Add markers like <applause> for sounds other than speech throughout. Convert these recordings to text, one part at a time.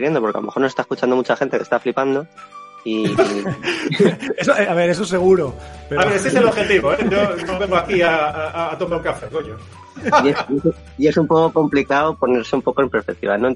escribiendo, porque a lo mejor nos está escuchando mucha gente que está flipando y... <laughs> a ver, eso seguro. A ver, ese es el objetivo, ¿eh? Yo no vengo aquí a, tomar un café, coño. Y es, un poco complicado ponerse un poco en perspectiva, ¿no?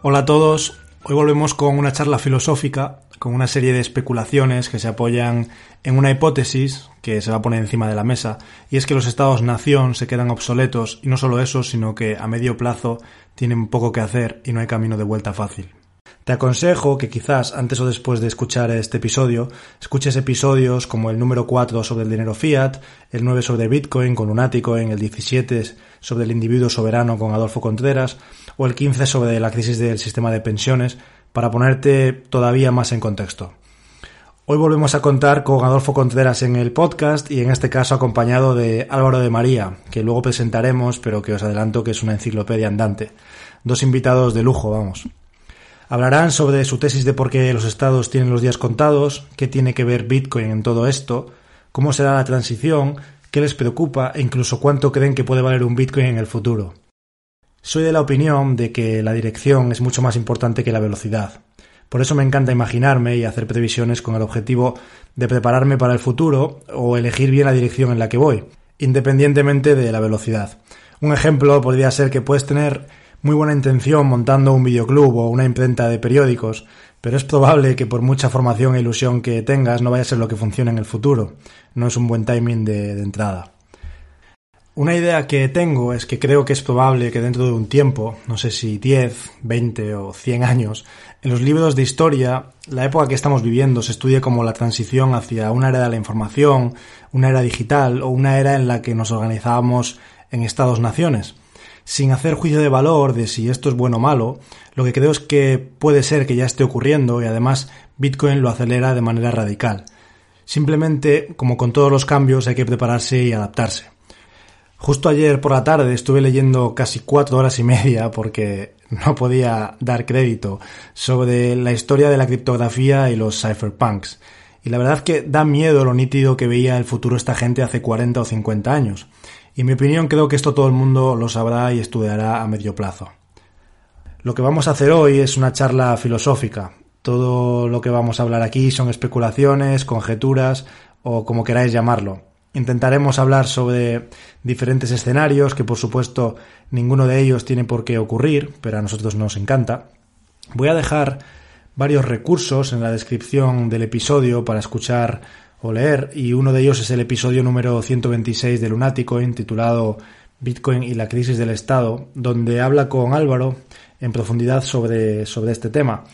Hola a todos, hoy volvemos con una charla filosófica, con una serie de especulaciones que se apoyan en una hipótesis que se va a poner encima de la mesa, y es que los estados-nación se quedan obsoletos, y no solo eso, sino que a medio plazo tienen poco que hacer y no hay camino de vuelta fácil. Te aconsejo que quizás antes o después de escuchar este episodio, escuches episodios como el número 4 sobre el dinero fiat, el 9 sobre Bitcoin con en el 17 sobre el individuo soberano con Adolfo Contreras, o el 15 sobre la crisis del sistema de pensiones, para ponerte todavía más en contexto. Hoy volvemos a contar con Adolfo Contreras en el podcast y en este caso acompañado de Álvaro de María, que luego presentaremos, pero que os adelanto que es una enciclopedia andante. Dos invitados de lujo, vamos. Hablarán sobre su tesis de por qué los estados tienen los días contados, qué tiene que ver Bitcoin en todo esto, cómo será la transición, qué les preocupa e incluso cuánto creen que puede valer un Bitcoin en el futuro. Soy de la opinión de que la dirección es mucho más importante que la velocidad. Por eso me encanta imaginarme y hacer previsiones con el objetivo de prepararme para el futuro o elegir bien la dirección en la que voy, independientemente de la velocidad. Un ejemplo podría ser que puedes tener muy buena intención montando un videoclub o una imprenta de periódicos, pero es probable que por mucha formación e ilusión que tengas no vaya a ser lo que funcione en el futuro. No es un buen timing de, de entrada. Una idea que tengo es que creo que es probable que dentro de un tiempo, no sé si 10, 20 o 100 años, en los libros de historia, la época que estamos viviendo se estudie como la transición hacia una era de la información, una era digital o una era en la que nos organizábamos en estados-naciones. Sin hacer juicio de valor de si esto es bueno o malo, lo que creo es que puede ser que ya esté ocurriendo y además Bitcoin lo acelera de manera radical. Simplemente, como con todos los cambios, hay que prepararse y adaptarse. Justo ayer por la tarde estuve leyendo casi cuatro horas y media porque no podía dar crédito sobre la historia de la criptografía y los cypherpunks. Y la verdad que da miedo lo nítido que veía el futuro esta gente hace 40 o 50 años. Y en mi opinión creo que esto todo el mundo lo sabrá y estudiará a medio plazo. Lo que vamos a hacer hoy es una charla filosófica. Todo lo que vamos a hablar aquí son especulaciones, conjeturas o como queráis llamarlo. Intentaremos hablar sobre diferentes escenarios, que por supuesto ninguno de ellos tiene por qué ocurrir, pero a nosotros nos encanta. Voy a dejar varios recursos en la descripción del episodio para escuchar o leer, y uno de ellos es el episodio número 126 de Lunático, intitulado Bitcoin y la crisis del Estado, donde habla con Álvaro en profundidad sobre, sobre este tema.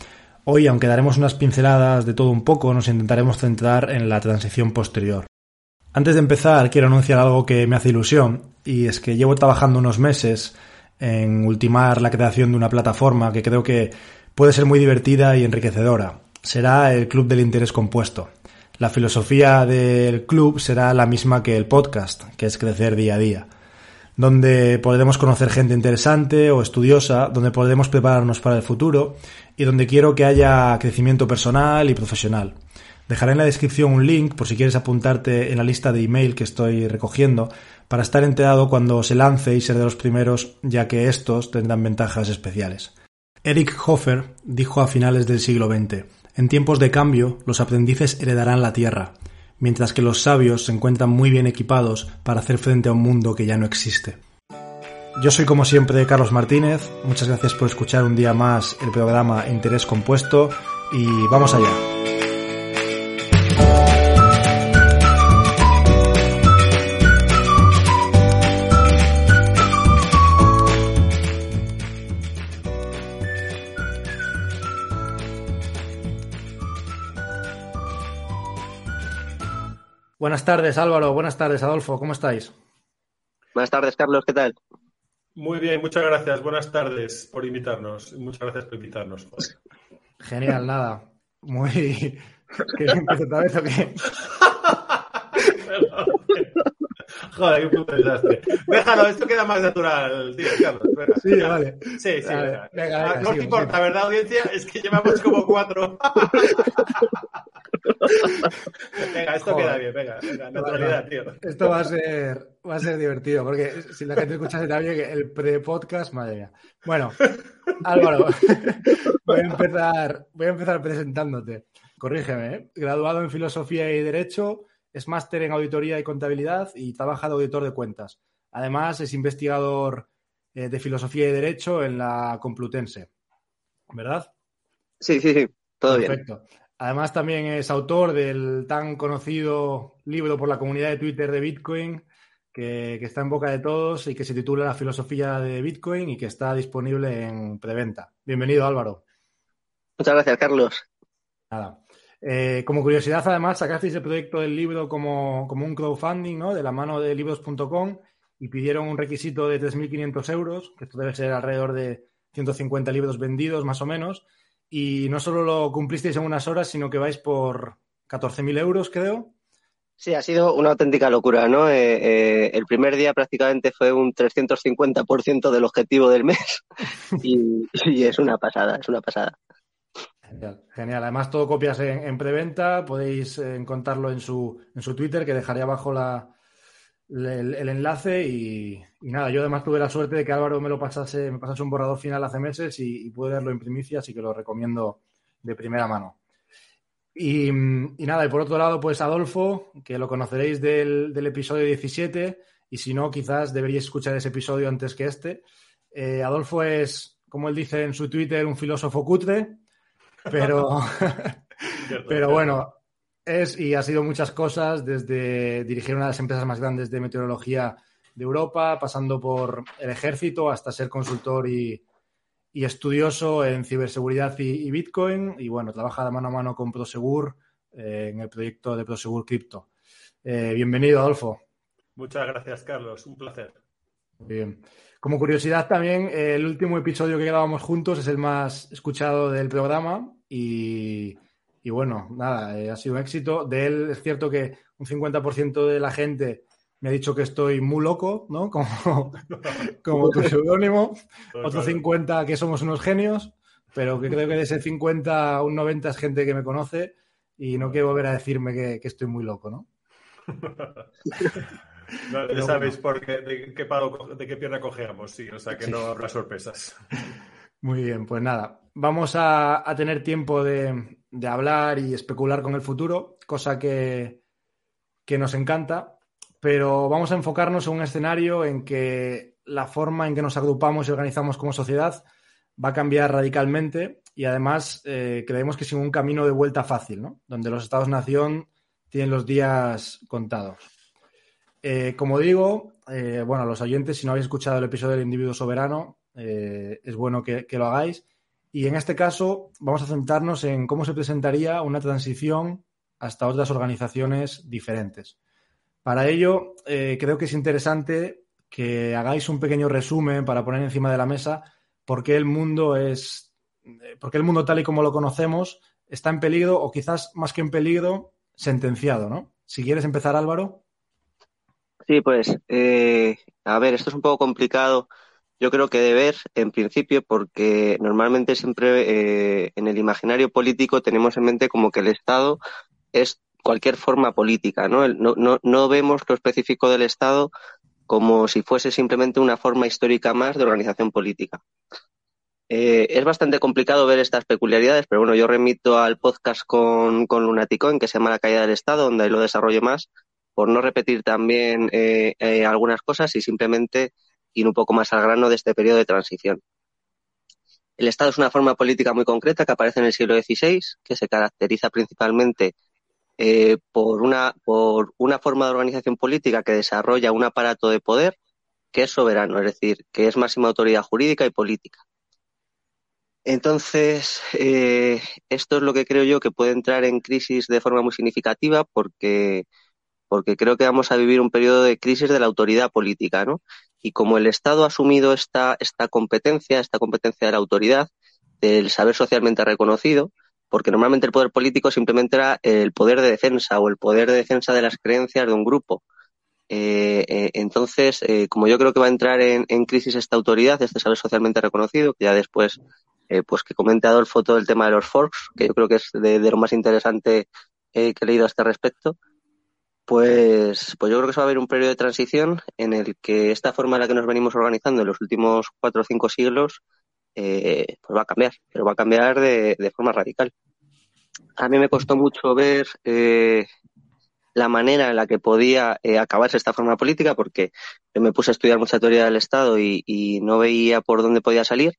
Hoy, aunque daremos unas pinceladas de todo un poco, nos intentaremos centrar en la transición posterior. Antes de empezar, quiero anunciar algo que me hace ilusión, y es que llevo trabajando unos meses en ultimar la creación de una plataforma que creo que puede ser muy divertida y enriquecedora. Será el Club del Interés Compuesto. La filosofía del club será la misma que el podcast, que es crecer día a día, donde podremos conocer gente interesante o estudiosa, donde podremos prepararnos para el futuro y donde quiero que haya crecimiento personal y profesional. Dejaré en la descripción un link por si quieres apuntarte en la lista de email que estoy recogiendo para estar enterado cuando se lance y ser de los primeros, ya que estos tendrán ventajas especiales. Eric Hofer dijo a finales del siglo XX, en tiempos de cambio los aprendices heredarán la tierra, mientras que los sabios se encuentran muy bien equipados para hacer frente a un mundo que ya no existe. Yo soy como siempre Carlos Martínez, muchas gracias por escuchar un día más el programa Interés Compuesto y vamos allá. Buenas tardes, Álvaro. Buenas tardes, Adolfo. ¿Cómo estáis? Buenas tardes, Carlos. ¿Qué tal? Muy bien, muchas gracias. Buenas tardes por invitarnos. Muchas gracias por invitarnos. Genial, nada. Muy. ¿Qué otra vez o qué? Joder, qué puto desastre. Déjalo, esto queda más natural, tío, Carlos. sí, vale. Sí, sí. Venga, venga, ah, no te importa, ¿verdad, audiencia? Es que llevamos como cuatro. <laughs> venga, esto queda bien, venga, venga, naturalidad, tío. Esto va a ser, va a ser divertido, porque si la gente escuchase también el pre-podcast, madre mía. Bueno, Álvaro, <laughs> voy a empezar, voy a empezar presentándote. Corrígeme, ¿eh? graduado en Filosofía y Derecho, es máster en Auditoría y Contabilidad y trabaja de auditor de cuentas. Además, es investigador eh, de Filosofía y Derecho en la Complutense. ¿Verdad? Sí, sí, sí, todo Perfecto. Además, también es autor del tan conocido libro por la comunidad de Twitter de Bitcoin, que, que, está en boca de todos y que se titula La filosofía de Bitcoin y que está disponible en preventa. Bienvenido, Álvaro. Muchas gracias, Carlos. Nada. Eh, como curiosidad, además, sacasteis el proyecto del libro como, como un crowdfunding, ¿no? De la mano de libros.com y pidieron un requisito de 3.500 euros, que esto debe ser alrededor de 150 libros vendidos, más o menos. Y no solo lo cumplisteis en unas horas, sino que vais por 14.000 euros, creo. Sí, ha sido una auténtica locura, ¿no? Eh, eh, el primer día prácticamente fue un 350% del objetivo del mes <laughs> y, y es una pasada, es una pasada. Genial, Además, todo copias en, preventa. Podéis eh, encontrarlo en su, en su Twitter, que dejaré abajo la, el, enlace. Y, nada, yo además tuve la suerte de que Álvaro me lo pasase, me pasase un borrador final hace meses y, y pude verlo en primicia, así que lo recomiendo de primera mano. Y, nada, y por otro lado, pues Adolfo, que lo conoceréis del, del, episodio 17, y si no, quizás deberíais escuchar ese episodio antes que este. Eh, Adolfo es, como él dice en su Twitter, un filósofo cutre pero, <laughs> pero bueno, es y ha sido muchas cosas, desde dirigir una de las empresas más grandes de meteorología de Europa, pasando por el ejército hasta ser consultor y, y estudioso en ciberseguridad y, Bitcoin. Y bueno, trabaja de mano a mano con Prosegur eh, en el proyecto de Prosegur Crypto. Eh, bienvenido, Adolfo. Muchas gracias, Carlos. Un placer. Bien. Como curiosidad también, el último episodio que grabamos juntos es el más escuchado del programa y, bueno, nada, eh, ha sido un éxito. De él es cierto que un 50% de la gente me ha dicho que estoy muy loco, ¿no? <laughs> Como, como tu seudónimo. <laughs> Otro 50 que somos unos genios, pero que creo que de ese 50 un 90 es gente que me conoce y no quiero volver a decirme que, que estoy muy loco, ¿no? <laughs> No, ya sabéis por qué, de, qué palo, de qué pierna cojeamos, sí, o sea que no habrá sorpresas. Muy bien, pues nada, vamos a, tener tiempo de, hablar y especular con el futuro, cosa que, nos encanta, pero vamos a enfocarnos en un escenario en que la forma en que nos agrupamos y organizamos como sociedad va a cambiar radicalmente y además eh, creemos que sin un camino de vuelta fácil, ¿no? donde los estados-nación tienen los días contados. Eh, como digo, eh, bueno, los oyentes, si no habéis escuchado el episodio del individuo soberano, eh, es bueno que, lo hagáis. Y en este caso vamos a centrarnos en cómo se presentaría una transición hasta otras organizaciones diferentes. Para ello, eh, creo que es interesante que hagáis un pequeño resumen para poner encima de la mesa por qué el mundo es, por qué el mundo tal y como lo conocemos está en peligro o quizás más que en peligro, sentenciado, ¿no? Si quieres empezar, Álvaro. Sí, pues, eh, a ver, esto es un poco complicado, yo creo que de ver, en principio, porque normalmente siempre eh, en el imaginario político tenemos en mente como que el Estado es cualquier forma política, ¿no? No, no, no vemos lo específico del Estado como si fuese simplemente una forma histórica más de organización política. Eh, es bastante complicado ver estas peculiaridades, pero bueno, yo remito al podcast con, con Lunatico, en que se llama La caída del Estado, donde ahí lo desarrollo más, por no repetir también eh, algunas cosas y simplemente ir un poco más al grano de este periodo de transición. El Estado es una forma política muy concreta que aparece en el siglo XVI, que se caracteriza principalmente eh, por, una, por una forma de organización política que desarrolla un aparato de poder que es soberano, es decir, que es máxima autoridad jurídica y política. Entonces, eh, esto es lo que creo yo que puede entrar en crisis de forma muy significativa porque porque creo que vamos a vivir un periodo de crisis de la autoridad política, ¿no? Y como el Estado ha asumido esta, esta competencia, esta competencia de la autoridad, del saber socialmente reconocido, porque normalmente el poder político simplemente era el poder de defensa o el poder de defensa de las creencias de un grupo. Eh, eh, entonces, eh, como yo creo que va a entrar en, en, crisis esta autoridad, este saber socialmente reconocido, que ya después, eh, pues que comente Adolfo todo el tema de los forks, que yo creo que es de, de lo más interesante que he leído a este respecto, pues, pues yo creo que se va a haber un periodo de transición en el que esta forma en la que nos venimos organizando en los últimos cuatro o cinco siglos eh, pues va a cambiar, pero va a cambiar de, forma radical. A mí me costó mucho ver eh, la manera en la que podía eh, acabarse esta forma política porque yo me puse a estudiar mucha teoría del Estado y no veía por dónde podía salir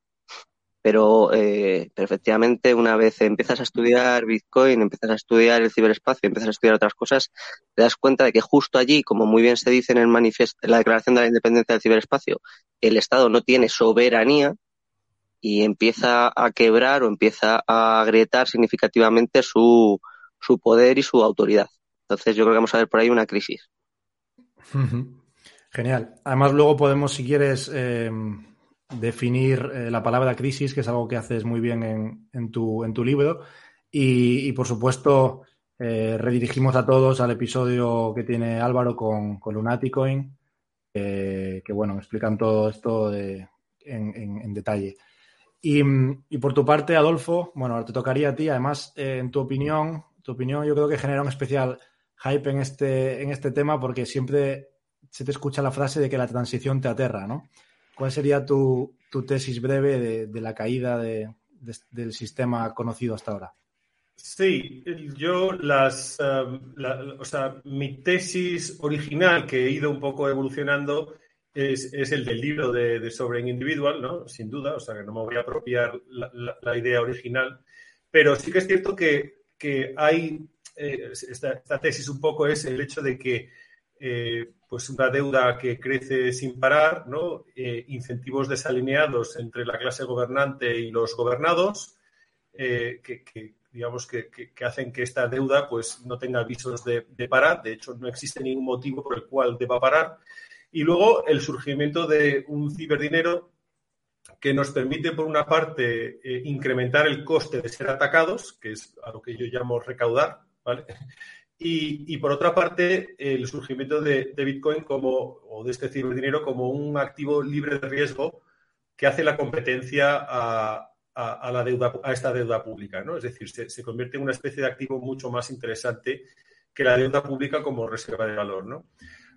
pero, eh, efectivamente una vez empiezas a estudiar Bitcoin, empiezas a estudiar el ciberespacio, empiezas a estudiar otras cosas, te das cuenta de que justo allí, como muy bien se dice en el manifiesto, en la Declaración de la Independencia del Ciberespacio, el Estado no tiene soberanía y empieza a quebrar o empieza a agrietar significativamente su, su poder y su autoridad. Entonces yo creo que vamos a ver por ahí una crisis. Genial. Además luego podemos, si quieres, eh definir eh, la palabra crisis, que es algo que haces muy bien en, tu, libro. Y, por supuesto, eh, redirigimos a todos al episodio que tiene Álvaro con, Lunaticoin, que bueno, explican todo esto en, detalle. Y, por tu parte, Adolfo, bueno, te tocaría a ti. Además, eh, en tu opinión, tu opinión yo creo que genera un especial hype en este, en este tema porque siempre se te escucha la frase de que la transición te aterra, ¿no? ¿Cuál sería tu, tesis breve de, la caída del sistema conocido hasta ahora? Sí, yo las, um, o sea, mi tesis original que he ido un poco evolucionando es, el del libro de, de Sovereign Individual, ¿no? Sin duda, o sea, que no me voy a apropiar la, idea original, pero sí que es cierto que, hay, eh, esta, tesis un poco es el hecho de que eh, pues una deuda que crece sin parar. Eh, incentivos desalineados entre la clase gobernante y los gobernados, eh, que, digamos que, hacen que esta deuda pues, no tenga visos de, parar. De hecho, no existe ningún motivo por el cual deba parar. Y luego el surgimiento de un ciberdinero que nos permite, por una parte, incrementar el coste de ser atacados, que es a lo que yo llamo recaudar, ¿vale? Y, por otra parte, el surgimiento de, Bitcoin como, o de este ciberdinero como un activo libre de riesgo que hace la competencia a, la deuda, a esta deuda pública. ¿no? Es decir, se, convierte en una especie de activo mucho más interesante que la deuda pública como reserva de valor. ¿no?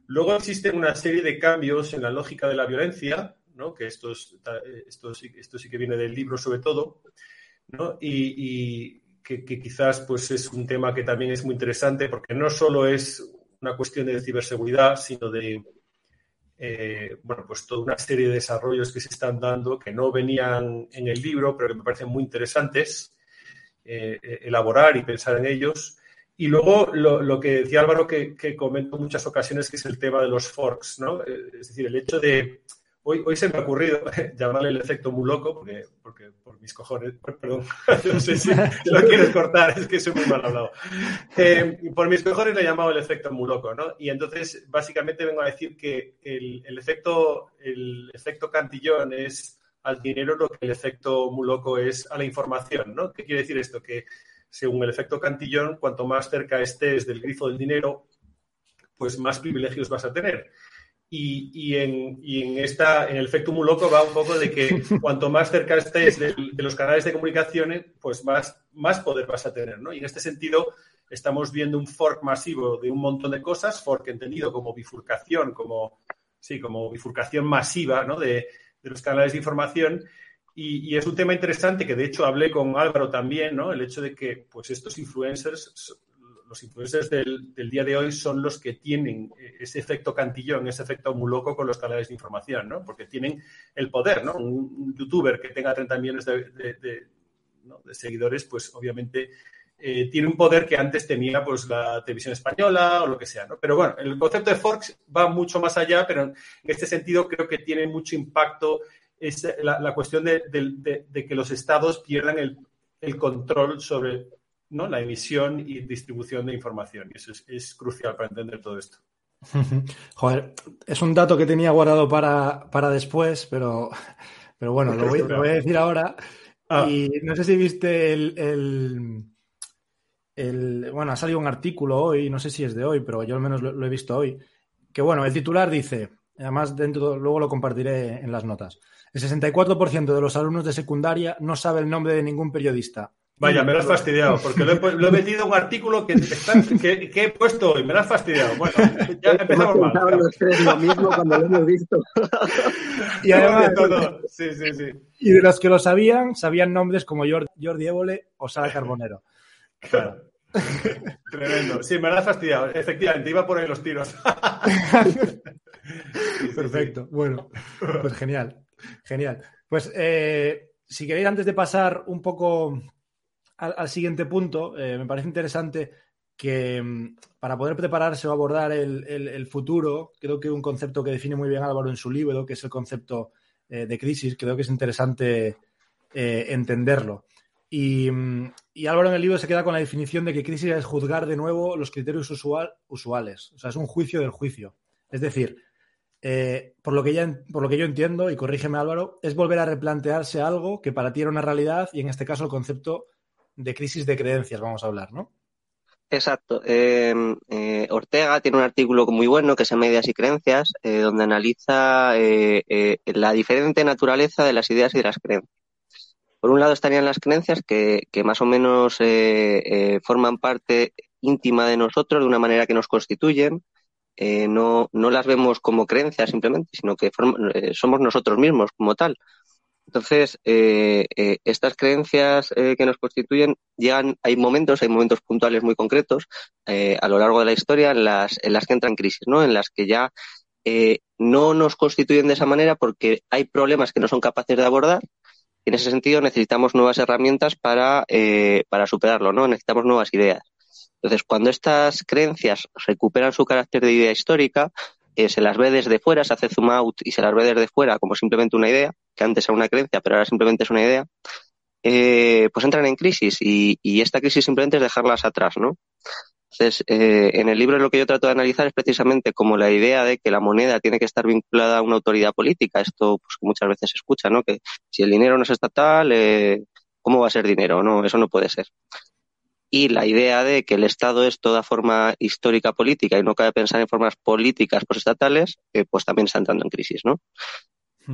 Luego existe una serie de cambios en la lógica de la violencia, ¿no? que esto, esto, esto sí que viene del libro sobre todo, ¿no? y, que, quizás pues es un tema que también es muy interesante porque no solo es una cuestión de ciberseguridad, sino de eh, bueno, pues toda una serie de desarrollos que se están dando que no venían en el libro, pero que me parecen muy interesantes eh, elaborar y pensar en ellos. Y luego lo, que decía Álvaro, que, que comento en muchas ocasiones, que es el tema de los forks, ¿no? Eh, es decir, el hecho de, Hoy, se me ha ocurrido <laughs> llamarle el efecto muy loco, porque, por mis cojones, <laughs> perdón, <laughs> no sé si lo quieres cortar, es que soy muy mal hablado. Eh, por mis cojones le he llamado el efecto muy loco, ¿no? Y entonces, básicamente vengo a decir que el, el efecto, el efecto cantillón es al dinero lo que el efecto muy loco es a la información, ¿no? ¿Qué quiere decir esto? Que según el efecto cantillón, cuanto más cerca estés del grifo del dinero, pues más privilegios vas a tener. Y, en, esta, en el efecto muy loco va un poco de que cuanto más cerca estés de, los canales de comunicación, pues más, más poder vas a tener, ¿no? Y en este sentido estamos viendo un fork masivo de un montón de cosas, fork entendido como bifurcación, como, sí, como bifurcación masiva, ¿no? De, los canales de información. Y, es un tema interesante que de hecho hablé con Álvaro también, ¿no? El hecho de que pues estos influencers los influencers del, día de hoy son los que tienen eh, ese efecto cantillón, ese efecto muy loco con los canales de información, ¿no? Porque tienen el poder, ¿no? Un, youtuber que tenga 30 millones de, seguidores, pues obviamente eh, tiene un poder que antes tenía pues la televisión española o lo que sea, ¿no? Pero bueno, el concepto de Forks va mucho más allá, pero en este sentido creo que tiene mucho impacto es la, cuestión de, que los estados pierdan el, el control sobre ¿no? la emisión y distribución de información. Y eso es, crucial para entender todo esto. <laughs> Joder, es un dato que tenía guardado para, para después, pero, pero bueno, lo voy, a decir ahora. Ah. Y no sé si viste el, el, Bueno, ha salido un artículo hoy, no sé si es de hoy, pero yo al menos lo, he visto hoy. Que bueno, el titular dice, además dentro, luego lo compartiré en las notas. El 64% de los alumnos de secundaria no sabe el nombre de ningún periodista Vaya, me lo has fastidiado, porque lo he, <laughs> metido en un artículo que, he puesto y me lo has fastidiado. Bueno, ya empezamos mal. lo mismo cuando lo hemos visto. <laughs> y además, <laughs> sí, sí, sí. Y de los que lo sabían, sabían nombres como Jordi Évole o Sara Carbonero. Claro. Tremendo. Sí, me lo has fastidiado. Efectivamente, iba por ahí los tiros. Perfecto. Bueno, pues genial. Genial. Pues eh, si queréis, antes de pasar un poco al, siguiente punto, eh, me parece interesante que mm, para poder prepararse o abordar el, futuro, creo que un concepto que define muy bien Álvaro en su libro, que es el concepto eh, de crisis, creo que es interesante entenderlo. Mm, y, Álvaro en el libro se queda con la definición de que crisis es juzgar de nuevo los criterios usual, usuales. O sea, es un juicio del juicio. Es decir, eh, por, lo que por lo que yo entiendo, y corrígeme Álvaro, es volver a replantearse algo que para ti era una realidad y en este caso el concepto de crisis de creencias, vamos a hablar, ¿no? Exacto. Em, eh, Ortega tiene un artículo muy bueno que se llama Ideas y Creencias, eh, donde analiza la diferente naturaleza de las ideas y de las creencias. Por un lado estarían las creencias que, más o menos eh, eh, forman parte íntima de nosotros de una manera que nos constituyen. Eh, no, no las vemos como creencias simplemente, sino que somos nosotros mismos como tal. Entonces, estas creencias que nos constituyen llegan, hay momentos, hay momentos puntuales muy concretos a lo largo de la historia en las, en las que entran crisis, ¿no? En las que ya no nos constituyen de esa manera porque hay problemas que no son capaces de abordar en ese sentido necesitamos nuevas herramientas para, eh, para superarlo, ¿no? Necesitamos nuevas ideas. Entonces, cuando estas creencias recuperan su carácter de idea histórica, eh, se las ve desde fuera, se hace zoom out y se las ve desde fuera como simplemente una idea, que antes era una creencia, pero ahora simplemente es una idea, eh, pues entran en crisis y, y, esta crisis simplemente es dejarlas atrás, ¿no? Entonces, eh, en el libro lo que yo trato de analizar es precisamente como la idea de que la moneda tiene que estar vinculada a una autoridad política. Esto pues, muchas veces se escucha, ¿no? Que si el dinero no es estatal, eh, ¿cómo va a ser dinero? No, eso no puede ser. Y la idea de que el Estado es toda forma histórica política y no cabe pensar en formas políticas postestatales, eh, pues también está entrando en crisis, ¿no?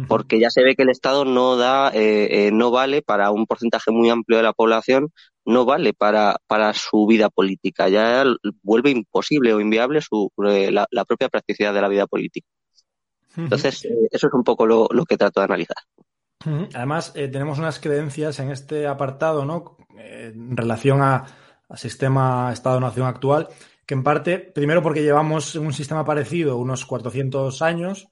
porque ya se ve que el Estado no da, eh, eh, no vale para un porcentaje muy amplio de la población, no vale para, para su vida política, ya vuelve imposible o inviable su, eh, la, propia practicidad de la vida política. Entonces, eso es un poco lo, que trato de analizar. Además, tenemos unas creencias en este apartado, ¿no? en relación al sistema Estado-Nación actual, que en parte, primero porque llevamos un sistema parecido unos 400 años,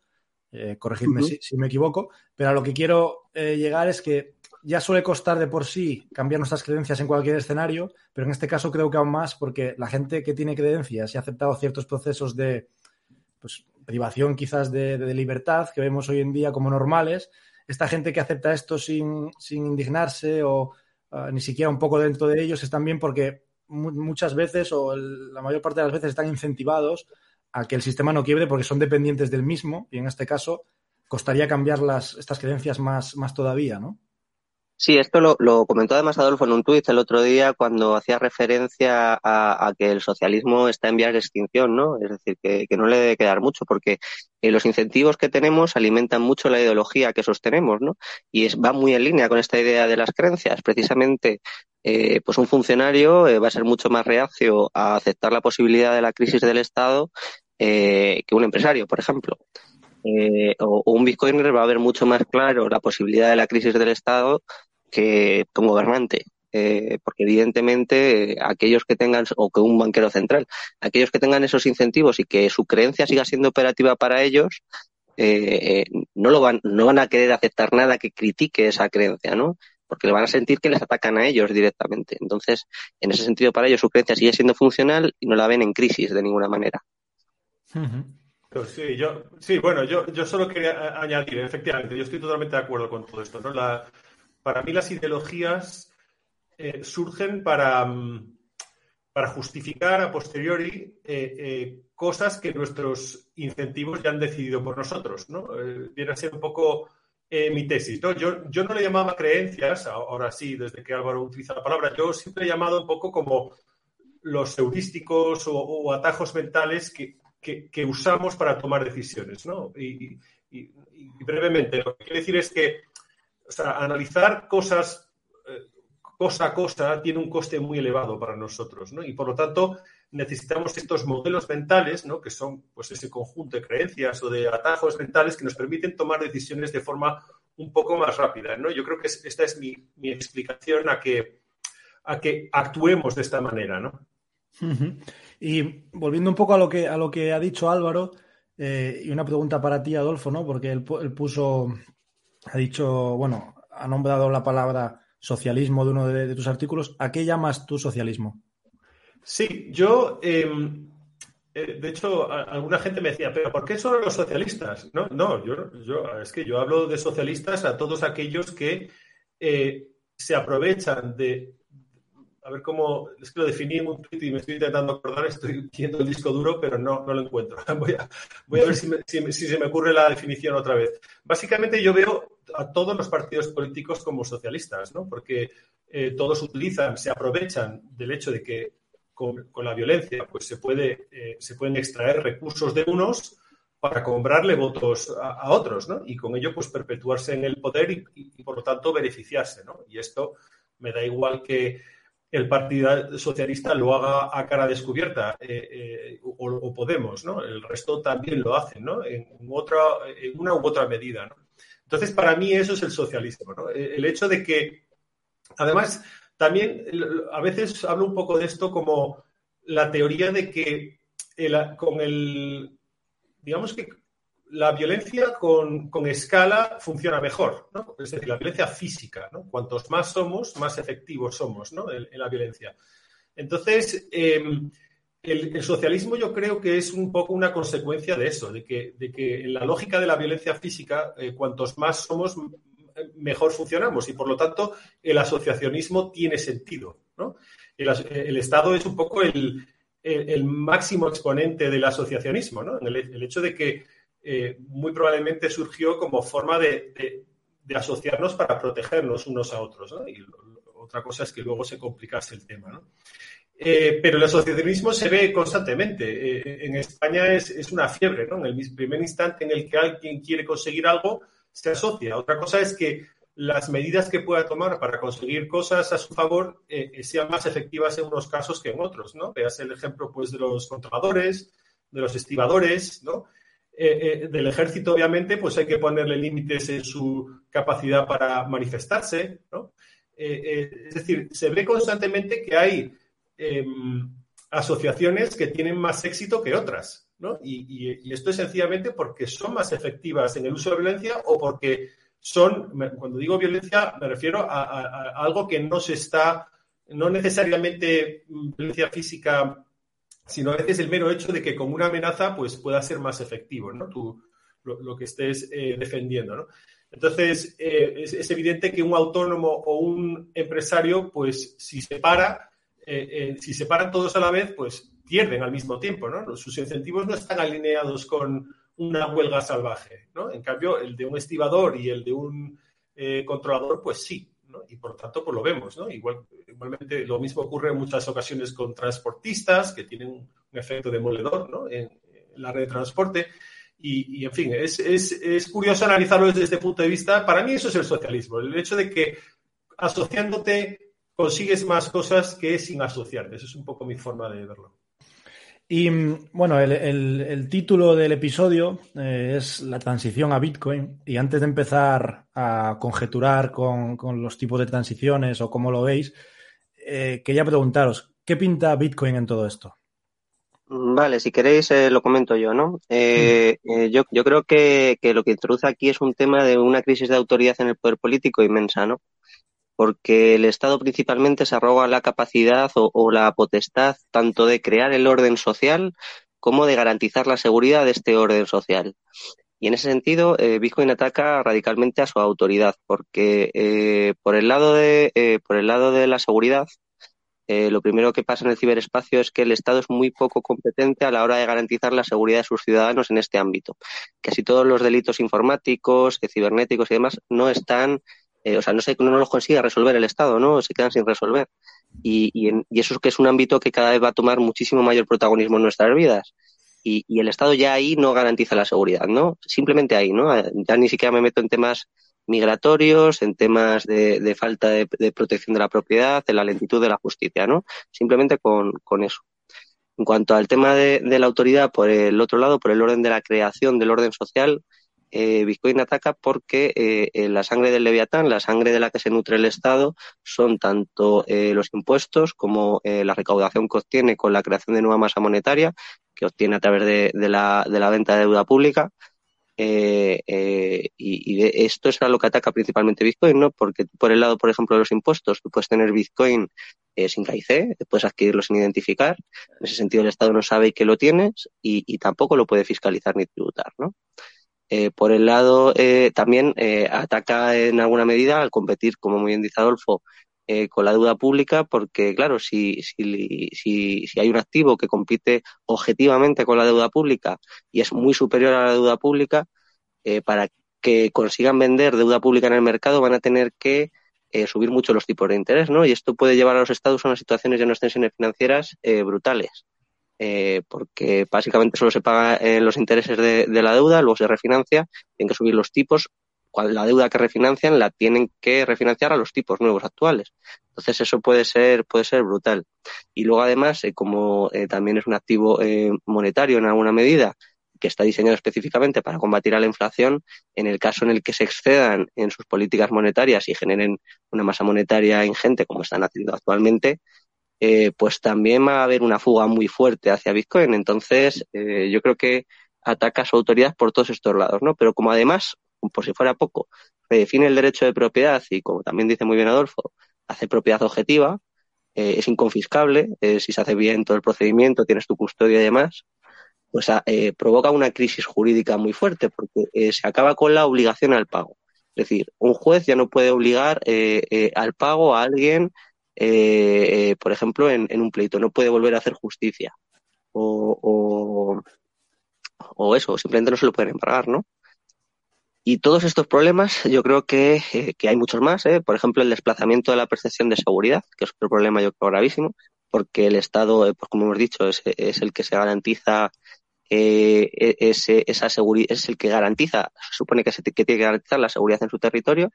eh, corregidme si, me equivoco, pero a lo que quiero eh, llegar es que ya suele costar de por sí cambiar nuestras creencias en cualquier escenario, pero en este caso creo que aún más porque la gente que tiene creencias y ha aceptado ciertos procesos de pues, privación quizás de, libertad que vemos hoy en día como normales, esta gente que acepta esto sin, indignarse o ah, ni siquiera un poco dentro de ellos es también porque muchas veces o la mayor parte de las veces están incentivados a que el sistema no quiebre porque son dependientes del mismo y en este caso costaría cambiar las, estas creencias más, más todavía, ¿no? Sí, esto lo, comentó además Adolfo en un tuit el otro día cuando hacía referencia a, que el socialismo está en vías de extinción, ¿no? Es decir, que, no le debe quedar mucho porque eh, los incentivos que tenemos alimentan mucho la ideología que sostenemos, ¿no? Y es, va muy en línea con esta idea de las creencias. Precisamente, eh, pues un funcionario eh, va a ser mucho más reacio a aceptar la posibilidad de la crisis del Estado que un empresario, por ejemplo. o, un bitcoiner va a ver mucho más claro la posibilidad de la crisis del Estado que como gobernante. Eh, porque evidentemente aquellos que tengan, o que un banquero central, aquellos que tengan esos incentivos y que su creencia siga siendo operativa para ellos, eh, no lo van, no van a querer aceptar nada que critique esa creencia, ¿no? Porque le van a sentir que les atacan a ellos directamente. Entonces, en ese sentido, para ellos su creencia sigue siendo funcional y no la ven en crisis de ninguna manera. Pues sí, yo, sí, bueno, yo, yo solo quería añadir, efectivamente, yo estoy totalmente de acuerdo con todo esto, ¿no? La, para mí las ideologías eh, surgen para, mm, para, justificar a posteriori eh, eh, cosas que nuestros incentivos ya han decidido por nosotros. ¿no? viene a ser un poco mi tesis. ¿no? Yo, yo no le llamaba creencias, ahora sí, desde que Álvaro utiliza la palabra, yo siempre he llamado un poco como los heurísticos o, atajos mentales que, que, usamos para tomar decisiones. ¿no? y, brevemente, lo que quiero decir es que o sea, analizar cosas, eh, cosa a cosa tiene un coste muy elevado para nosotros, ¿no? Y por lo tanto necesitamos estos modelos mentales, ¿no? Que son pues ese conjunto de creencias o de atajos mentales que nos permiten tomar decisiones de forma un poco más rápida, ¿no? Yo creo que esta es mi, explicación a que, a que actuemos de esta manera, ¿no? Y volviendo un poco a lo que, a lo que ha dicho Álvaro, eh, y una pregunta para ti, Adolfo, ¿no? Porque él, puso, ha dicho, bueno, ha nombrado la palabra socialismo de uno de, tus artículos. ¿A qué llamas tú socialismo? Sí, yo, em, eh, de hecho, alguna gente me decía, pero ¿por qué solo los socialistas? No, no, yo, yo es que yo hablo de socialistas a todos aquellos que eh, se aprovechan de a ver cómo, es que lo definí en un tweet y me estoy intentando acordar, estoy viendo el disco duro, pero no, no lo encuentro. <laughs> Voy a, ver si, si, se me ocurre la definición otra vez. Básicamente yo veo a todos los partidos políticos como socialistas, ¿no? Porque eh, todos utilizan, se aprovechan del hecho de que con, la violencia pues se, puede, eh, se pueden extraer recursos de unos para comprarle votos a, otros, ¿no? Y con ello pues perpetuarse en el poder y, por lo tanto beneficiarse, ¿no? Y esto me da igual que el Partido Socialista lo haga a cara descubierta eh, eh, o, Podemos, ¿no? El resto también lo hacen, ¿no? En, otra, en una u otra medida, ¿no? Entonces, para mí eso es el socialismo, ¿no? El hecho de que, además, también a veces hablo un poco de esto como la teoría de que con el, digamos que la violencia con, escala funciona mejor, ¿no? Es decir, la violencia física, ¿no? Cuantos más somos, más efectivos somos. En, la violencia. Entonces, em, el, socialismo yo creo que es un poco una consecuencia de eso, de que, de que en la lógica de la violencia física, eh, cuantos más somos, mejor funcionamos y por lo tanto el asociacionismo tiene sentido. El, Estado es un poco el, máximo exponente del asociacionismo, el hecho de que eh, muy probablemente surgió como forma de, asociarnos para protegernos unos a otros. Y otra cosa es que luego se complicase el tema. Eh, pero el asociacionismo se ve constantemente. Eh, en España es, una fiebre. En el primer instante en el que alguien quiere conseguir algo, se asocia. Otra cosa es que las medidas que pueda tomar para conseguir cosas a su favor sean más efectivas en unos casos que en otros, ¿no? Veas el ejemplo, pues, de los controladores, de los estibadores, ¿no? Eh, eh, del ejército, obviamente, pues hay que ponerle límites en su capacidad para manifestarse, ¿no? Eh, es decir, se ve constantemente que hay em, asociaciones que tienen más éxito que otras, Y, esto es sencillamente porque son más efectivas en el uso de violencia o porque son, cuando digo violencia, me refiero a algo que no se está, no necesariamente violencia física sino a veces el mero hecho de que como una amenaza pues pueda ser más efectivo, ¿no? Tú, lo, que estés eh, defendiendo, ¿no? Entonces, eh, es, evidente que un autónomo o un empresario, pues si se para, eh, si se paran todos a la vez, pues pierden al mismo tiempo, ¿no? Sus incentivos no están alineados con una huelga salvaje, ¿no? En cambio, el de un estibador y el de un controlador, pues sí, y por tanto, pues lo vemos, ¿no? Igual, igualmente lo mismo ocurre en muchas ocasiones con transportistas que tienen un efecto demoledor, ¿no? En, la red de transporte. Y, en fin, es, es, curioso analizarlo desde este punto de vista. Para mí eso es el socialismo, el hecho de que asociándote consigues más cosas que sin asociarte. Eso es un poco mi forma de verlo. Y bueno, el, título del episodio eh, es la transición a Bitcoin. Y antes de empezar a conjeturar con, los tipos de transiciones o cómo lo veis, eh, quería preguntaros, ¿qué pinta Bitcoin en todo esto? Vale, si queréis eh, lo comento yo, ¿no? yo, yo, creo que, que, lo que introduce aquí es un tema de una crisis de autoridad en el poder político inmensa, ¿no? Porque el Estado principalmente se arroga la capacidad o, la potestad tanto de crear el orden social como de garantizar la seguridad de este orden social. Y en ese sentido, eh, Bitcoin ataca radicalmente a su autoridad, porque eh, por el lado de eh, por el lado de la seguridad, lo primero que pasa en el ciberespacio es que el Estado es muy poco competente a la hora de garantizar la seguridad de sus ciudadanos en este ámbito. Casi todos los delitos informáticos, cibernéticos y demás no están eh, o sea, no, se, no los consigue resolver el Estado, ¿no? Se quedan sin resolver. Y, y, eso es que es un ámbito que cada vez va a tomar muchísimo mayor protagonismo en nuestras vidas. Y, y, el Estado ya ahí no garantiza la seguridad, ¿no? Simplemente ahí, ¿no? Ya ni siquiera me meto en temas migratorios, en temas de, falta de, protección de la propiedad, de la lentitud de la justicia, ¿no? Simplemente con, con eso. En cuanto al tema de, la autoridad, por el otro lado, por el orden de la creación del orden social, eh, Bitcoin ataca porque eh, la sangre del leviatán, la sangre de la que se nutre el Estado, son tanto eh, los impuestos como la recaudación que obtiene con la creación de nueva masa monetaria, que obtiene a través de, la, venta de deuda pública, eh, eh, y, esto es a lo que ataca principalmente Bitcoin, ¿no? Porque por el lado, por ejemplo, de los impuestos, tú puedes tener Bitcoin eh, sin KIC, puedes adquirirlo sin identificar. En ese sentido, el Estado no sabe que lo tienes y, tampoco lo puede fiscalizar ni tributar, ¿no? Por el lado, también ataca en alguna medida al competir, como muy bien dice Adolfo, con la deuda pública, porque claro, si, si, si, si, hay un activo que compite objetivamente con la deuda pública y es muy superior a la deuda pública, eh, para que consigan vender deuda pública en el mercado van a tener que eh, subir mucho los tipos de interés, ¿no? Y esto puede llevar a los estados a unas situaciones de unas tensiones financieras eh, porque básicamente solo se pagan los intereses de, la deuda, luego se refinancia, tienen que subir los tipos. Cuando la deuda que refinancian la tienen que refinanciar a los tipos nuevos actuales. Entonces eso puede ser puede ser brutal. Y luego además, como también es un activo monetario en alguna medida, que está diseñado específicamente para combatir a la inflación, en el caso en el que se excedan en sus políticas monetarias y generen una masa monetaria ingente, como están haciendo actualmente, eh, pues también va a haber una fuga muy fuerte hacia Bitcoin. Entonces, eh, yo creo que ataca a su autoridad por todos estos lados, ¿no? Pero como además, por si fuera poco, redefine el derecho de propiedad y, como también dice muy bien Adolfo, hace propiedad objetiva, eh, es inconfiscable, si se hace bien todo el procedimiento, tienes tu custodia y demás, pues eh, provoca una crisis jurídica muy fuerte porque eh, se acaba con la obligación al pago. Es decir, un juez ya no puede obligar eh, al pago a alguien, por ejemplo, en, un pleito, no puede volver a hacer justicia. O, o, eso, simplemente no se lo pueden pagar, ¿no? Y todos estos problemas, yo creo que, hay muchos más, por ejemplo, el desplazamiento de la percepción de seguridad, que es otro problema yo creo gravísimo, porque el Estado, pues como hemos dicho, es, es el que se garantiza eh, e, ese, esa seguridad, es el que garantiza, se supone que, se que tiene que garantizar la seguridad en su territorio,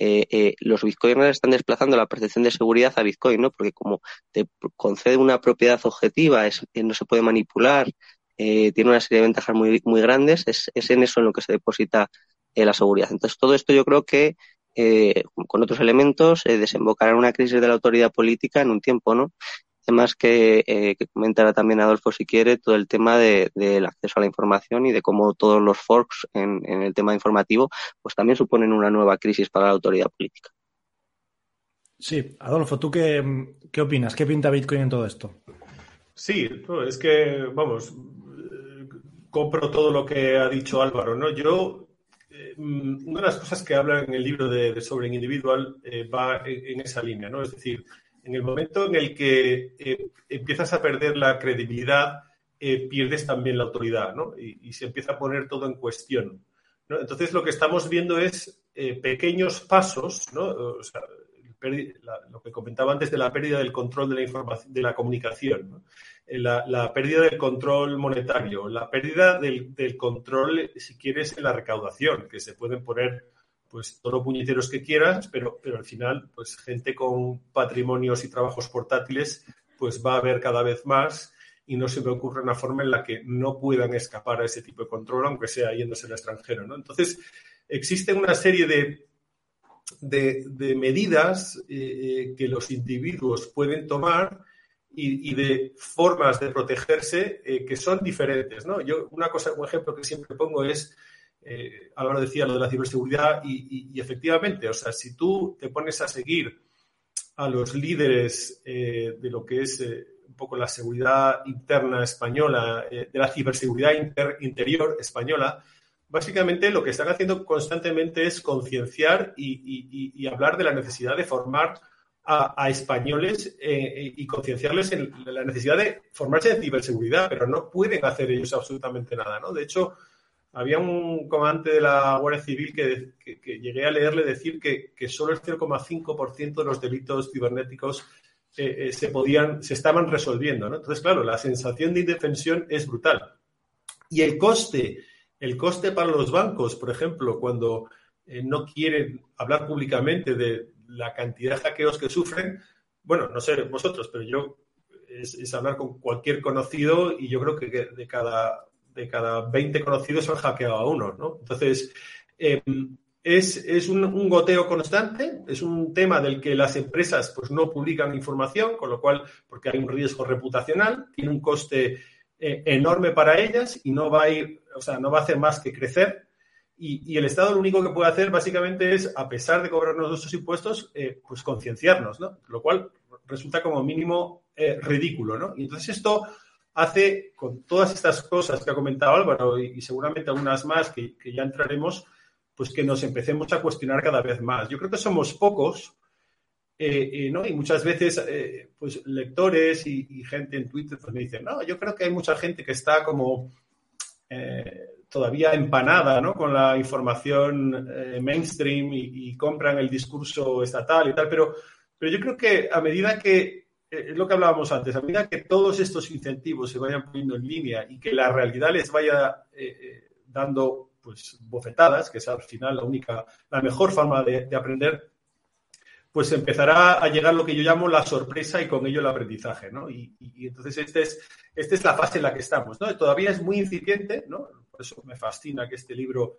eh, eh, los bitcoiners están desplazando la percepción de seguridad a Bitcoin, ¿no? Porque como te concede una propiedad objetiva, es, no se puede manipular, eh, tiene una serie de ventajas muy, muy grandes, es, es en eso en lo que se deposita eh, la seguridad. Entonces, todo esto yo creo que eh, con otros elementos eh, desembocará en una crisis de la autoridad política en un tiempo, ¿no? Además que, eh, que comentará también Adolfo si quiere todo el tema del de, acceso a la información y de cómo todos los forks en, el tema informativo pues también suponen una nueva crisis para la autoridad política. Sí, Adolfo, ¿tú qué, qué opinas? ¿Qué pinta Bitcoin en todo esto? Sí, es que, vamos, compro todo lo que ha dicho Álvaro, ¿no? Yo, eh, una de las cosas que habla en el libro de, de Sobre Individual eh, va en, en, esa línea, ¿no? Es decir, en el momento en el que eh, empiezas a perder la credibilidad, eh, pierdes también la autoridad, ¿no? Y, se empieza a poner todo en cuestión. Entonces, lo que estamos viendo es eh, pequeños pasos, ¿no? O sea, lo que comentaba antes de la pérdida del control de la información, de la comunicación, la, pérdida del control monetario, la pérdida del, del, control, si quieres, en la recaudación, que se pueden poner pues todos los puñeteros que quieras, pero, pero al final, pues gente con patrimonios y trabajos portátiles, pues va a haber cada vez más y no se me ocurre una forma en la que no puedan escapar a ese tipo de control, aunque sea yéndose al extranjero, ¿no? Entonces, existen una serie de, de, medidas eh, que los individuos pueden tomar y, de formas de protegerse eh, que son diferentes, ¿no? Yo, una cosa, un ejemplo que siempre pongo es eh, Álvaro decía lo de la ciberseguridad y, efectivamente, o sea, si tú te pones a seguir a los líderes eh, de lo que es eh, un poco la seguridad interna española, eh, de la ciberseguridad interior española, básicamente lo que están haciendo constantemente es concienciar y, hablar de la necesidad de formar a españoles y concienciarles en la necesidad de formarse en ciberseguridad, pero no pueden hacer ellos absolutamente nada, ¿no? De hecho, había un comandante de la Guardia Civil que, llegué a leerle decir que, solo el 0,5% de los delitos cibernéticos eh, eh, se podían, se estaban resolviendo. Entonces, claro, la sensación de indefensión es brutal. Y el coste, el coste para los bancos, por ejemplo, cuando eh, no quieren hablar públicamente de la cantidad de hackeos que sufren. Bueno, no sé vosotros, pero yo es, hablar con cualquier conocido y yo creo que de cada, de cada 20 conocidos han hackeado a uno, ¿no? Entonces, em, es, un, goteo constante, es un tema del que las empresas pues, no publican información, con lo cual, porque hay un riesgo reputacional, tiene un coste eh, enorme para ellas y no va a ir, o sea, no va a hacer más que crecer. Y, el Estado lo único que puede hacer básicamente es, a pesar de cobrarnos nuestros impuestos, eh, pues concienciarnos, ¿no? Lo cual resulta como mínimo eh, ridículo, ¿no? Y entonces esto hace, con todas estas cosas que ha comentado Álvaro y, seguramente algunas más que ya entraremos, pues que nos empecemos a cuestionar cada vez más. Yo creo que somos pocos, eh, eh, ¿no? Y muchas veces, eh, pues lectores y, gente en Twitter pues, me dicen, no, yo creo que hay mucha gente que está como todavía empanada, ¿no? Con la información mainstream y, compran el discurso estatal y tal, pero, pero yo creo que a medida que es lo que hablábamos antes, a medida que todos estos incentivos se vayan poniendo en línea y que la realidad les vaya dando pues bofetadas, que es al final la única, la mejor forma de, aprender, pues empezará a llegar lo que yo llamo la sorpresa y con ello el aprendizaje, ¿no? Y, entonces este es, esta es la fase en la que estamos, ¿no? Todavía es muy incipiente, ¿no? Por eso me fascina que este libro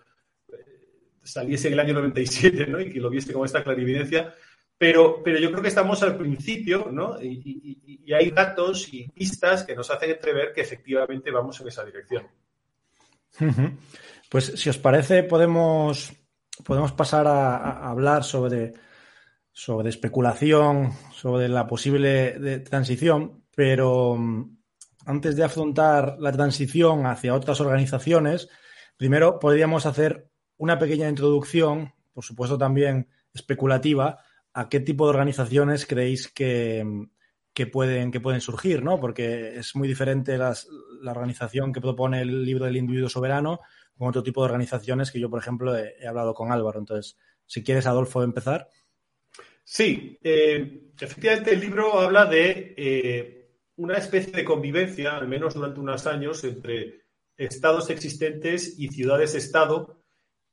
eh, saliese en el año 97, ¿no? Y que lo viese con esta clarividencia, pero, pero yo creo que estamos al principio, ¿no? Y, hay datos y pistas que nos hacen entrever que efectivamente vamos en esa dirección. Pues si os parece, podemos, podemos pasar a, hablar sobre, sobre especulación, sobre la posible transición, pero mm, antes de afrontar la transición hacia otras organizaciones, primero podríamos hacer una pequeña introducción, por supuesto también especulativa, a qué tipo de organizaciones creéis que, que pueden, que pueden surgir, ¿no? Porque es muy diferente la organización que propone el libro del individuo soberano con otro tipo de organizaciones que yo, por ejemplo, he, hablado con Álvaro. Entonces, si quieres, Adolfo, empezar. Sí, eh, efectivamente el libro habla de eh, una especie de convivencia, al menos durante unos años, entre estados existentes y ciudades-estado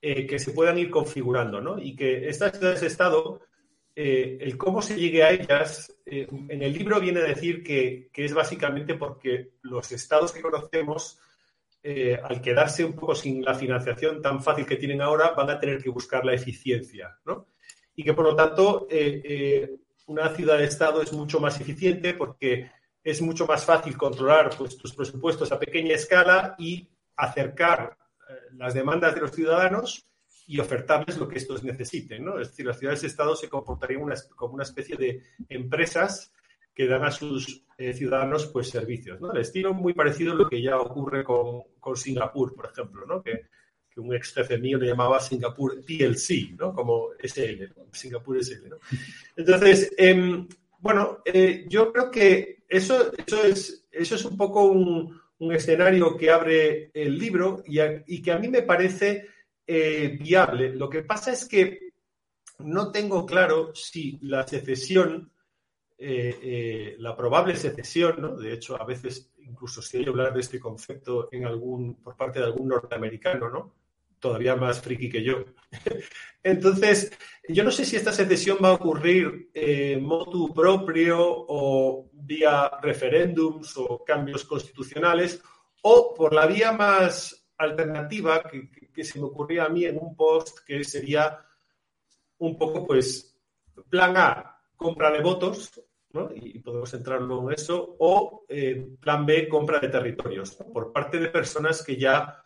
eh, que se puedan ir configurando, ¿no? Y que estas ciudades-estado, el cómo se llegue a ellas, en el libro viene a decir que, que es básicamente porque los estados que conocemos eh, al quedarse un poco sin la financiación tan fácil que tienen ahora, van a tener que buscar la eficiencia, ¿no? Y que por lo tanto eh, eh, una ciudad-estado es mucho más eficiente porque es mucho más fácil controlar pues, tus presupuestos a pequeña escala y acercar las demandas de los ciudadanos y ofertarles lo que estos necesiten, ¿no? Es decir, las ciudades-estado se comportarían como una especie de empresas que dan a sus eh, ciudadanos pues servicios. ¿no? El estilo muy parecido a lo que ya ocurre con, Singapur, por ejemplo, ¿no? que, un ex jefe mío le llamaba Singapur PLC, ¿no? como SL, Singapur SL. ¿no? Entonces, em, bueno, eh, yo creo que eso, eso, es, eso es un poco un, escenario que abre el libro y, que a mí me parece eh, viable. Lo que pasa es que no tengo claro si la secesión eh, eh, la probable secesión, ¿no? de hecho, a veces incluso se oye hablar de este concepto en algún, por parte de algún norteamericano, ¿no? todavía más friki que yo. <laughs> Entonces, yo no sé si esta secesión va a ocurrir motu propio o vía referéndums o cambios constitucionales o por la vía más alternativa que, que se me ocurría a mí en un post que sería un poco pues plan A, compra de votos y podemos entrar luego en eso, o eh, plan B, compra de territorios, por parte de personas que ya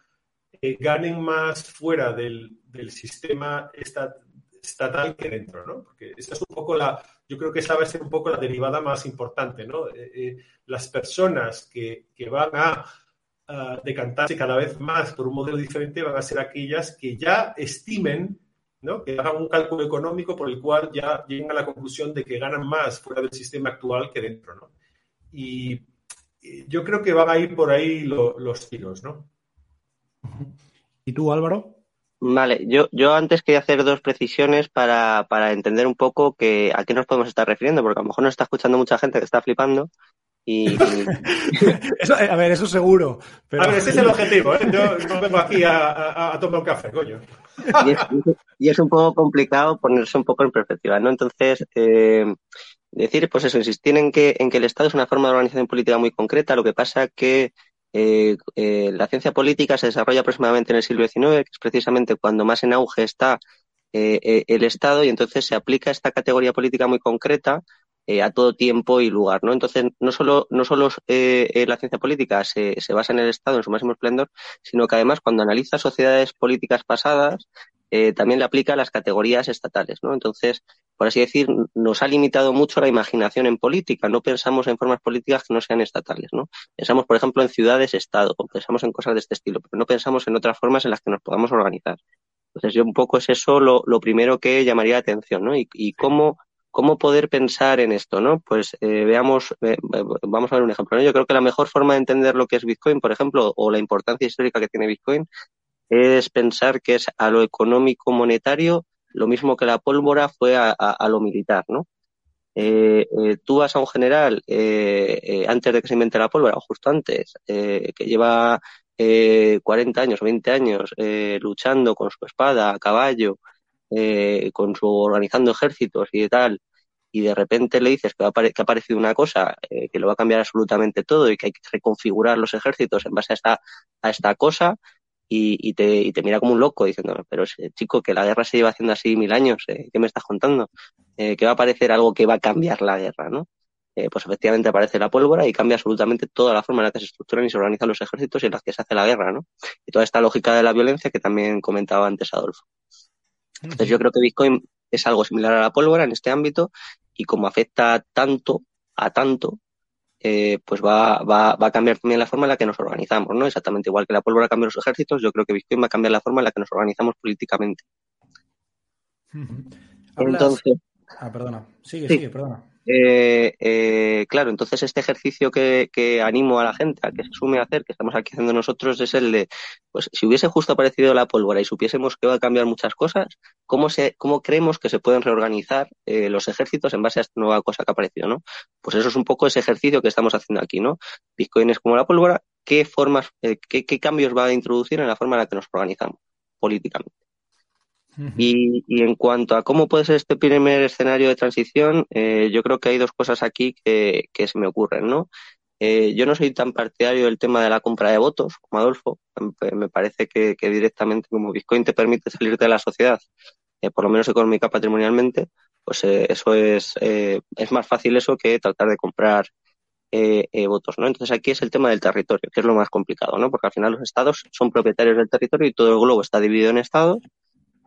eh, ganen más fuera del, sistema estatal que dentro, ¿no? Porque esa es un poco la, yo creo que esa va a ser un poco la derivada más importante, ¿no? Eh, las personas que, van a, a decantarse cada vez más por un modelo diferente van a ser aquellas que ya estimen que hagan un cálculo económico por el cual ya lleguen a la conclusión de que ganan más fuera del sistema actual que dentro. ¿no? Y yo creo que van a ir por ahí los tiros. ¿no? ¿Y tú, Álvaro? Vale, yo, yo antes quería hacer dos precisiones para, entender un poco que, a qué nos podemos estar refiriendo, porque a lo mejor nos está escuchando mucha gente que está flipando Y, <laughs> a ver, eso seguro. A ver, ese es el objetivo, ¿eh? Yo no vengo aquí a, tomar un café, coño. Y es, un poco complicado ponerse un poco en perspectiva, ¿no? Entonces, eh, decir, pues eso, insistir en que, en que el Estado es una forma de organización política muy concreta, lo que pasa que eh, eh, la ciencia política se desarrolla aproximadamente en el siglo XIX, que es precisamente cuando más en auge está eh, el Estado, y entonces se aplica esta categoría política muy concreta a todo tiempo y lugar, ¿no? Entonces, no solo, no solo la ciencia política se, se basa en el Estado en su máximo esplendor, sino que además cuando analiza sociedades políticas pasadas, también le aplica a las categorías estatales, ¿no? Entonces, por así decir, nos ha limitado mucho la imaginación en política. No pensamos en formas políticas que no sean estatales, ¿no? Pensamos, por ejemplo, en ciudades-estado, o pensamos en cosas de este estilo, pero no pensamos en otras formas en las que nos podamos organizar. Entonces, yo un poco es eso lo, primero que llamaría la atención, ¿no? Y, cómo, cómo poder pensar en esto, ¿no? Pues eh, veamos, eh, vamos a ver un ejemplo. ¿no? Yo creo que la mejor forma de entender lo que es Bitcoin, por ejemplo, o la importancia histórica que tiene Bitcoin, es pensar que es a lo económico monetario lo mismo que la pólvora fue a, lo militar, ¿no? Eh, eh, tú vas a un general eh, antes de que se invente la pólvora, o justo antes, que lleva 40 años o 20 años luchando con su espada a caballo, con su organizando ejércitos y tal, y de repente le dices que, ha aparecido una cosa que lo va a cambiar absolutamente todo y que hay que reconfigurar los ejércitos en base a esta, a esta cosa, y, te, y te mira como un loco diciendo, pero chico, que la guerra se lleva haciendo así mil años, eh, ¿qué me estás contando? Eh, que va a aparecer algo que va a cambiar la guerra, ¿no? Eh, pues efectivamente aparece la pólvora y cambia absolutamente toda la forma en la que se estructuran y se organizan los ejércitos y en las que se hace la guerra, ¿no? Y toda esta lógica de la violencia que también comentaba antes Adolfo. Entonces yo creo que Bitcoin es algo similar a la pólvora en este ámbito y como afecta tanto a tanto, eh, pues va, va, va, a cambiar también la forma en la que nos organizamos, ¿no? Exactamente igual que la pólvora cambia los ejércitos, yo creo que Bitcoin va a cambiar la forma en la que nos organizamos políticamente. <laughs> Entonces. Ah, perdona. Sigue, sigue, perdona. Eh, eh, claro, entonces este ejercicio que, animo a la gente a que se sume a hacer, que estamos aquí haciendo nosotros, es el de, pues si hubiese justo aparecido la pólvora y supiésemos que va a cambiar muchas cosas, ¿cómo, se, cómo creemos que se pueden reorganizar eh, los ejércitos en base a esta nueva cosa que ha aparecido, ¿no? Pues eso es un poco ese ejercicio que estamos haciendo aquí, ¿no? Bitcoin es como la pólvora, ¿qué formas, qué, qué cambios va a introducir en la forma en la que nos organizamos políticamente? Y, y, en cuanto a cómo puede ser este primer escenario de transición, eh, yo creo que hay dos cosas aquí que, que se me ocurren, ¿no? Eh, yo no soy tan partidario del tema de la compra de votos como Adolfo. Me parece que, que directamente, como Bitcoin te permite salir de la sociedad, eh, por lo menos económica patrimonialmente, pues eh, eso es, eh, es más fácil eso que tratar de comprar votos, ¿no? Entonces aquí es el tema del territorio, que es lo más complicado, ¿no? Porque al final los estados son propietarios del territorio y todo el globo está dividido en estados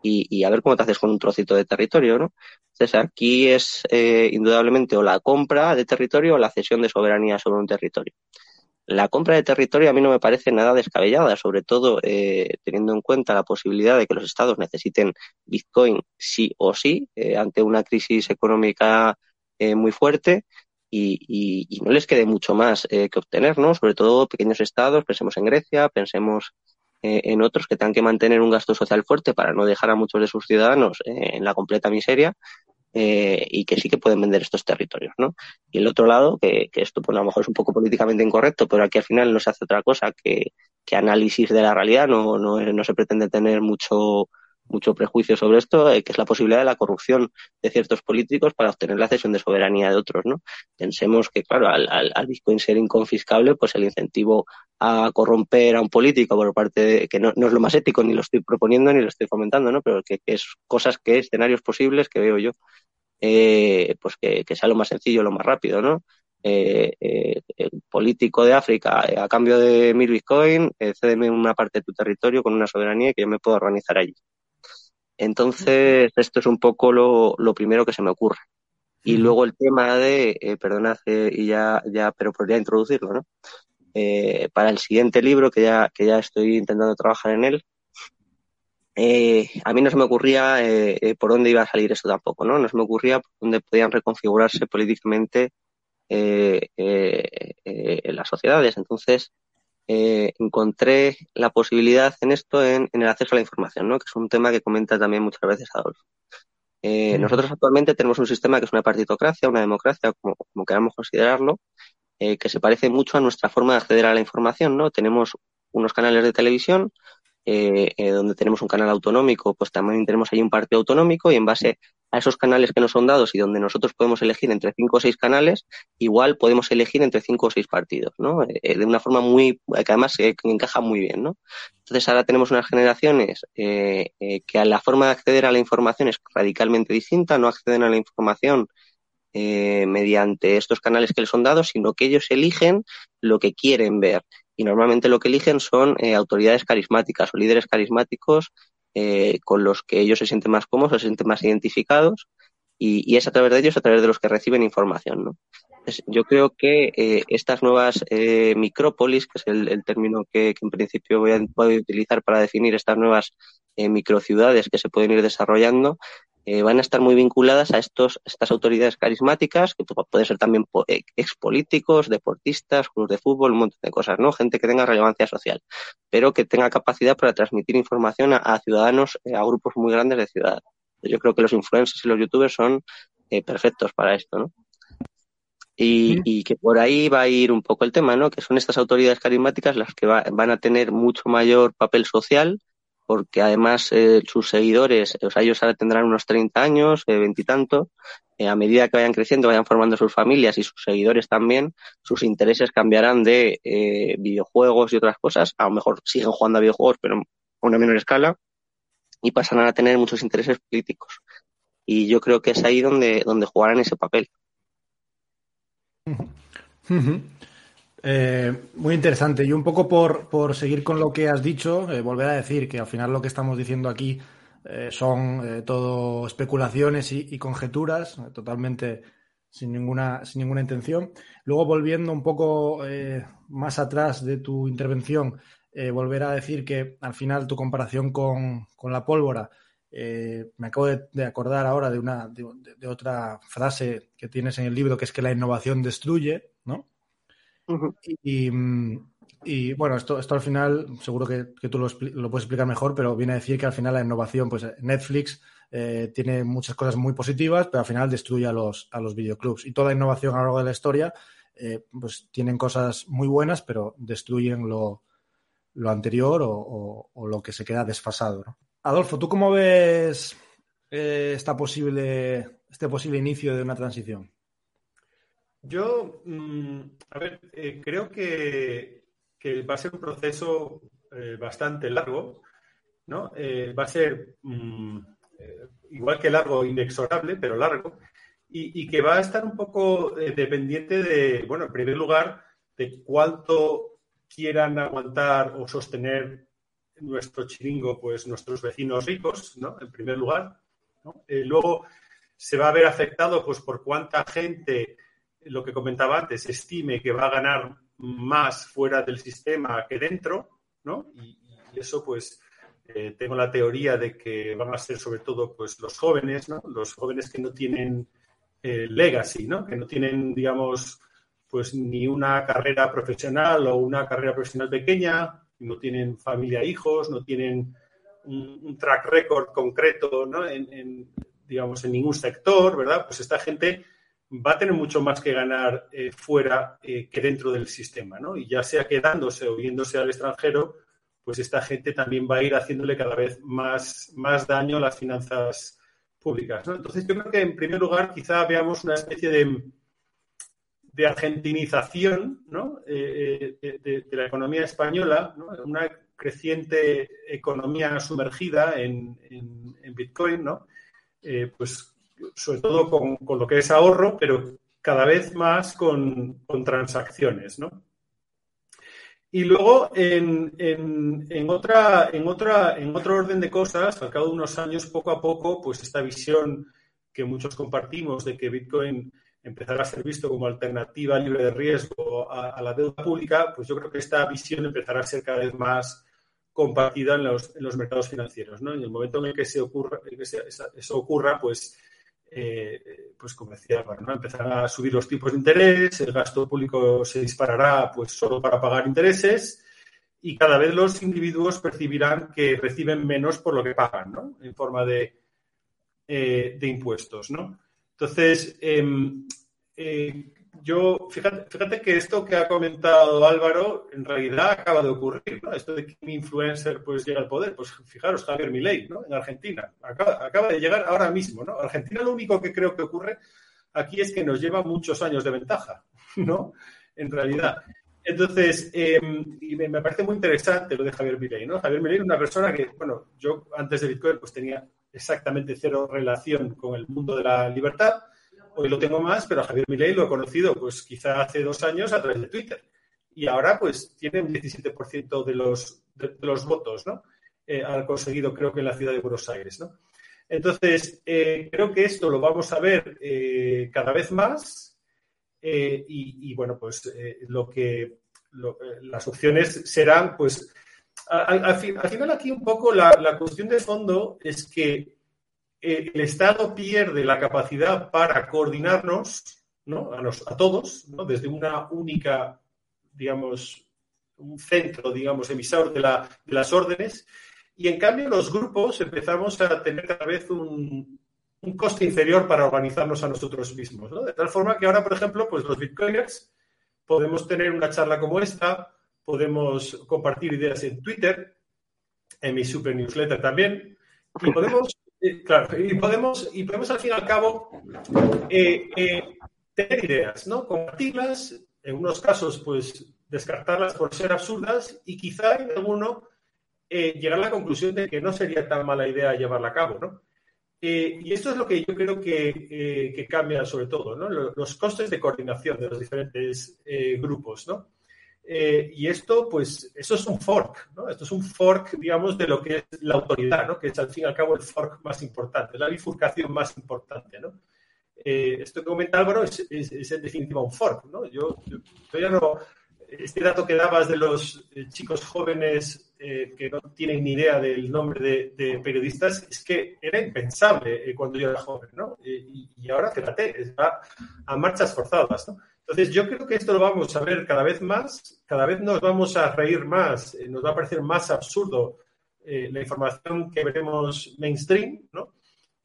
y, a ver cómo te haces con un trocito de territorio, ¿no? Entonces aquí es eh, indudablemente o la compra de territorio o la cesión de soberanía sobre un territorio. La compra de territorio a mí no me parece nada descabellada, sobre todo eh, teniendo en cuenta la posibilidad de que los estados necesiten Bitcoin sí o sí eh, ante una crisis económica muy fuerte y, y, no les quede mucho más que obtener, ¿no? Sobre todo pequeños estados, pensemos en Grecia, pensemos eh, en otros que tengan que mantener un gasto social fuerte para no dejar a muchos de sus ciudadanos eh, en la completa miseria eh, y que sí que pueden vender estos territorios, ¿no? Y el otro lado, que, esto pues a lo mejor es un poco políticamente incorrecto, pero aquí al final no se hace otra cosa que, que análisis de la realidad, no, no, no se pretende tener mucho mucho prejuicio sobre esto, eh, que es la posibilidad de la corrupción de ciertos políticos para obtener la cesión de soberanía de otros, ¿no? Pensemos que, claro, al, al, Bitcoin ser inconfiscable, pues el incentivo a corromper a un político por parte de, que no, no, es lo más ético, ni lo estoy proponiendo, ni lo estoy fomentando, ¿no? Pero que, es cosas que, escenarios posibles que veo yo, eh, pues que, que sea lo más sencillo, lo más rápido, ¿no? Eh, eh, el político de África, a cambio de mil Bitcoin, cédeme una parte de tu territorio con una soberanía que yo me puedo organizar allí. Entonces, esto es un poco lo, lo primero que se me ocurre. Y luego el tema de, eh, perdonad, eh, y ya, ya, pero podría introducirlo, ¿no? Eh, para el siguiente libro, que ya, que ya estoy intentando trabajar en él, eh, a mí no se me ocurría eh, por dónde iba a salir esto tampoco, ¿no? No se me ocurría por dónde podían reconfigurarse políticamente las sociedades. Entonces, eh, encontré la posibilidad en esto en, el acceso a la información, ¿no? que es un tema que comenta también muchas veces Adolfo. Eh, nosotros actualmente tenemos un sistema que es una partitocracia, una democracia, como, como queramos considerarlo, eh, que se parece mucho a nuestra forma de acceder a la información, ¿no? Tenemos unos canales de televisión eh, eh, donde tenemos un canal autonómico, pues también tenemos ahí un partido autonómico y en base a esos canales que nos son dados y donde nosotros podemos elegir entre cinco o seis canales, igual podemos elegir entre cinco o seis partidos, ¿no? Eh, de una forma muy, que además encaja muy bien, ¿no? Entonces ahora tenemos unas generaciones que a la forma de acceder a la información es radicalmente distinta, no acceden a la información mediante estos canales que les son dados, sino que ellos eligen lo que quieren ver y normalmente lo que eligen son eh, autoridades carismáticas o líderes carismáticos eh, con los que ellos se sienten más cómodos, se sienten más identificados y, es a través de ellos a través de los que reciben información. yo creo que eh, estas nuevas micrópolis, que es el, término que, en principio voy a, voy a, utilizar para definir estas nuevas microciudades que se pueden ir desarrollando, eh, van a estar muy vinculadas a estos, estas autoridades carismáticas, que pueden ser también eh, expolíticos, deportistas, clubes de fútbol, un montón de cosas, ¿no? Gente que tenga relevancia social, pero que tenga capacidad para transmitir información a, ciudadanos, eh, a grupos muy grandes de ciudadanos. Yo creo que los influencers y los youtubers son perfectos para esto, ¿no? Y, y, que por ahí va a ir un poco el tema, ¿no? Que son estas autoridades carismáticas las que van a tener mucho mayor papel social, porque además eh, sus seguidores, o sea, ellos tendrán unos 30 años, eh, veintitantos, eh, a medida que vayan creciendo, vayan formando sus familias y sus seguidores también, sus intereses cambiarán de eh, videojuegos y otras cosas, a lo mejor siguen jugando a videojuegos, pero a una menor escala, y pasarán a tener muchos intereses políticos. Y yo creo que es ahí donde, donde jugarán ese papel. Eh, muy interesante. Y un poco por, por, seguir con lo que has dicho, eh, volver a decir que al final lo que estamos diciendo aquí eh, son todo especulaciones y, conjeturas, totalmente sin ninguna, sin ninguna intención. Luego, volviendo un poco más atrás de tu intervención, volver a decir que al final tu comparación con, con la pólvora, me acabo de, acordar ahora de, una, de otra frase que tienes en el libro, que es que la innovación destruye, ¿no? y, bueno, esto, al final, seguro que, tú lo, puedes explicar mejor, pero viene a decir que al final la innovación, pues Netflix eh, tiene muchas cosas muy positivas, pero al final destruye a los, a los videoclubs. Y toda innovación a lo largo de la historia, eh, pues tienen cosas muy buenas, pero destruyen lo, anterior o, lo que se queda desfasado. Adolfo, ¿tú cómo ves eh, esta posible, este posible inicio de una transición? Yo, mm, a ver, eh, creo que, va a ser un proceso eh, bastante largo, ¿no? Eh, va a ser mm, igual que largo, inexorable, pero largo, y, que va a estar un poco dependiente de, bueno, en primer lugar, de cuánto quieran aguantar o sostener nuestro chiringo, pues nuestros vecinos ricos, ¿no? En primer lugar. luego se va a ver afectado, pues, por cuánta gente lo que comentaba antes, estime que va a ganar más fuera del sistema que dentro, ¿no? Y, eso, pues, eh, tengo la teoría de que van a ser sobre todo, pues, los jóvenes, ¿no? Los jóvenes que no tienen eh, legacy, ¿no? Que no tienen, digamos, pues, ni una carrera profesional o una carrera profesional pequeña, no tienen familia, hijos, no tienen un, track record concreto, ¿no? En, digamos, en ningún sector, ¿verdad? Pues esta gente va a tener mucho más que ganar eh, fuera eh, que dentro del sistema, ¿no? Y ya sea quedándose o viéndose al extranjero, pues esta gente también va a ir haciéndole cada vez más, más daño a las finanzas públicas. Entonces yo creo que en primer lugar quizá veamos una especie de, de argentinización ¿no? Eh, de, la economía española, una creciente economía sumergida en, en Bitcoin, ¿no? pues sobre todo con, lo que es ahorro, pero cada vez más con, transacciones, ¿no? Y luego, en, otra, en, otra, en otro orden de cosas, al cabo de unos años, poco a poco, pues esta visión que muchos compartimos de que Bitcoin empezará a ser visto como alternativa libre de riesgo a, la deuda pública, pues yo creo que esta visión empezará a ser cada vez más compartida en los, mercados financieros. ¿no? En el momento en el que, se ocurra, que eso ocurra, pues eh, pues como decía, ¿no? empezará a subir los tipos de interés, el gasto público se disparará pues solo para pagar intereses y cada vez los individuos percibirán que reciben menos por lo que pagan, ¿no? En forma de, eh, de impuestos, ¿no? Entonces, em, eh, yo, fíjate, que esto que ha comentado Álvaro en realidad acaba de ocurrir, ¿no? Esto de que un influencer pues llega al poder, pues fijaros, Javier Milei, ¿no? En Argentina, acaba, de llegar ahora mismo, ¿no? Argentina lo único que creo que ocurre aquí es que nos lleva muchos años de ventaja, <laughs> ¿no? En realidad. Entonces, eh, y me, parece muy interesante lo de Javier Milei, ¿no? Javier Milei es una persona que, bueno, yo antes de Bitcoin pues tenía exactamente cero relación con el mundo de la libertad, hoy lo tengo más, pero a Javier Milei lo he conocido pues quizá hace dos años a través de Twitter. Y ahora pues tiene un 17% de los, votos, ¿no? Eh, ha conseguido creo que en la ciudad de Buenos Aires, ¿no? Entonces, eh, creo que esto lo vamos a ver eh, cada vez más y, bueno, pues lo que las opciones serán, pues, al, final aquí un poco la cuestión de fondo es que el Estado pierde la capacidad para coordinarnos, ¿no? a, todos, ¿no? desde una única, digamos, un centro, digamos, emisor de, las órdenes, y en cambio los grupos empezamos a tener cada vez un, coste inferior para organizarnos a nosotros mismos. De tal forma que ahora, por ejemplo, pues los bitcoiners podemos tener una charla como esta, podemos compartir ideas en Twitter, en mi super newsletter también, y <laughs> podemos claro, y podemos, y podemos al fin y al cabo eh, eh, tener ideas, ¿no? Compartirlas, en unos casos, pues descartarlas por ser absurdas y quizá en alguno eh, llegar a la conclusión de que no sería tan mala idea llevarla a cabo, ¿no? y esto es lo que yo creo que, que cambia sobre todo, ¿no? Los costes de coordinación de los diferentes grupos, ¿no? Eh, y esto, pues, eso es un fork, ¿no? Esto es un fork, digamos, de lo que es la autoridad, ¿no? Que es al fin y al cabo el fork más importante, la bifurcación más importante, ¿no? Eh, esto que comenta Álvaro es, es, en definitiva un fork, ¿no? Yo, todavía no, este dato que dabas de los eh, chicos jóvenes que no tienen ni idea del nombre de, periodistas, es que era impensable cuando yo era joven, ¿no? Y, y ahora, fíjate, va a marchas forzadas, ¿no? Entonces, yo creo que esto lo vamos a ver cada vez más, cada vez nos vamos a reír más, eh, nos va a parecer más absurdo eh, la información que veremos mainstream, ¿no?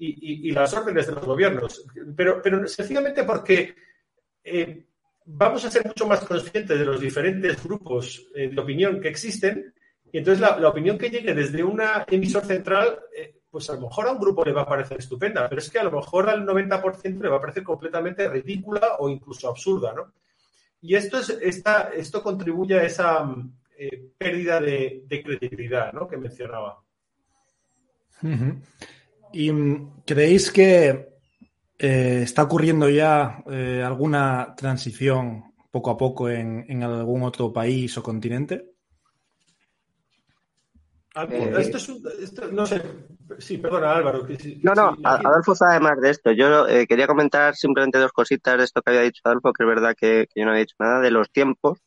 Y, las órdenes de los gobiernos. Pero, pero sencillamente porque eh, vamos a ser mucho más conscientes de los diferentes grupos de opinión que existen y entonces la, la, opinión que llegue desde una emisor central pues a lo mejor a un grupo le va a parecer estupenda, pero es que a lo mejor al 90% le va a parecer completamente ridícula o incluso absurda, ¿no? Y esto, es, esta, esto contribuye a esa eh, pérdida de, credibilidad, ¿no? Que mencionaba. ¿Y mm, creéis que eh, está ocurriendo ya eh, alguna transición poco a poco en algún otro país o continente? Eh, esto es un, no sé, sí, perdona Álvaro. no, no, Adolfo sabe más de esto. Yo eh, quería comentar simplemente dos cositas de esto que había dicho Adolfo, que es verdad que, yo no había dicho nada de los tiempos.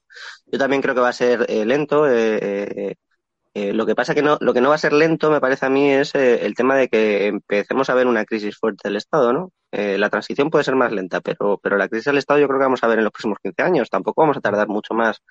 Yo también creo que va a ser eh, lento. lo que pasa que no, lo que no va a ser lento, me parece a mí, es el tema de que empecemos a ver una crisis fuerte del Estado, ¿no? la transición puede ser más lenta, pero, pero la crisis del Estado yo creo que vamos a ver en los próximos 15 años. Tampoco vamos a tardar mucho más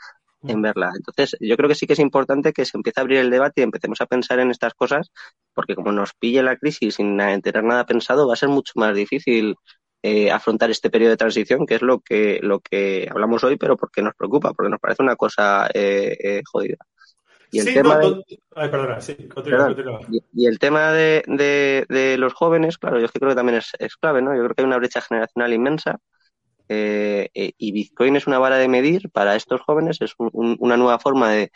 en verla. Entonces, yo creo que sí que es importante que se empiece a abrir el debate y empecemos a pensar en estas cosas, porque como nos pille la crisis sin tener nada pensado, va a ser mucho más difícil eh, afrontar este periodo de transición, que es lo que, lo que hablamos hoy, pero porque nos preocupa, porque nos parece una cosa eh, eh, jodida. Y el tema de, Ay, perdona, sí, continúa, Y, el tema de, de, de, los jóvenes, claro, yo creo que también es, es clave, ¿no? Yo creo que hay una brecha generacional inmensa eh, eh, y Bitcoin es una vara de medir para estos jóvenes, es una nueva forma de,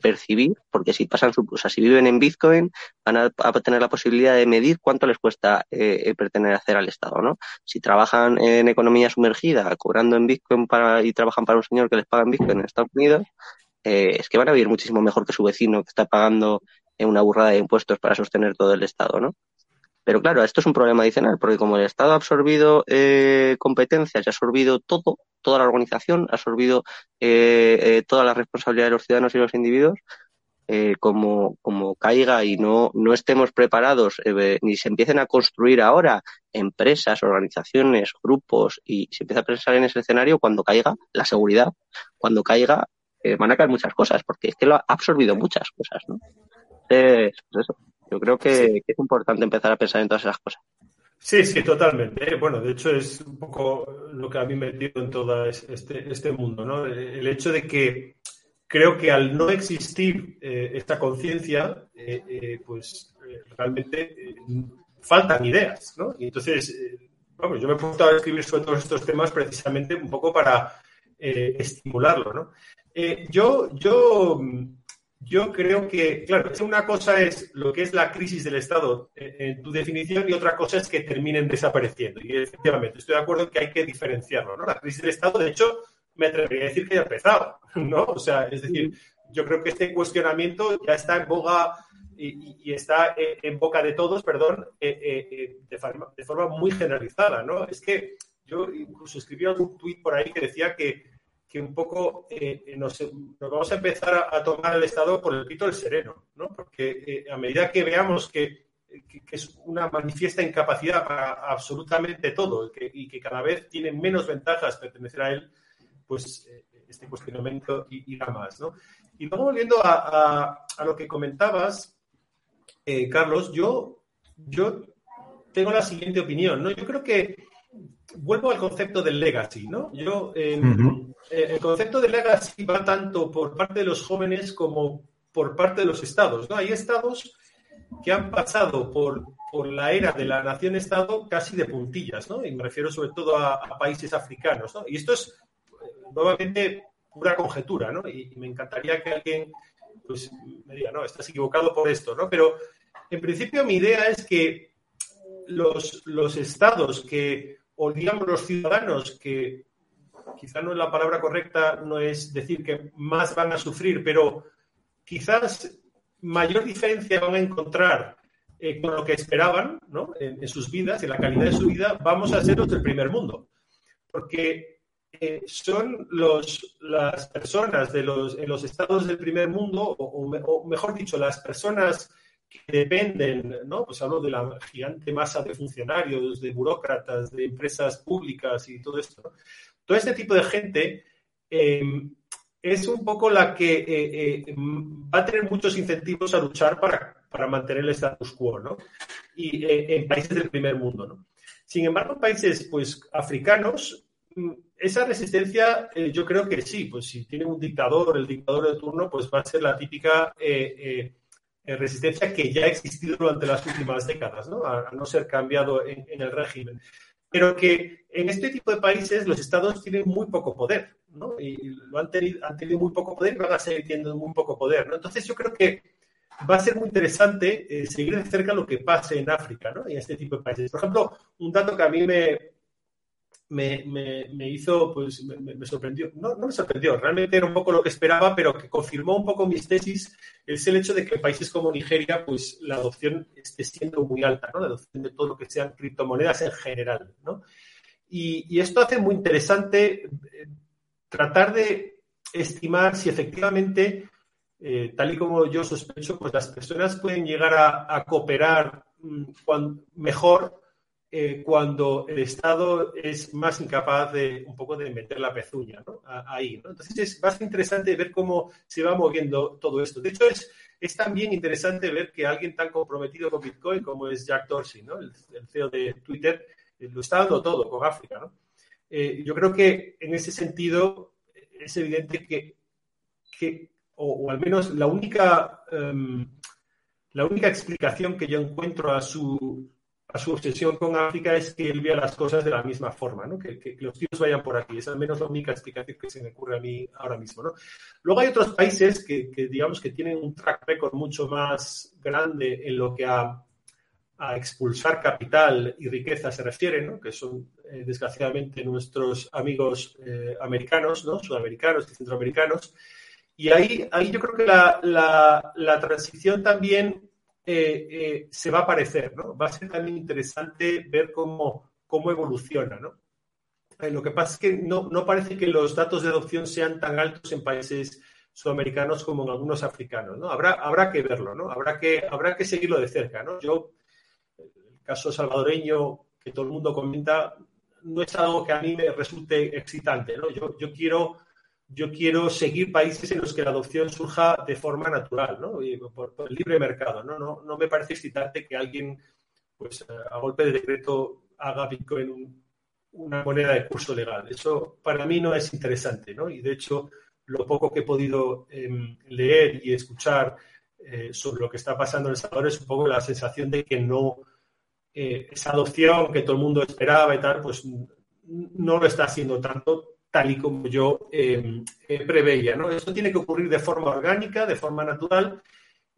percibir, porque si pasan su, o sea, si viven en Bitcoin, van a, tener la posibilidad de medir cuánto les cuesta eh, pertenecer al Estado, ¿no? Si trabajan en economía sumergida, cobrando en Bitcoin para, y trabajan para un señor que les paga en Bitcoin en Estados Unidos, es que van a vivir muchísimo mejor que su vecino que está pagando una burrada de impuestos para sostener todo el Estado, ¿no? Pero claro, esto es un problema adicional, porque como el Estado ha absorbido eh, competencias, ha absorbido todo, toda la organización, ha absorbido eh, eh, toda la responsabilidad de los ciudadanos y los individuos, como, como caiga y no, no estemos preparados, ni se empiecen a construir ahora empresas, organizaciones, grupos, y se empieza a pensar en ese escenario cuando caiga la seguridad, cuando caiga, van a caer muchas cosas, porque es que lo ha absorbido muchas cosas, ¿no? Entonces, pues eso. Yo creo que, es importante empezar a pensar en todas esas cosas. Sí, sí, totalmente. Bueno, de hecho es un poco lo que a mí me metido en todo este, este mundo, ¿no? El hecho de que creo que al no existir eh, esta conciencia, eh, eh, pues realmente faltan ideas, ¿no? Y entonces, vamos, yo me he puesto a escribir sobre todos estos temas precisamente un poco para estimularlo, ¿no? yo, yo yo creo que, claro, una cosa es lo que es la crisis del Estado en tu definición y otra cosa es que terminen desapareciendo. Y efectivamente, estoy de acuerdo que hay que diferenciarlo. ¿no? La crisis del Estado, de hecho, me atrevería a decir que ya ha empezado. <laughs> ¿no? O sea, es decir, yo creo que este cuestionamiento ya está en boga y, está en boca de todos, perdón, eh, eh, eh, de, forma, de forma muy generalizada. ¿no? Es que yo incluso escribí algún tuit por ahí que decía que que un poco eh, nos, vamos a empezar a, tomar el Estado por el pito del sereno, ¿no? Porque eh, a medida que veamos que, es una manifiesta incapacidad para absolutamente todo y que, cada vez tiene menos ventajas pertenecer a él, pues eh, este cuestionamiento irá más, ¿no? Y luego volviendo a, lo que comentabas, Carlos, yo, yo tengo la siguiente opinión, ¿no? Yo creo que vuelvo al concepto del legacy, ¿no? Yo, eh, el concepto de legacy va tanto por parte de los jóvenes como por parte de los estados. Hay estados que han pasado por, por la era de la nación-estado casi de puntillas, ¿no? Y me refiero sobre todo a, países africanos, ¿no? Y esto es, nuevamente, pura conjetura, ¿no? Y, me encantaría que alguien, pues, me diga, no, estás equivocado por esto, ¿no? Pero, en principio, mi idea es que los, los estados que o digamos los ciudadanos que quizá no es la palabra correcta, no es decir que más van a sufrir, pero quizás mayor diferencia van a encontrar eh, con lo que esperaban en, sus vidas, en la calidad de su vida, vamos a ser los del primer mundo. Porque eh, son los, las personas de los, en los estados del primer mundo, o mejor dicho, las personas que dependen, ¿no? Pues hablo de la gigante masa de funcionarios, de burócratas, de empresas públicas y todo esto. Todo este tipo de gente eh, es un poco la que eh, eh, va a tener muchos incentivos a luchar para, para mantener el status quo, ¿no? Y en países del primer mundo, ¿no? Sin embargo, en países pues africanos, mm, esa resistencia yo creo que sí, pues si tiene un dictador, el dictador de turno, pues va a ser la típica eh, resistencia que ya ha existido durante las últimas décadas, ¿no? A, no ser cambiado en, el régimen. Pero que en este tipo de países los estados tienen muy poco poder, ¿no? Y lo han tenido, han tenido muy poco poder y van a seguir teniendo muy poco poder, ¿no? Entonces yo creo que va a ser muy interesante eh, seguir de cerca lo que pase en África, ¿no? Y en este tipo de países. Por ejemplo, un dato que a mí me, me, me, hizo, pues me, sorprendió, no, no, me sorprendió, realmente era un poco lo que esperaba, pero que confirmó un poco mis tesis, es el hecho de que en países como Nigeria, pues la adopción esté siendo muy alta, ¿no? La adopción de todo lo que sean criptomonedas en general, ¿no? Y, y esto hace muy interesante eh, tratar de estimar si efectivamente, eh, tal y como yo sospecho, pues las personas pueden llegar a, a cooperar mm, mejor eh, cuando el Estado es más incapaz de un poco de meter la pezuña ahí. Entonces es bastante interesante ver cómo se va moviendo todo esto. De hecho, es, es también interesante ver que alguien tan comprometido con Bitcoin como es Jack Dorsey, ¿no? el, CEO de Twitter, eh, lo está dando todo con África. Eh, yo creo que en ese sentido es evidente que, que o, al menos la única, em, la única explicación que yo encuentro a su a su obsesión con África es que él vea las cosas de la misma forma, ¿no? que, los tíos vayan por aquí. Esa es al menos la única explicación que se me ocurre a mí ahora mismo. Luego hay otros países que, digamos que tienen un track record mucho más grande en lo que a, expulsar capital y riqueza se refiere, ¿no? que son eh, desgraciadamente nuestros amigos eh, americanos, ¿no? sudamericanos y centroamericanos. Y ahí, yo creo que la transición también eh, eh, se va a aparecer, ¿no? Va a ser también interesante ver cómo, cómo evoluciona, ¿no? Eh, lo que pasa es que no, no, parece que los datos de adopción sean tan altos en países sudamericanos como en algunos africanos, ¿no? Habrá, habrá que verlo, ¿no? Habrá que, habrá que seguirlo de cerca, ¿no? Yo, el caso salvadoreño que todo el mundo comenta, no es algo que a mí me resulte excitante, ¿no? Yo, yo quiero yo quiero seguir países en los que la adopción surja de forma natural, ¿no? por, el libre mercado, ¿no? ¿no? No me parece excitante que alguien pues a golpe de decreto haga Bitcoin una moneda de curso legal. Eso para mí no es interesante, ¿no? Y de hecho, lo poco que he podido em, leer y escuchar eh, sobre lo que está pasando en El Salvador es un poco la sensación de que no, eh, esa adopción que todo el mundo esperaba y tal, pues no lo está haciendo tanto tal y como yo em, eh, preveía. ¿no? Esto tiene que ocurrir de forma orgánica, de forma natural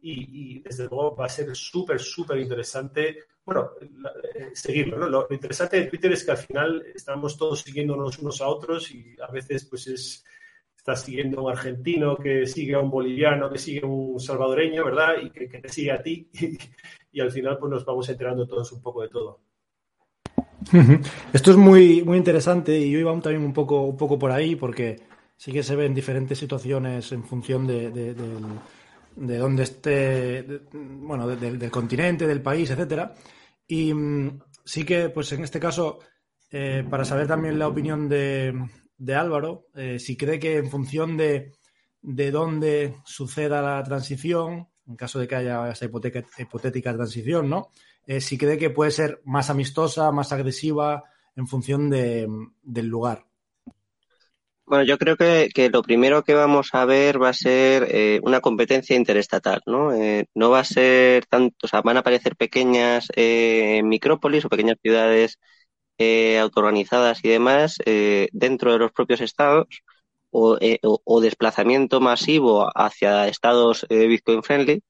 y, desde luego va a ser súper, súper interesante, bueno, eh, seguirlo. ¿no? Lo, interesante de Twitter es que al final estamos todos siguiéndonos unos a otros y a veces pues es, estás siguiendo a un argentino que sigue a un boliviano, que sigue a un salvadoreño, ¿verdad? Y que, te sigue a ti <laughs> y, y al final pues nos vamos enterando todos un poco de todo. <laughs> Esto es muy, muy interesante y yo iba también un poco, un poco por ahí porque sí que se ven diferentes situaciones en función de, de, de, dónde esté, bueno, del continente, del país, etcétera. Y mm, sí que, pues en este caso, eh, para saber también la opinión de, Álvaro, eh, si cree que en función de, de dónde suceda la transición, en caso de que haya esa hipotética transición, ¿no? Eh, si cree que puede ser más amistosa, más agresiva en función del lugar. Bueno, yo creo que, lo primero que vamos a ver va a ser eh, una competencia interestatal, ¿no? Eh, no va a ser tanto, o sea, van a aparecer pequeñas micrópolis o pequeñas ciudades autoorganizadas y demás dentro de los propios estados o, o, desplazamiento masivo hacia estados Bitcoin friendly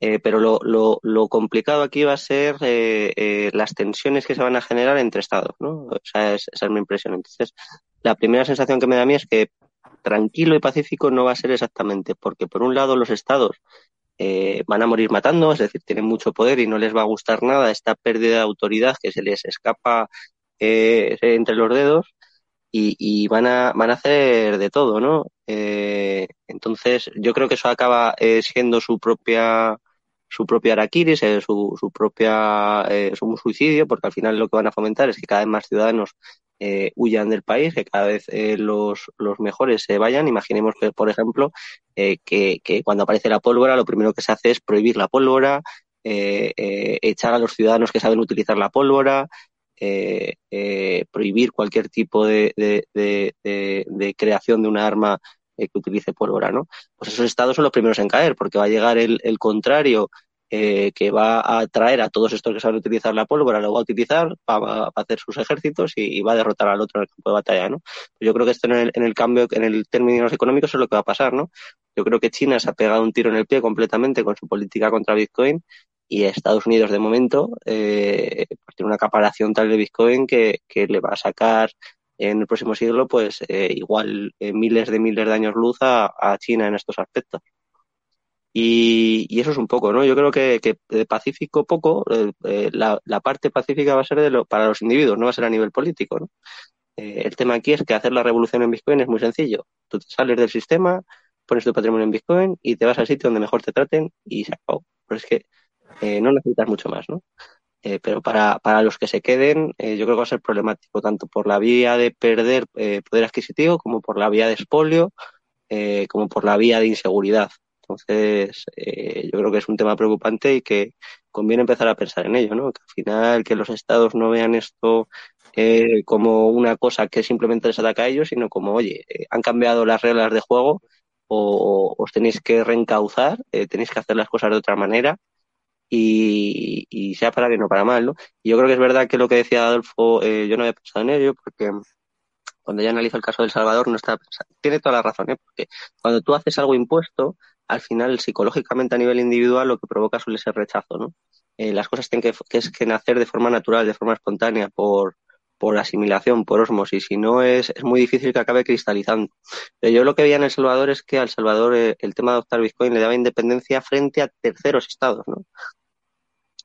eh, pero lo, lo, lo, complicado aquí va a ser eh, eh, las tensiones que se van a generar entre estados, ¿no? O sea, esa es mi impresión. Entonces, la primera sensación que me da a mí es que tranquilo y pacífico no va a ser exactamente, porque por un lado los estados eh, van a morir matando, es decir, tienen mucho poder y no les va a gustar nada esta pérdida de autoridad que se les escapa eh, entre los dedos y, y, van, a, van a hacer de todo, ¿no? Entonces, yo creo que eso acaba siendo su propia su propia araquiris, eh, su, su propia eh, su suicidio, porque al final lo que van a fomentar es que cada vez más ciudadanos eh, huyan del país, que cada vez eh, los, los mejores se vayan. Imaginemos, que, por ejemplo, eh, que, que cuando aparece la pólvora, lo primero que se hace es prohibir la pólvora, echar a los ciudadanos que saben utilizar la pólvora, prohibir cualquier tipo de, de, de, de, creación de una arma eh, que utilice pólvora, ¿no? Pues esos estados son los primeros en caer, porque va a llegar el, el contrario eh, que va a traer a todos estos que saben utilizar la pólvora, lo va a utilizar para, hacer sus ejércitos y, va a derrotar al otro en el campo de batalla, ¿no? Pues yo creo que esto en el, en el cambio, en el términos económicos es lo que va a pasar, ¿no? Yo creo que China se ha pegado un tiro en el pie completamente con su política contra Bitcoin y Estados Unidos de momento eh, pues tiene una acaparación tal de Bitcoin que, que le va a sacar en el próximo siglo, pues eh, igual eh, miles de miles de años luz a, a China en estos aspectos. Y, y, eso es un poco, ¿no? Yo creo que, que de pacífico poco, eh, eh, la, la, parte pacífica va a ser de lo, para los individuos, no va a ser a nivel político, ¿no? Eh, el tema aquí es que hacer la revolución en Bitcoin es muy sencillo. Tú te sales del sistema, pones tu patrimonio en Bitcoin y te vas al sitio donde mejor te traten y se acabó. Pero es que eh, no necesitas mucho más, ¿no? Eh, pero para, para los que se queden, eh, yo creo que va a ser problemático tanto por la vía de perder eh, poder adquisitivo como por la vía de expolio, eh, como por la vía de inseguridad. Entonces, yo creo que es un tema preocupante y que conviene empezar a pensar en ello, ¿no? Que al final que los estados no vean esto como una cosa que simplemente les ataca a ellos, sino como, oye, han cambiado las reglas de juego o os tenéis que reencauzar, tenéis que hacer las cosas de otra manera y, sea para bien o para mal, ¿no? Y yo creo que es verdad que lo que decía Adolfo, eh, yo no había pensado en ello, porque cuando ya analizo el caso del Salvador no está pensando. Tiene toda la razón, ¿eh? Porque cuando tú haces algo impuesto, al final, psicológicamente a nivel individual, lo que provoca suele ser rechazo, ¿no? Eh, las cosas tienen que nacer de forma natural, de forma espontánea, por, por asimilación, por osmosis, si no es, es muy difícil que acabe cristalizando. Pero yo lo que veía en El Salvador es que al Salvador eh, el tema de adoptar Bitcoin le daba independencia frente a terceros estados, ¿no?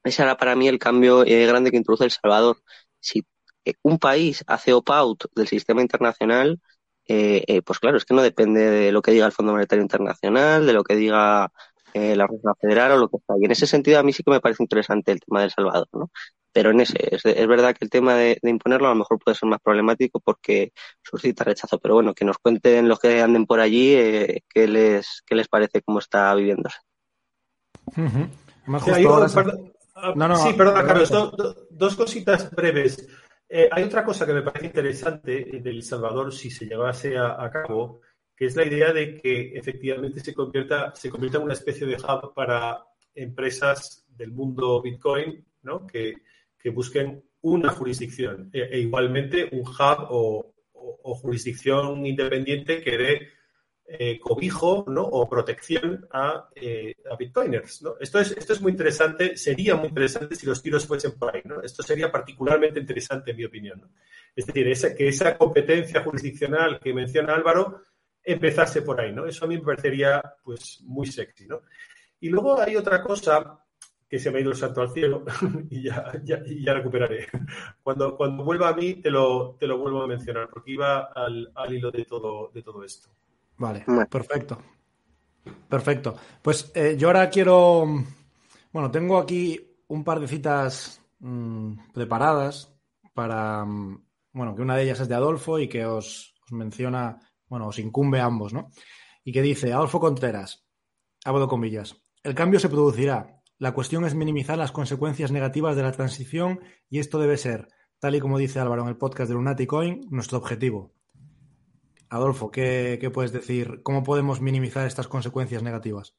Ese era para mí el cambio eh, grande que introduce El Salvador. Si eh, un país hace opt-out del sistema internacional, eh, eh, pues claro, es que no depende de lo que diga el Fondo Monetario Internacional, de lo que diga eh, la Reserva Federal o lo que sea. Y en ese sentido a mí sí que me parece interesante el tema del Salvador, ¿no? Pero en ese, es, es verdad que el tema de, de, imponerlo a lo mejor puede ser más problemático porque suscita rechazo. Pero bueno, que nos cuenten los que anden por allí eh, qué, les, qué les parece cómo está viviéndose. Uh -huh. Más justo ahora Ah, sí, perdona, Carlos, dos cositas breves. Eh, hay otra cosa que me parece interesante en El Salvador, si se llevase a, cabo, que es la idea de que efectivamente se convierta, se convierta en una especie de hub para empresas del mundo Bitcoin, ¿no? que, busquen una jurisdicción e, e, igualmente un hub o, jurisdicción independiente que dé eh, cobijo ¿no? o protección a, eh, a bitcoiners. ¿no? Esto, es, esto es muy interesante, sería muy interesante si los tiros fuesen por ahí. ¿no? Esto sería particularmente interesante en mi opinión. Es decir, que esa competencia jurisdiccional que menciona Álvaro empezase por ahí. ¿no? Eso a mí me parecería pues, muy sexy. ¿no? Y luego hay otra cosa que se me ha ido el santo al cielo <laughs> y ya, ya, recuperaré. Cuando, cuando vuelva a mí te lo, te lo vuelvo a mencionar porque iba al, al hilo de todo, de todo esto. Vale, perfecto. Perfecto. Pues eh, yo ahora quiero. Bueno, tengo aquí un par de citas mm, preparadas para. Mm, bueno, que una de ellas es de Adolfo y que os, menciona. Bueno, os incumbe a ambos, ¿no? Y que dice: Adolfo Contreras, abro comillas. El cambio se producirá. La cuestión es minimizar las consecuencias negativas de la transición y esto debe ser, tal y como dice Álvaro en el podcast de Lunaticoin, nuestro objetivo. Adolfo, ¿qué, puedes decir? ¿Cómo podemos minimizar estas consecuencias negativas?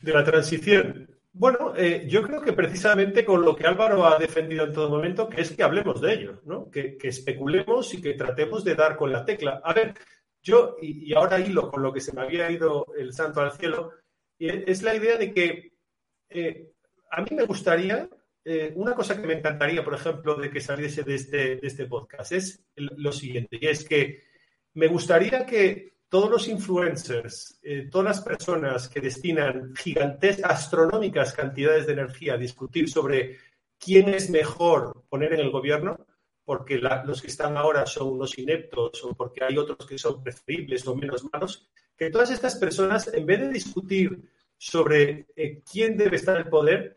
De la transición. Bueno, eh, yo creo que precisamente con lo que Álvaro ha defendido en todo momento, que es que hablemos de ello, ¿no? que, especulemos y que tratemos de dar con la tecla. A ver, yo, y, ahora hilo con lo que se me había ido el santo al cielo, es la idea de que eh, a mí me gustaría, eh, una cosa que me encantaría, por ejemplo, de que saliese de este, de este podcast, es lo siguiente, y es que me gustaría que todos los influencers, eh, todas las personas que destinan gigantescas, astronómicas cantidades de energía a discutir sobre quién es mejor poner en el gobierno, porque los que están ahora son unos ineptos o porque hay otros que son preferibles o menos malos, que todas estas personas, en vez de discutir sobre eh, quién debe estar en el poder,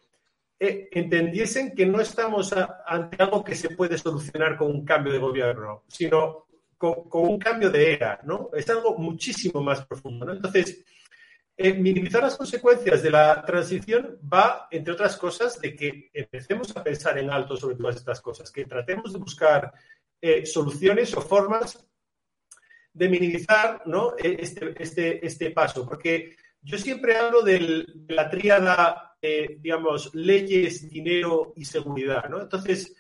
eh, entendiesen que no estamos ante algo que se puede solucionar con un cambio de gobierno, sino con, un cambio de era, ¿no? Es algo muchísimo más profundo, ¿no? Entonces, eh, minimizar las consecuencias de la transición va, entre otras cosas, de que empecemos a pensar en alto sobre todas estas cosas, que tratemos de buscar eh, soluciones o formas de minimizar ¿no? E, este, este, este paso, porque yo siempre hablo de la tríada, eh, digamos, leyes, dinero y seguridad, ¿no? Entonces,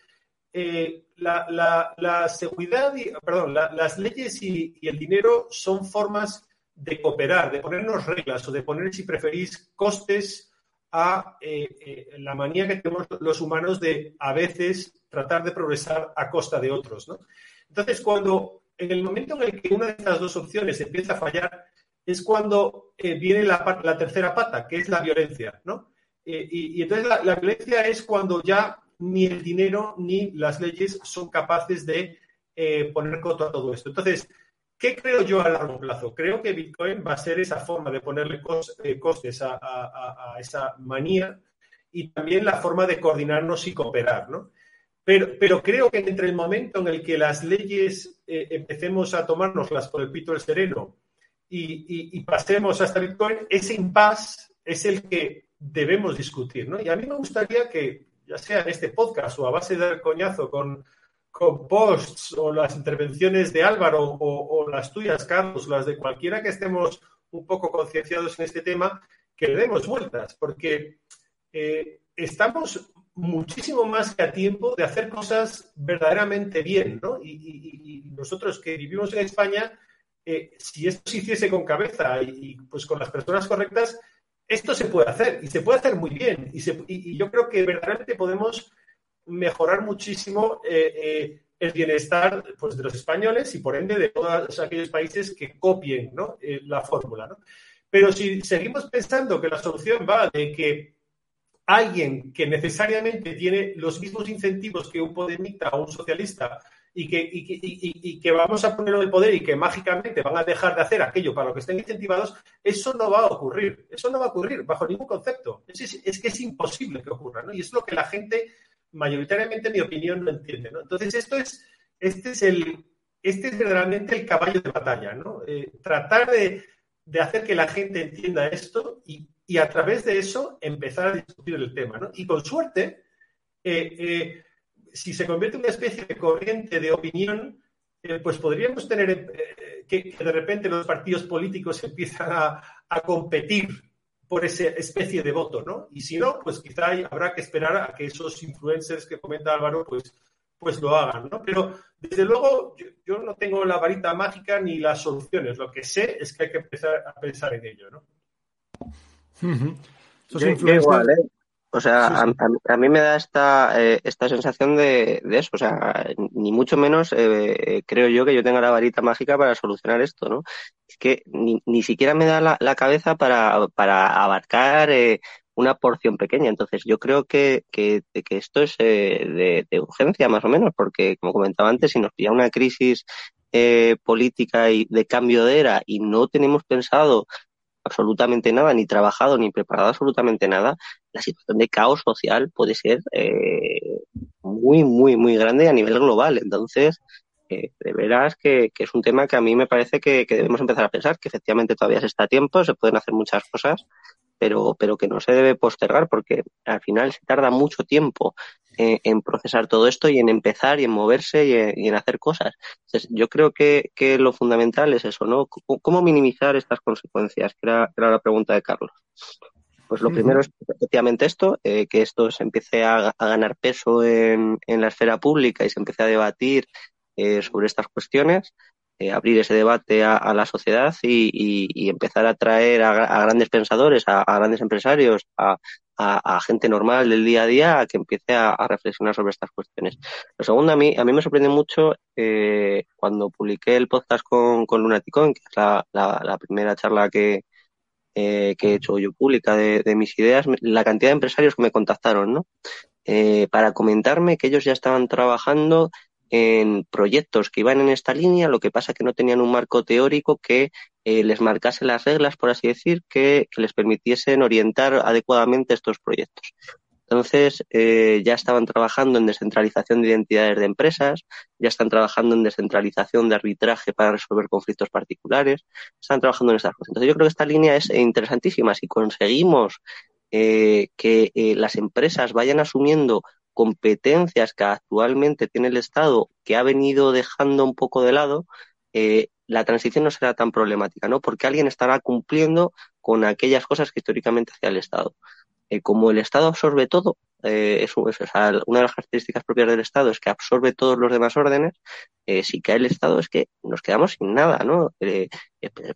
eh, la, seguridad, perdón, las leyes y, el dinero son formas de cooperar, de ponernos reglas o de poner, si preferís, costes a eh, eh, la manía que tenemos los humanos de a veces tratar de progresar a costa de otros. Entonces, cuando en el momento en el que una de estas dos opciones empieza a fallar, es cuando viene la, tercera pata, que es la violencia. ¿no? y, entonces la violencia es cuando ya ni el dinero ni las leyes son capaces de eh, poner coto a todo esto. Entonces, ¿qué creo yo a largo plazo? Creo que Bitcoin va a ser esa forma de ponerle eh, costes a, esa manía y también la forma de coordinarnos y cooperar, ¿no? Pero, pero, creo que entre el momento en el que las leyes eh, empecemos a tomárnoslas por el pito del sereno y, pasemos hasta Bitcoin, ese impasse es el que debemos discutir, ¿no? Y a mí me gustaría que ya sea en este podcast o a base de dar coñazo con, con posts o las intervenciones de Álvaro o, las tuyas, Carlos, las de cualquiera que estemos un poco concienciados en este tema, que le demos vueltas, porque eh, estamos muchísimo más que a tiempo de hacer cosas verdaderamente bien, ¿no? Y, nosotros que vivimos en España, eh, si esto se hiciese con cabeza y, pues con las personas correctas, esto se puede hacer y se puede hacer muy bien. Y, yo creo que verdaderamente podemos mejorar muchísimo eh, eh, el bienestar pues, de los españoles y por ende de todos aquellos países que copien eh, la fórmula. Pero si seguimos pensando que la solución va de que alguien que necesariamente tiene los mismos incentivos que un podemita o un socialista y que, y, que vamos a ponerlo en el poder y que mágicamente van a dejar de hacer aquello para lo que estén incentivados, eso no va a ocurrir. Eso no va a ocurrir bajo ningún concepto. Es, que es imposible que ocurra, ¿no? Y es lo que la gente, mayoritariamente, en mi opinión, no entiende, ¿no? Entonces, esto es, este es el, este es verdaderamente el caballo de batalla, ¿no? Eh, tratar de, hacer que la gente entienda esto y, y a través de eso empezar a discutir el tema. ¿no? Y con suerte, eh, eh, si se convierte en una especie de corriente de opinión, eh, pues podríamos tener que, de repente los partidos políticos <laughs> empiezan a, a, competir por esa especie de voto, ¿no? Y si no, pues quizá habrá que esperar a que esos influencers que comenta Álvaro, pues, pues lo hagan, ¿no? Pero desde luego yo, no tengo la varita mágica ni las soluciones. Lo que sé es que hay que empezar a pensar en ello, ¿no? igual, ¿eh? O sea, a, mí me da esta, eh, esta sensación de, eso. O sea, ni mucho menos eh, creo yo que yo tenga la varita mágica para solucionar esto, ¿no? Es que ni, ni siquiera me da la, cabeza para, para abarcar una porción pequeña. Entonces, yo creo que, que, que esto es de, de, urgencia, más o menos, porque, como comentaba antes, si nos pilla una crisis política y de cambio de era y no tenemos pensado absolutamente nada, ni trabajado, ni preparado absolutamente nada, la situación de caos social puede ser eh, muy, muy, muy grande a nivel global. Entonces, eh, de veras que, es un tema que a mí me parece que, que, debemos empezar a pensar, que efectivamente todavía se está a tiempo, se pueden hacer muchas cosas, pero, pero que no se debe postergar porque al final se tarda mucho tiempo eh, en procesar todo esto y en empezar y en moverse y en, hacer cosas. Entonces, yo creo que, que, lo fundamental es eso, ¿no? ¿Cómo, minimizar estas consecuencias? Que era, la pregunta de Carlos. Pues lo primero es efectivamente esto, eh, que esto se empiece a, ganar peso en, en, la esfera pública y se empiece a debatir eh, sobre estas cuestiones. Eh, abrir ese debate a, la sociedad y, empezar a traer a, grandes pensadores, a, grandes empresarios, a, gente normal del día a día a que empiece a, reflexionar sobre estas cuestiones. Lo segundo, a mí, a mí me sorprende mucho eh, cuando publiqué el podcast con, con Lunaticon, que es la, primera charla que, eh, que he hecho yo pública de, de, mis ideas, la cantidad de empresarios que me contactaron, ¿no? para comentarme que ellos ya estaban trabajando en proyectos que iban en esta línea, lo que pasa que no tenían un marco teórico que eh, les marcase las reglas, por así decir, que, les permitiesen orientar adecuadamente estos proyectos. Entonces, eh, ya estaban trabajando en descentralización de identidades de empresas, ya están trabajando en descentralización de arbitraje para resolver conflictos particulares, están trabajando en estas cosas. Entonces, yo creo que esta línea es interesantísima. Si conseguimos eh, que las empresas vayan asumiendo competencias que actualmente tiene el Estado, que ha venido dejando un poco de lado, eh, la transición no será tan problemática, ¿no? Porque alguien estará cumpliendo con aquellas cosas que históricamente hacía el Estado. Eh, como el Estado absorbe todo, eh, es, una de las características propias del Estado es que absorbe todos los demás órdenes, eh, si cae el Estado es que nos quedamos sin nada, ¿no?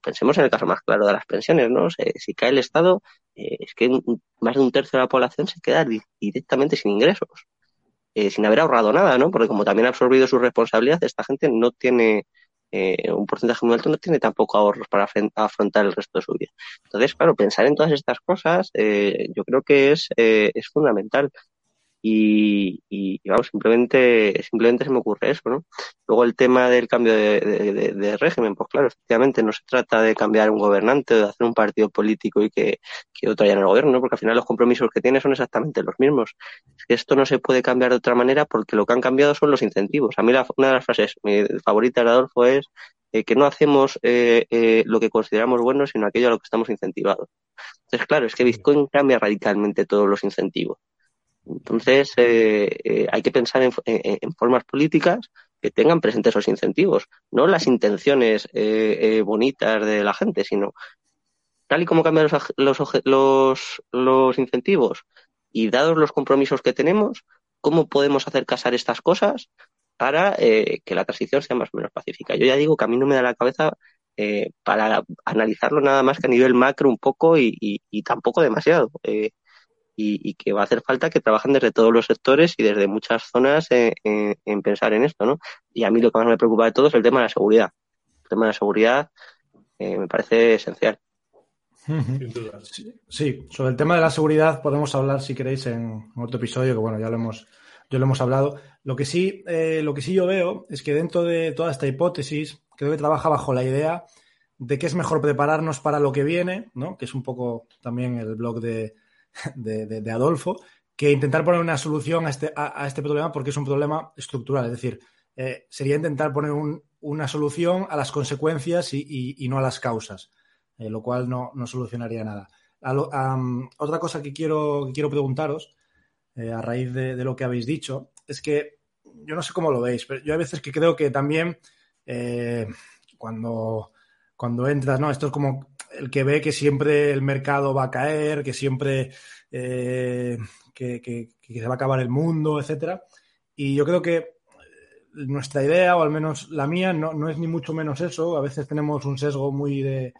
Pensemos en el caso más claro de las pensiones, ¿no? si cae el Estado, es que más de un tercio de la población se queda directamente sin ingresos, sin haber ahorrado nada, ¿no? Porque como también ha absorbido su responsabilidad, esta gente no tiene eh, un porcentaje muy alto no tiene tampoco ahorros para afrontar el resto de su vida. Entonces, claro, pensar en todas estas cosas eh, yo creo que es, eh, es fundamental y, vamos, simplemente, simplemente se me ocurre eso, ¿no? Luego el tema del cambio de, régimen, pues claro, efectivamente no se trata de cambiar un gobernante o de hacer un partido político y que, que otro haya en el gobierno, ¿no? Porque al final los compromisos que tiene son exactamente los mismos. Es que esto no se puede cambiar de otra manera porque lo que han cambiado son los incentivos. A mí una de las frases mi favorita de Adolfo es eh, que no hacemos eh, eh, lo que consideramos bueno, sino aquello a lo que estamos incentivados. Entonces, claro, es que Bitcoin cambia radicalmente todos los incentivos. Entonces, eh, eh, hay que pensar en, formas políticas que tengan presentes esos incentivos, no las intenciones eh, bonitas de la gente, sino tal y como cambian los, los, los, incentivos y dados los compromisos que tenemos, ¿cómo podemos hacer casar estas cosas para que la transición sea más o menos pacífica? Yo ya digo que a mí no me da la cabeza para analizarlo nada más que a nivel macro un poco y, y tampoco demasiado y, que va a hacer falta que trabajen desde todos los sectores y desde muchas zonas en, pensar en esto, ¿no? Y a mí lo que más me preocupa de todo es el tema de la seguridad. El tema de la seguridad eh, me parece esencial. Sí, sobre el tema de la seguridad podemos hablar si queréis en otro episodio, que bueno, ya lo hemos, ya lo hemos hablado. Lo que sí, eh, lo que sí yo veo es que dentro de toda esta hipótesis, creo que trabaja bajo la idea de que es mejor prepararnos para lo que viene, ¿no? Que es un poco también el blog de, <laughs> de, Adolfo, que intentar poner una solución a este, a, este problema porque es un problema estructural. Es decir, eh, sería intentar poner una solución a las consecuencias y, no a las causas, eh, lo cual no, solucionaría nada. otra cosa que quiero, quiero preguntaros, eh, a raíz de, lo que habéis dicho, es que yo no sé cómo lo veis, pero yo a veces que creo que también cuando, cuando entras, ¿no? Esto es como el que ve que siempre el mercado va a caer, que siempre eh, que, se va a acabar el mundo, etcétera. Y yo creo que nuestra idea, o al menos la mía, no, no, es ni mucho menos eso. A veces tenemos un sesgo muy de,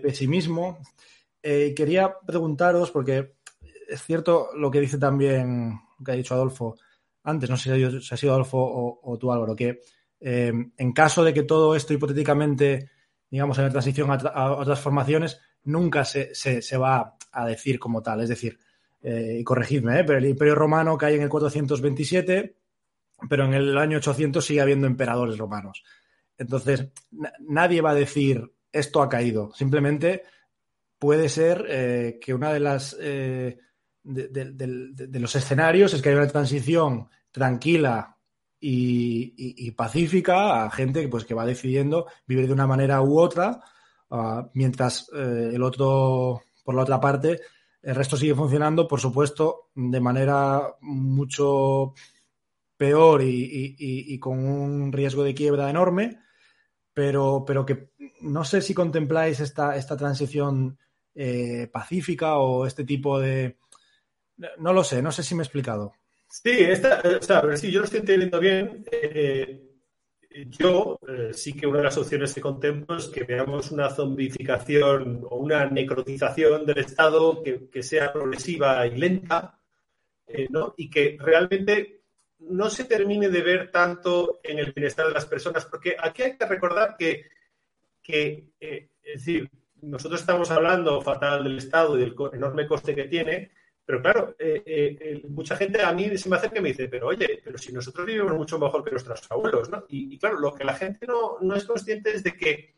pesimismo. Eh, quería preguntaros, porque es cierto lo que dice también, que ha dicho Adolfo antes, no sé si ha sido Adolfo o, tú Álvaro, que eh, en caso de que todo esto hipotéticamente, digamos, en la transición a, otras formaciones, nunca se, se, va a decir como tal. Es decir, eh, corregidme, pero el Imperio Romano cae en el 427, pero en el año 800 sigue habiendo emperadores romanos. Entonces, nadie va a decir esto ha caído. Simplemente puede ser eh, que una de las eh, de, los escenarios es que haya una transición tranquila y, pacífica a gente pues, que va decidiendo vivir de una manera u otra, ah, mientras eh, el otro, por la otra parte, el resto sigue funcionando, por supuesto, de manera mucho peor y, con un riesgo de quiebra enorme, pero, pero que no sé si contempláis esta, esta transición eh, pacífica o este tipo de... No lo sé, no sé si me he explicado. Sí, esta, o sea, sí yo lo estoy entendiendo bien. Eh, yo eh, sí que una de las opciones que contemplo es que veamos una zombificación o una necrotización del Estado que, que sea progresiva y lenta, ¿no? Y que realmente no se termine de ver tanto en el bienestar de las personas, porque aquí hay que recordar que, que es decir, nosotros estamos hablando fatal del Estado y del enorme coste que tiene, pero claro, eh, eh, mucha gente a mí se me acerca y me dice, pero oye, pero si nosotros vivimos mucho mejor que nuestros abuelos, ¿no? Y, claro, lo que la gente no, no es consciente es de que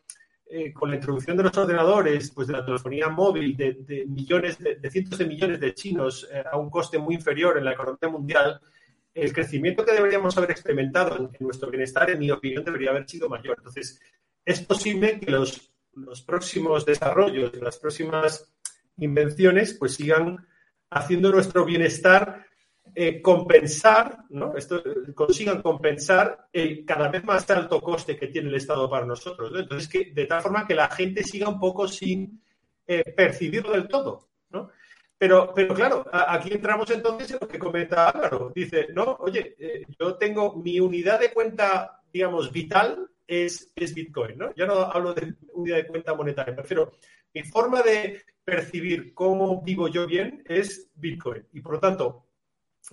eh, con la introducción de los ordenadores, pues de la telefonía móvil, de, millones, de, cientos de millones de chinos a un coste muy inferior en la economía mundial, el crecimiento que deberíamos haber experimentado en nuestro bienestar, en mi opinión, debería haber sido mayor. Entonces, es posible que los los próximos desarrollos, las próximas invenciones, pues sigan haciendo nuestro bienestar eh, compensar, ¿no? Esto, consigan compensar el cada vez más alto coste que tiene el Estado para nosotros. Entonces, que, de tal forma que la gente siga un poco sin eh, percibirlo del todo, ¿no? Pero, pero claro, aquí entramos entonces en lo que comenta Álvaro. Dice, no, oye, eh, yo tengo mi unidad de cuenta, digamos, vital es, Bitcoin, ¿no? Ya no hablo de unidad de cuenta monetaria, prefiero mi forma de percibir cómo vivo yo bien es Bitcoin. Y por lo tanto,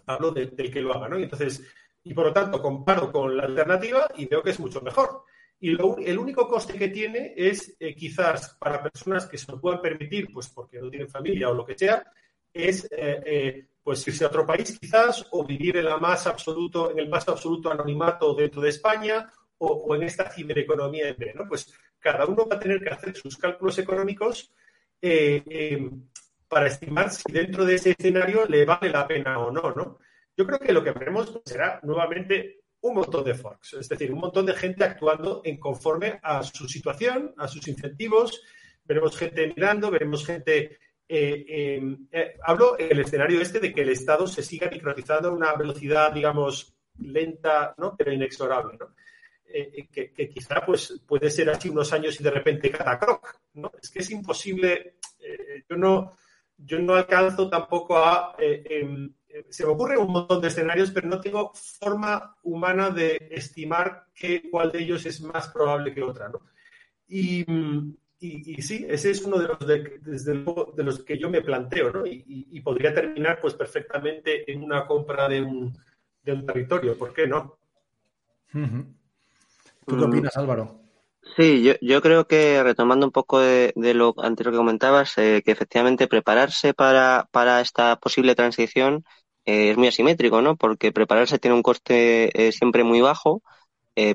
hablo del que lo haga, ¿no? Y entonces, y por lo tanto, comparo con la alternativa y veo que es mucho mejor. Y el único coste que tiene es eh, quizás para personas que se lo puedan permitir, pues porque no tienen familia o lo que sea, es eh, eh, pues irse a otro país quizás o vivir en la más absoluto, en el más absoluto anonimato dentro de España o, en esta cibereconomía en ¿no? Pues cada uno va a tener que hacer sus cálculos económicos eh, eh, para estimar si dentro de ese escenario le vale la pena o no, ¿no? Yo creo que lo que veremos será nuevamente un montón de forks, es decir, un montón de gente actuando en conforme a su situación, a sus incentivos. Veremos gente mirando, veremos gente eh, hablo en el escenario este de que el Estado se siga microtizando a una velocidad, digamos, lenta, ¿no? pero inexorable. ¿no? Eh, que, quizá pues, puede ser así unos años y de repente catacroc, ¿no? Es que es imposible, eh, yo, no, yo no alcanzo tampoco a... Eh, em, se me ocurren un montón de escenarios, pero no tengo forma humana de estimar qué, cuál de ellos es más probable que otra, ¿no? Y, y, sí, ese es uno de los, de, desde de los que yo me planteo, ¿no? Y, podría terminar pues perfectamente en una compra de un, de un territorio, ¿por qué no? ¿Tú qué opinas, Álvaro? Sí, yo, yo creo que retomando un poco de, lo anterior que comentabas, eh, que efectivamente prepararse para, para esta posible transición eh, es muy asimétrico, ¿no? Porque prepararse tiene un coste eh, siempre muy bajo,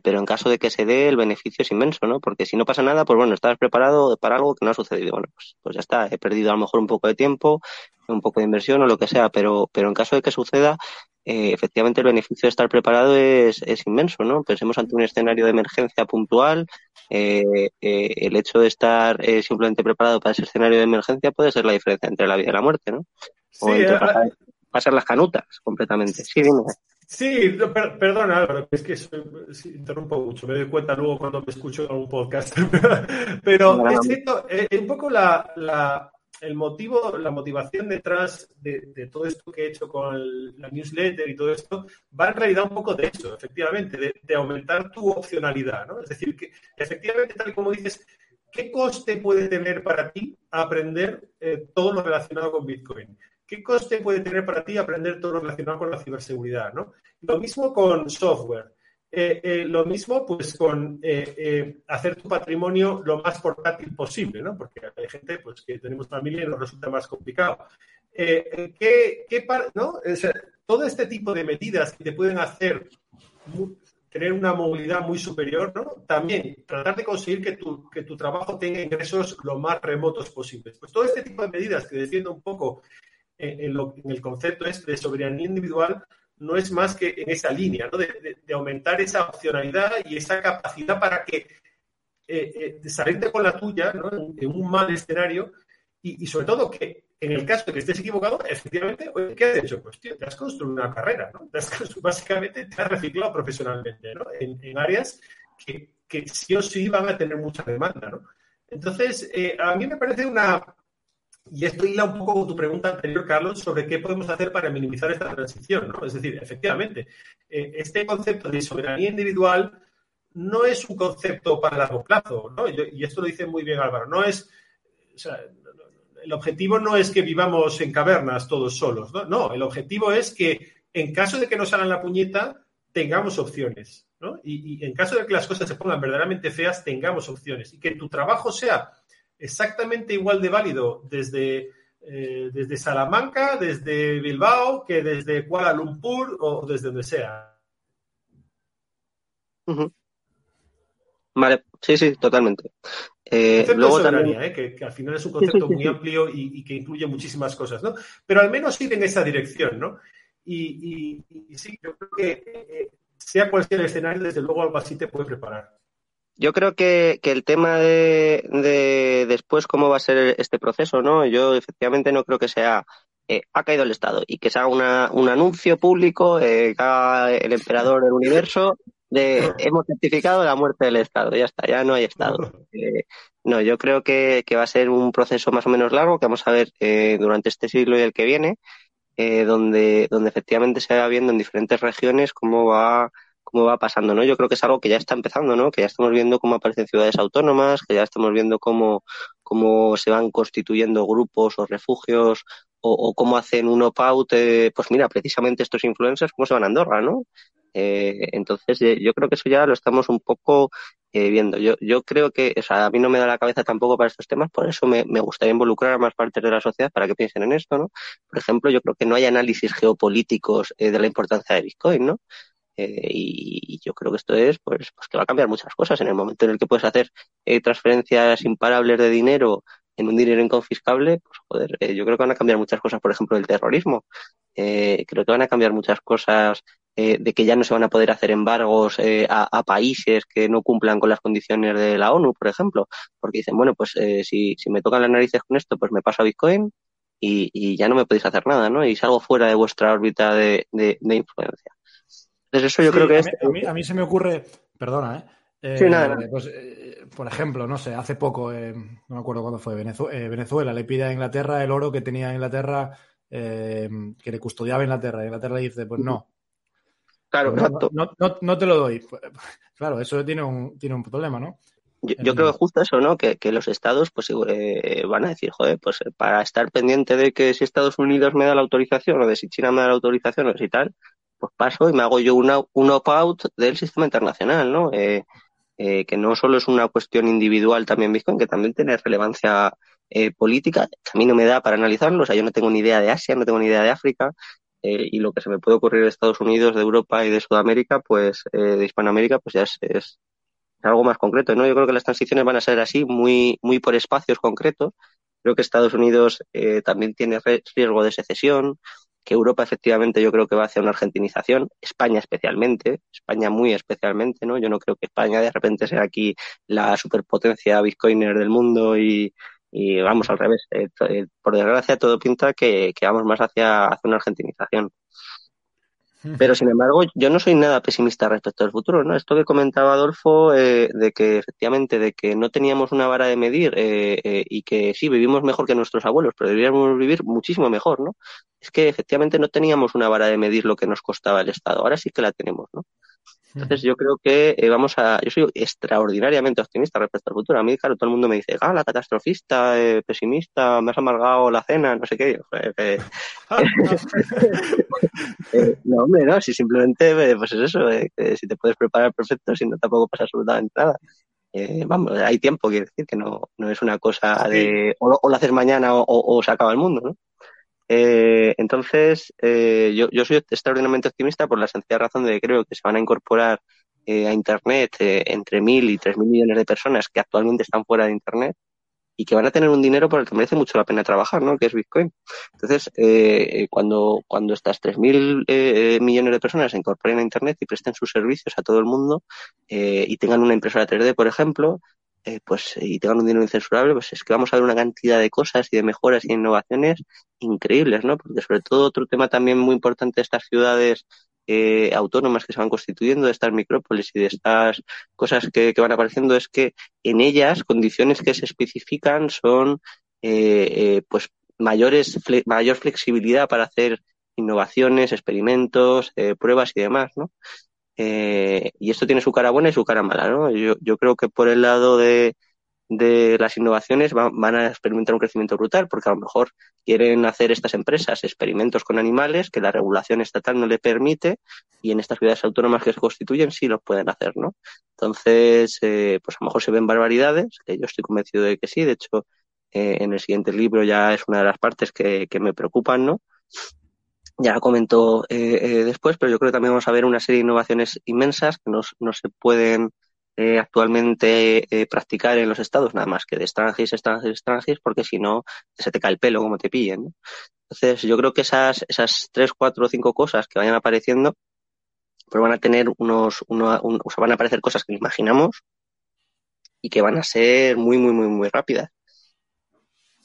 pero en caso de que se dé, el beneficio es inmenso, ¿no? Porque si no pasa nada, pues bueno, estás preparado para algo que no ha sucedido. Bueno, pues, pues ya está, he perdido a lo mejor un poco de tiempo, un poco de inversión o lo que sea, pero, pero en caso de que suceda, efectivamente el beneficio de estar preparado es, es, inmenso, ¿no? Pensemos ante un escenario de emergencia puntual, el hecho de estar simplemente preparado para ese escenario de emergencia puede ser la diferencia entre la vida y la muerte, ¿no? O sí, entre pasar, las canutas completamente. Sí, dime. Sí, perdona Álvaro, es que interrumpo mucho, me doy cuenta luego cuando me escucho en un podcast. <laughs> Pero es cierto, un poco la, la, el motivo, la motivación detrás de, todo esto que he hecho con la newsletter y todo esto, va en realidad un poco de eso, efectivamente, de, aumentar tu opcionalidad, ¿no? Es decir, que efectivamente, tal como dices, ¿qué coste puede tener para ti aprender eh, todo lo relacionado con Bitcoin? ¿Qué coste puede tener para ti aprender todo lo relacionado con la ciberseguridad? ¿no? Lo mismo con software. Eh, eh, lo mismo pues con eh, hacer tu patrimonio lo más portátil posible, ¿no? Porque hay gente pues que tenemos familia y nos resulta más complicado. ¿qué, ¿no? todo este tipo de medidas que te pueden hacer tener una movilidad muy superior, ¿no? También tratar de conseguir que tu, que tu trabajo tenga ingresos lo más remotos posibles. Pues todo este tipo de medidas que defiendo un poco en, el concepto este de soberanía individual no es más que en esa línea, ¿no? de, aumentar esa opcionalidad y esa capacidad para que eh, eh, salirte con la tuya ¿no? en, un mal escenario y, sobre todo que en el caso de que estés equivocado, efectivamente, ¿qué has hecho? Pues tío, te has construido una carrera, ¿no? básicamente te has reciclado profesionalmente, ¿no? En, áreas que, que, sí o sí van a tener mucha demanda, ¿no? Entonces, eh, a mí me parece una, y esto hila un poco con tu pregunta anterior, Carlos, sobre qué podemos hacer para minimizar esta transición. ¿no? Es decir, efectivamente, eh, este concepto de soberanía individual no es un concepto para largo plazo. ¿no? Y, esto lo dice muy bien Álvaro. No es, o sea, el objetivo no es que vivamos en cavernas todos solos. ¿no? no, el objetivo es que en caso de que nos hagan la puñeta, tengamos opciones. ¿no? Y, y en caso de que las cosas se pongan verdaderamente feas, tengamos opciones. Y que tu trabajo sea exactamente igual de válido desde, eh, desde Salamanca, desde Bilbao, que desde Kuala Lumpur o desde donde sea. Vale, sí, sí, totalmente. Eh, luego soberanía, eh, que, al final es un concepto muy amplio y, que incluye muchísimas cosas, ¿no? Pero al menos ir en esa dirección, ¿no? Y, y sí, yo creo que sea cual sea el escenario, desde luego algo así te puede preparar. Yo creo que, que el tema de, de, después cómo va a ser este proceso, ¿no? Yo efectivamente no creo que sea eh, ha caído el Estado y que se haga una, un anuncio público, eh, que haga el emperador del universo de hemos certificado la muerte del Estado, ya está, ya no hay Estado. Eh, no, yo creo que, que, va a ser un proceso más o menos largo que vamos a ver eh, durante este siglo y el que viene, eh, donde, donde efectivamente se va viendo en diferentes regiones cómo va cómo va pasando, ¿no? Yo creo que es algo que ya está empezando, ¿no? Que ya estamos viendo cómo aparecen ciudades autónomas, que ya estamos viendo cómo, cómo se van constituyendo grupos o refugios o, cómo hacen un opt-out, eh, pues mira, precisamente estos influencers, cómo se van a Andorra, ¿no? Eh, entonces, eh, yo creo que eso ya lo estamos un poco viendo. Yo, yo creo que, o sea, a mí no me da la cabeza tampoco para estos temas, por eso me, me gustaría involucrar a más partes de la sociedad para que piensen en esto, ¿no? Por ejemplo, yo creo que no hay análisis geopolíticos de la importancia de Bitcoin, ¿no? Eh, y, yo creo que esto es pues, pues que va a cambiar muchas cosas. En el momento en el que puedes hacer eh, transferencias imparables de dinero en un dinero inconfiscable, pues joder, eh, yo creo que van a cambiar muchas cosas, por ejemplo, el terrorismo. creo que van a cambiar muchas cosas de que ya no se van a poder hacer embargos a, países que no cumplan con las condiciones de la ONU, por ejemplo, porque dicen, bueno, pues si, si me tocan las narices con esto, pues me paso a Bitcoin y, y, ya no me podéis hacer nada, ¿no? Y salgo fuera de vuestra órbita de, de, de influencia. Entonces eso yo creo que a es... Mí, a, mí, se me ocurre, perdona, ¿eh? eh pues, eh, por ejemplo, no sé, hace poco, eh, no me acuerdo cuándo fue, Venezuela, le pide a Inglaterra el oro que tenía Inglaterra, que le custodiaba Inglaterra. Inglaterra le dice, pues no. Claro, pues exacto. No, no, no, te lo doy. <laughs> Claro, eso tiene un, tiene un problema, ¿no? Yo, creo que justo eso, ¿no? Que, que los estados pues van a decir, joder, pues para estar pendiente de que si Estados Unidos me da la autorización o de si China me da la autorización o si tal, pues paso y me hago yo una, un opt-out del sistema internacional, ¿no? Eh, eh, que no solo es una cuestión individual también Bitcoin, que también tiene relevancia eh, política, a mí no me da para analizarlo, o sea, yo no tengo ni idea de Asia, no tengo ni idea de África, y lo que se me puede ocurrir de Estados Unidos, de Europa y de Sudamérica, pues de Hispanoamérica, pues ya es, es, algo más concreto, ¿no? Yo creo que las transiciones van a ser así, muy, muy por espacios concretos. Creo que Estados Unidos también tiene riesgo de secesión, que Europa efectivamente yo creo que va hacia una argentinización, España especialmente, España muy especialmente, ¿no? Yo no creo que España de repente sea aquí la superpotencia bitcoiner del mundo y, y vamos al revés. Eh, eh, por desgracia todo pinta que, que vamos más hacia, hacia una argentinización. Pero sin embargo, yo no soy nada pesimista respecto al futuro, ¿no? Esto que comentaba Adolfo, eh, de que efectivamente, de que no teníamos una vara de medir eh, eh, y que sí, vivimos mejor que nuestros abuelos, pero deberíamos vivir muchísimo mejor, ¿no? Es que efectivamente no teníamos una vara de medir lo que nos costaba el Estado, ahora sí que la tenemos, ¿no? Entonces yo creo que eh, vamos a, yo soy extraordinariamente optimista respecto al futuro. A mí, claro, todo el mundo me dice, ah, la catastrofista, eh, pesimista, me has amargado la cena, no sé qué. Eh, <laughs> eh, no, hombre, no, si simplemente, pues es eso, si te puedes preparar perfecto, si no tampoco pasa absolutamente nada. vamos, hay tiempo, quiere decir que no, no es una cosa de o lo, o lo haces mañana o, o, se acaba el mundo, ¿no? Eh, entonces, eh, yo, yo, soy extraordinariamente optimista por la sencilla razón de que creo que se van a incorporar eh, a Internet eh, entre mil y tres mil millones de personas que actualmente están fuera de Internet y que van a tener un dinero por el que merece mucho la pena trabajar, ¿no? Que es Bitcoin. Entonces, eh, cuando, cuando estas tres mil eh, millones de personas se incorporen a Internet y presten sus servicios a todo el mundo y tengan una impresora 3D, por ejemplo, eh, pues y tengan un dinero incensurable, pues es que vamos a ver una cantidad de cosas y de mejoras y innovaciones increíbles, ¿no? Porque sobre todo otro tema también muy importante de estas ciudades eh, autónomas que se van constituyendo, de estas micrópolis y de estas cosas que, que van apareciendo, es que en ellas condiciones que se especifican son eh, eh, pues mayores fle mayor flexibilidad para hacer innovaciones, experimentos, eh, pruebas y demás, ¿no? Eh, y esto tiene su cara buena y su cara mala, ¿no? Yo, yo creo que por el lado de, de las innovaciones va, van a experimentar un crecimiento brutal, porque a lo mejor quieren hacer estas empresas experimentos con animales que la regulación estatal no le permite y en estas ciudades autónomas que se constituyen sí los pueden hacer, ¿no? Entonces, eh, pues a lo mejor se ven barbaridades, que yo estoy convencido de que sí, de hecho, eh, en el siguiente libro ya es una de las partes que, que me preocupan, ¿no? Ya comentó eh, eh, después, pero yo creo que también vamos a ver una serie de innovaciones inmensas que no, no se pueden eh, actualmente eh, practicar en los estados, nada más que de extranjeros, extranjeros, extranjeros, porque si no se te cae el pelo como te pillen. ¿no? Entonces, yo creo que esas, esas tres, cuatro o cinco cosas que vayan apareciendo, pues van a tener unos, uno, un, o sea, van a aparecer cosas que imaginamos y que van a ser muy, muy, muy, muy rápidas.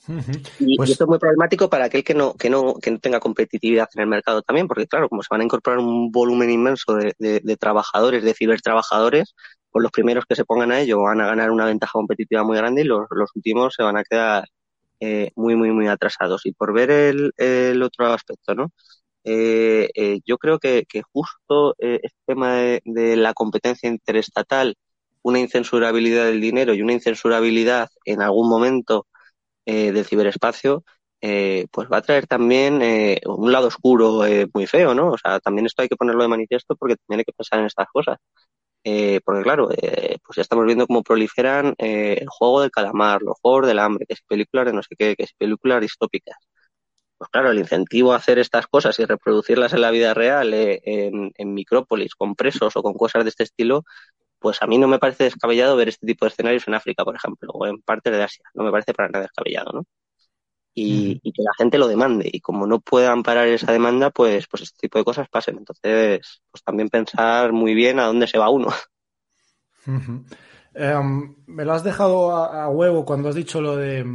Uh -huh. y, pues... y, esto es muy problemático para aquel que no, que, no, que no tenga competitividad en el mercado también, porque claro, como se van a incorporar un volumen inmenso de, de, de trabajadores, de cibertrabajadores, pues los primeros que se pongan a ello van a ganar una ventaja competitiva muy grande y los, los últimos se van a quedar eh, muy, muy, muy atrasados. Y por ver el, el otro aspecto, ¿no? Eh, eh, yo creo que, que justo este tema de, de la competencia interestatal, una incensurabilidad del dinero y una incensurabilidad en algún momento eh, del ciberespacio, eh, pues va a traer también eh, un lado oscuro eh, muy feo, ¿no? O sea, también esto hay que ponerlo de manifiesto porque también hay que pensar en estas cosas. Eh, porque claro, pues ya estamos viendo cómo proliferan el juego del calamar, los juegos del hambre, que es películas de no sé qué, que es películas distópicas. Pues claro, el incentivo a hacer estas cosas y reproducirlas en la vida real, en micrópolis, con presos o con cosas de este estilo, pues a mí no me parece descabellado ver este tipo de escenarios en África, por ejemplo, o en partes de Asia. No me parece para nada descabellado, ¿no? Y, mm. y, que la gente lo demande. Y como no puedan parar esa demanda, pues, pues este tipo de cosas pasen. Entonces, pues también pensar muy bien a dónde se va uno. Uh -huh. um, me lo has dejado a, a, huevo cuando has dicho lo de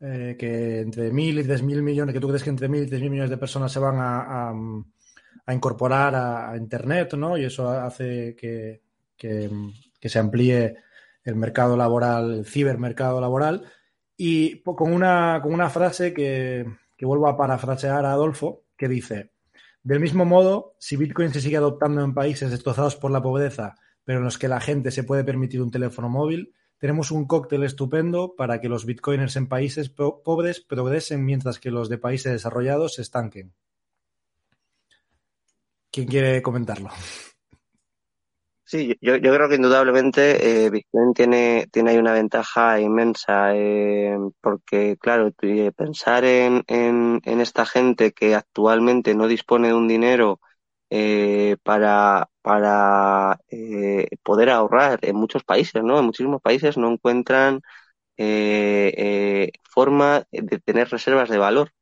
eh, que entre mil y tres mil millones, que tú crees que entre mil y tres mil millones de personas se van a, a, a incorporar a, Internet, ¿no? Y eso hace que, que, se amplíe el mercado laboral, el cibermercado laboral, y con una, con una frase que, que vuelvo a parafrasear a Adolfo, que dice, del mismo modo, si Bitcoin se sigue adoptando en países destrozados por la pobreza, pero en los que la gente se puede permitir un teléfono móvil, tenemos un cóctel estupendo para que los bitcoiners en países pobres progresen mientras que los de países desarrollados se estanquen. ¿Quién quiere comentarlo? Sí, yo, yo creo que indudablemente eh, Bitcoin tiene, tiene ahí una ventaja inmensa, eh, porque claro, pensar en, en, en, esta gente que actualmente no dispone de un dinero eh, para, para eh, poder ahorrar en muchos países, ¿no? En muchísimos países no encuentran eh, eh, forma de tener reservas de valor.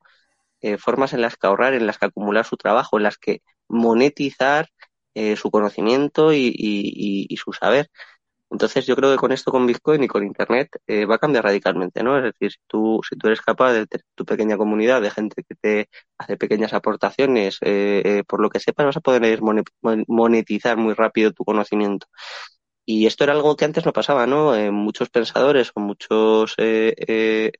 formas en las que ahorrar, en las que acumular su trabajo, en las que monetizar eh, su conocimiento y, y, y, su saber. Entonces yo creo que con esto, con Bitcoin y con Internet, eh, va a cambiar radicalmente, ¿no? Es decir, si tú, si tú eres capaz de tener tu pequeña comunidad de gente que te hace pequeñas aportaciones, eh, eh, por lo que sepas, vas a poder monetizar muy rápido tu conocimiento. Y esto era algo que antes no pasaba, ¿no? Eh, muchos pensadores o muchos eh,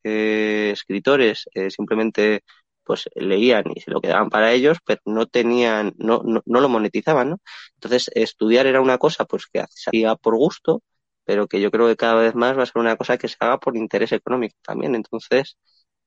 eh, escritores simplemente pues leían y se lo quedaban para ellos, pero no tenían, no, no, no lo monetizaban, ¿no? Entonces, estudiar era una cosa pues que hacía por gusto, pero que yo creo que cada vez más va a ser una cosa que se haga por interés económico también. Entonces,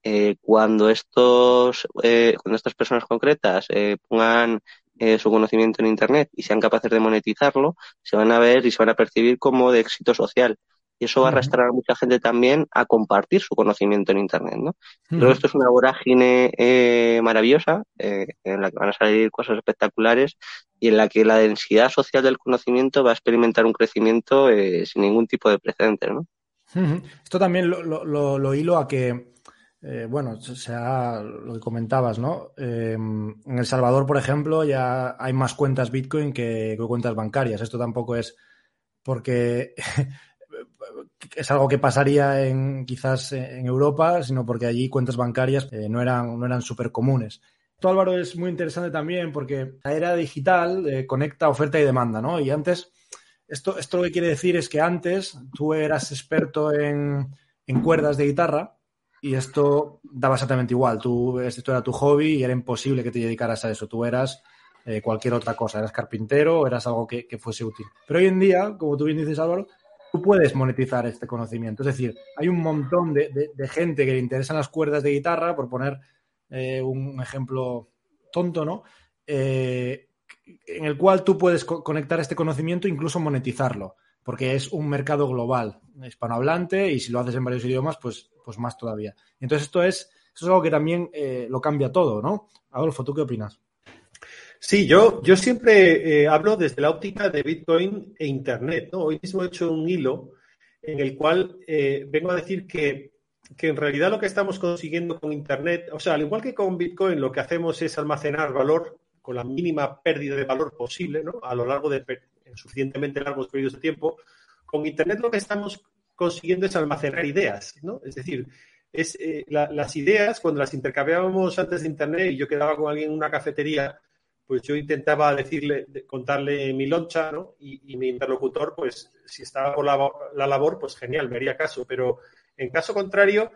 eh, cuando estos, eh, cuando estas personas concretas eh, pongan eh, su conocimiento en Internet y sean capaces de monetizarlo, se van a ver y se van a percibir como de éxito social y eso va a arrastrar a mucha gente también a compartir su conocimiento en Internet, ¿no? Creo que esto es una vorágine eh, maravillosa eh, en la que van a salir cosas espectaculares y en la que la densidad social del conocimiento va a experimentar un crecimiento eh, sin ningún tipo de precedentes, ¿no? Esto también lo, lo, lo, hilo a que, bueno, sea lo que comentabas, ¿no? Eh, en El Salvador, por ejemplo, ya hay más cuentas Bitcoin que, que cuentas bancarias. Esto tampoco es porque <laughs> es algo que pasaría en quizás en Europa, sino porque allí cuentas bancarias eh, no eran, no eran súper comunes. Esto, Álvaro, es muy interesante también porque la era digital eh, conecta oferta y demanda, ¿no? Y antes, esto, esto lo que quiere decir es que antes tú eras experto en, en cuerdas de guitarra y esto daba exactamente igual. Tú, esto era tu hobby y era imposible que te dedicaras a eso. Tú eras eh, cualquier otra cosa. Eras carpintero eras algo que, que fuese útil. Pero hoy en día, como tú bien dices, Álvaro, tú puedes monetizar este conocimiento. Es decir, hay un montón de, de, gente que le interesan las cuerdas de guitarra, por poner eh, un ejemplo tonto, ¿no? Eh, en el cual tú puedes co conectar este conocimiento e incluso monetizarlo, porque es un mercado global, hispanohablante, y si lo haces en varios idiomas, pues, pues más todavía. Entonces, esto es, esto es algo que también eh, lo cambia todo, ¿no? Adolfo, ¿tú qué opinas? Sí, yo, yo siempre eh, hablo desde la óptica de Bitcoin e Internet. Hoy mismo he hecho un hilo en el cual eh, vengo a decir que, que, en realidad lo que estamos consiguiendo con Internet, o sea, al igual que con Bitcoin, lo que hacemos es almacenar valor con la mínima pérdida de valor posible ¿no? a lo largo de suficientemente largos periodos de tiempo. Con Internet lo que estamos consiguiendo es almacenar ideas, ¿no? Es decir, es, eh, la, las ideas, cuando las intercambiábamos antes de Internet y yo quedaba con alguien en una cafetería, pues yo intentaba decirle, contarle mi loncha, ¿no? Y, mi interlocutor, pues si estaba por la, la, labor, pues genial, me haría caso. Pero en caso contrario,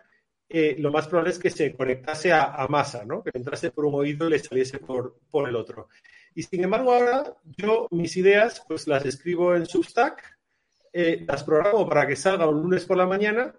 eh, lo más probable es que se conectase a, a, masa, ¿no? Que entrase por un oído y le saliese por, por el otro. Y sin embargo, ahora yo mis ideas, pues las escribo en Substack, eh, las programo para que salga un lunes por la mañana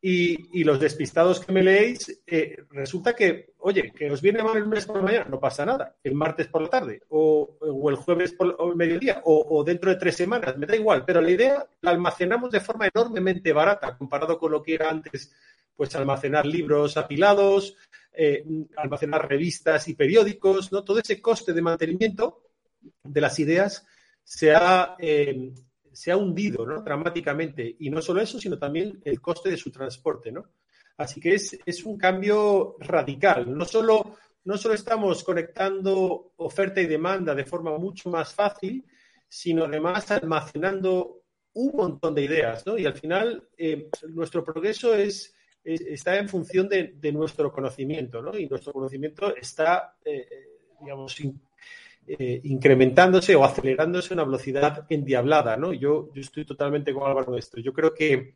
y, los despistados que me leéis, eh, resulta que, oye, que os viene mal el lunes por la mañana, no pasa nada, el martes por la tarde, o, o el jueves por el mediodía, o, o, dentro de tres semanas, me da igual, pero la idea la almacenamos de forma enormemente barata comparado con lo que era antes, pues almacenar libros apilados, eh, almacenar revistas y periódicos, ¿no? Todo ese coste de mantenimiento de las ideas se ha eh, se ha hundido ¿no? dramáticamente. Y no solo eso, sino también el coste de su transporte. ¿no? Así que es, es un cambio radical. No solo, no solo estamos conectando oferta y demanda de forma mucho más fácil, sino además almacenando un montón de ideas. ¿no? Y al final, eh, nuestro progreso es, es, está en función de, de nuestro conocimiento. ¿no? Y nuestro conocimiento está, eh, digamos, eh, incrementándose o acelerándose a una velocidad endiablada, ¿no? Yo, yo estoy totalmente con Álvaro de esto. Yo creo que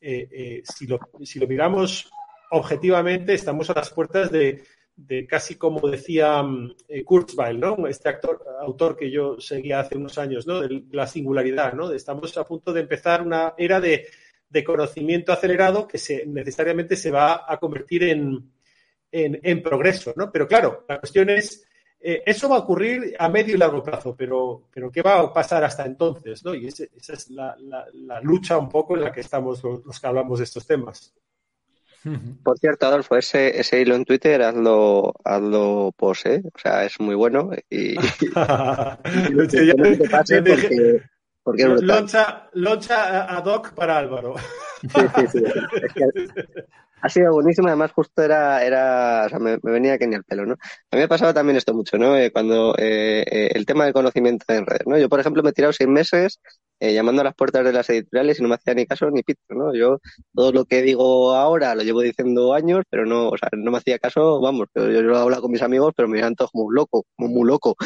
eh, eh, si, lo, si, lo, miramos objetivamente, estamos a las puertas de, de casi como decía eh, Kurzweil, ¿no? Este actor, autor que yo seguía hace unos años, ¿no? De la singularidad, ¿no? Estamos a punto de empezar una era de, de conocimiento acelerado que se, necesariamente se va a convertir en, en, en progreso, ¿no? Pero claro, la cuestión es eh, eso va a ocurrir a medio y largo plazo, pero, pero ¿qué va a pasar hasta entonces? ¿no? Y ese, esa es la, la, la, lucha un poco en la que estamos los, los, que hablamos de estos temas. <laughs> Por cierto, Adolfo, ese, ese hilo en Twitter, hazlo, hazlo post, ¿eh? O sea, es muy bueno y... <laughs> porque, loncha, loncha ad hoc para Álvaro. Sí, sí, sí. Es que <laughs> Ha sido buenísimo, además justo era, era, o sea, me, venía que ni el pelo, ¿no? A mí me ha pasado también esto mucho, ¿no? Eh, cuando eh, eh, el tema del conocimiento en redes, ¿no? Yo, por ejemplo, me he tirado seis meses llamando a las puertas de las editoriales y no me hacía ni caso ni pito, ¿no? Yo todo lo que digo ahora lo llevo diciendo años, pero no, o sea, no me hacía caso, vamos, yo, yo lo hablo con mis amigos, pero me miran todos como un loco, como muy loco.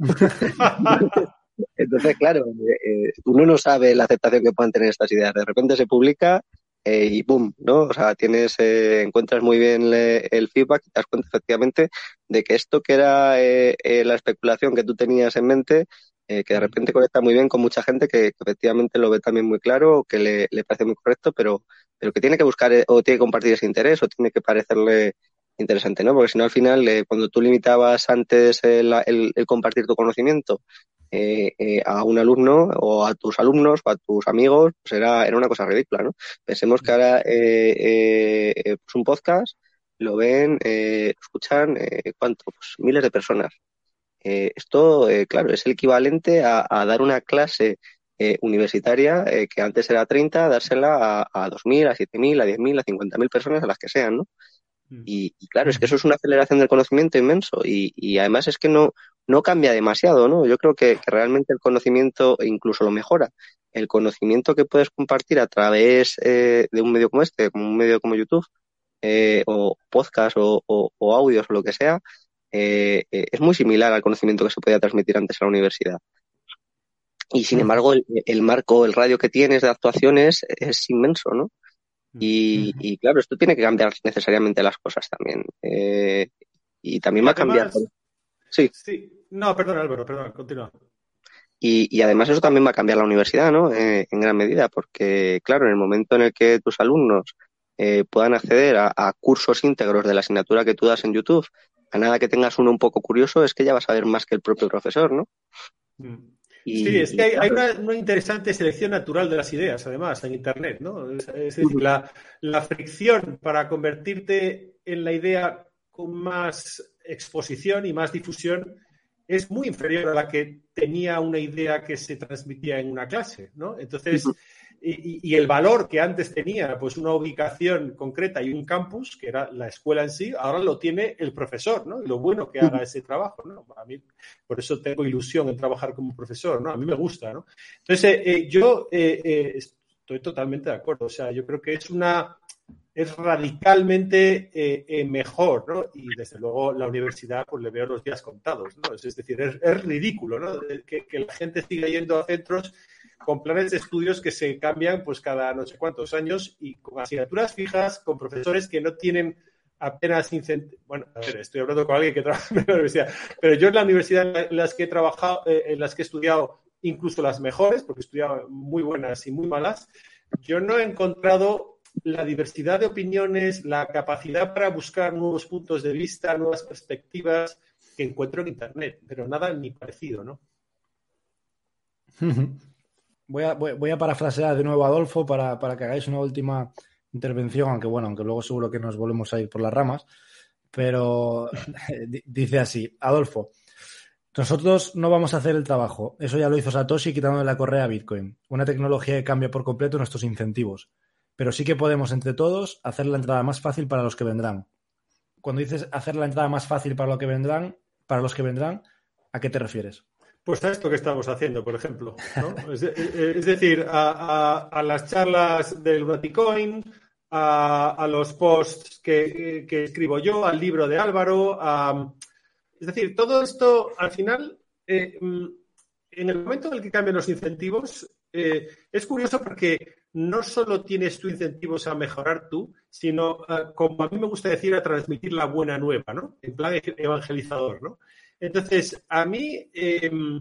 <laughs> Entonces, claro, uno no sabe la aceptación que puedan tener estas ideas. De repente se publica eh, y boom, ¿no? O sea, tienes, eh, encuentras muy bien el feedback y te das cuenta efectivamente de que esto que era eh, la especulación que tú tenías en mente, que de repente conecta muy bien con mucha gente que, efectivamente lo ve también muy claro, o que le, parece muy correcto, pero, pero que tiene que buscar o tiene que compartir ese interés o tiene que parecerle interesante, ¿no? Porque si no, al final, cuando tú limitabas antes el, el compartir tu conocimiento eh, eh, a un alumno o a tus alumnos o a tus amigos, pues era, era una cosa ridícula, ¿no? Pensemos que ahora eh, eh pues un podcast lo ven, lo escuchan, ¿cuánto? Pues miles de personas. esto, claro, es el equivalente a, dar una clase universitaria que antes era 30, dársela a, a 2.000, a 7.000, a 10.000, a 50.000 personas, a las que sean, ¿no? Mm. Y, claro, es que eso es una aceleración del conocimiento inmenso y, y además es que no, no cambia demasiado, ¿no? Yo creo que, realmente el conocimiento incluso lo mejora. El conocimiento que puedes compartir a través eh, de un medio como este, como un medio como YouTube, eh, o podcast o, o, audios o lo que sea, eh, es muy similar al conocimiento que se podía transmitir antes a la universidad. Y sin embargo, el, marco, el radio que tienes de actuaciones es inmenso, ¿no? Y, y, claro, esto tiene que cambiar necesariamente las cosas también. y también va a cambiar. Sí. Sí. No, perdón, Álvaro, perdón, continúa. Y, además eso también va a cambiar la universidad, ¿no? Eh, en gran medida, porque, claro, en el momento en el que tus alumnos eh, puedan acceder a, cursos íntegros de la asignatura que tú das en YouTube, a nada que tengas uno un poco curioso, es que ya vas a ver más que el propio profesor, ¿no? Mm. sí, es que hay, una, interesante selección natural de las ideas, además, en Internet, ¿no? Es, decir, la, la fricción para convertirte en la idea con más exposición y más difusión es muy inferior a la que tenía una idea que se transmitía en una clase, ¿no? Entonces, y, el valor que antes tenía, pues una ubicación concreta y un campus, que era la escuela en sí, ahora lo tiene el profesor, ¿no? Y lo bueno que haga ese trabajo, ¿no? A mí, por eso tengo ilusión en trabajar como profesor, ¿no? A mí me gusta, ¿no? Entonces, eh, eh, yo eh, estoy totalmente de acuerdo, o sea, yo creo que es una es radicalmente eh, eh, mejor, ¿no? Y desde luego la universidad, pues le veo los días contados, ¿no? Es, decir, es, ridículo, ¿no? Que, la gente siga yendo a centros con planes de estudios que se cambian pues cada no sé cuántos años y con asignaturas fijas, con profesores que no tienen apenas incentivos. Bueno, a ver, estoy hablando con alguien que trabaja <laughs> en la universidad, pero yo en la universidad en las que he trabajado, eh, en las que he estudiado, incluso las mejores, porque he estudiado muy buenas y muy malas, yo no he encontrado la diversidad de opiniones, la capacidad para buscar nuevos puntos de vista, nuevas perspectivas que encuentro en Internet, pero nada ni parecido, ¿no? <laughs> Voy a, voy, a parafrasear de nuevo a Adolfo para, que hagáis una última intervención, aunque bueno, aunque luego seguro que nos volvemos a ir por las ramas, pero <laughs> dice así, Adolfo, nosotros no vamos a hacer el trabajo, eso ya lo hizo Satoshi quitándole la correa a Bitcoin, una tecnología que cambia por completo nuestros incentivos pero sí que podemos entre todos hacer la entrada más fácil para los que vendrán. Cuando dices hacer la entrada más fácil para, lo que vendrán, para los que vendrán, ¿a qué te refieres? Pues a esto que estamos haciendo, por ejemplo. es, decir, a, las charlas del Lunaticoin, a, los posts que, escribo yo, al libro de Álvaro. es decir, todo esto al final, eh, mm, en el momento en el que cambian los incentivos, eh, es curioso porque no solo tienes tu incentivos a mejorar tú, sino, eh, como a mí me gusta decir, a transmitir la buena nueva, ¿no? En plan evangelizador, ¿no? Entonces, a mí, em,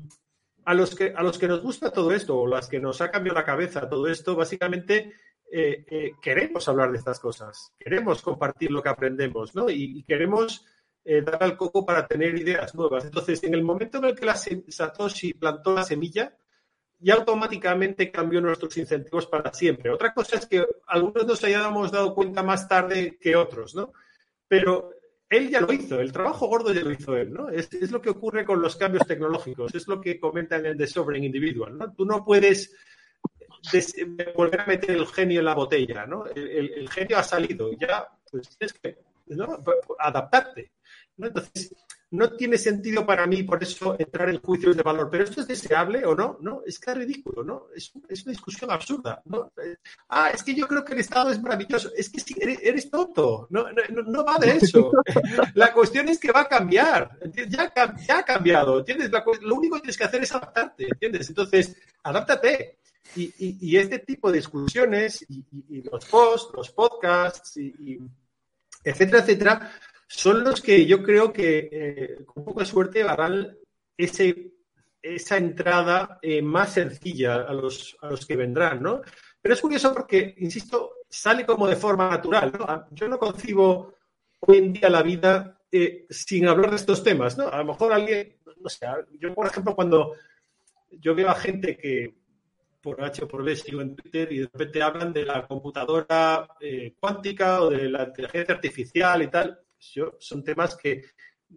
a, los que, a los que nos gusta todo esto, o las que nos ha cambiado la cabeza todo esto, básicamente eh, eh, queremos hablar de estas cosas, queremos compartir lo que aprendemos, ¿no? Y, queremos dar al coco para tener ideas nuevas. Entonces, en el momento en el que la Satoshi plantó la semilla, y automáticamente cambió nuestros incentivos para siempre. Otra cosa es que algunos nos hayamos dado cuenta más tarde que otros, ¿no? Pero él ya lo hizo, el trabajo gordo ya lo hizo él, ¿no? Es, lo que ocurre con los cambios tecnológicos, es lo que comentan en The Sovereign Individual, ¿no? Tú no puedes volver a meter el genio en la botella, ¿no? El, genio ha salido, ya pues tienes que adaptarte. ¿no? Entonces, no tiene sentido para mí, por eso, entrar en juicios de valor. ¿Pero esto es deseable o no? No, es que es ridículo, ¿no? Es, una discusión absurda, ¿no? Ah, es que yo creo que el Estado es maravilloso. Es que si eres, tonto, no, no, va de eso. <laughs> La cuestión es que va a cambiar. Ya, ya ha cambiado, ¿entiendes? lo único que tienes que hacer es adaptarte, ¿entiendes? Entonces, adáptate. Y, este tipo de discusiones y, los posts, los podcasts, y, etcétera, etcétera, son los que yo creo que eh, con poca suerte harán ese, esa entrada eh, más sencilla a los, a los que vendrán, ¿no? Pero es curioso porque, insisto, sale como de forma natural, ¿no? Ah, yo no concibo hoy en día la vida eh, sin hablar de estos temas, ¿no? A lo mejor alguien, no sé, yo por ejemplo cuando yo veo a gente que por H o por B sigo en Twitter y de repente hablan de la computadora cuántica o de la inteligencia artificial y tal, yo, son temas que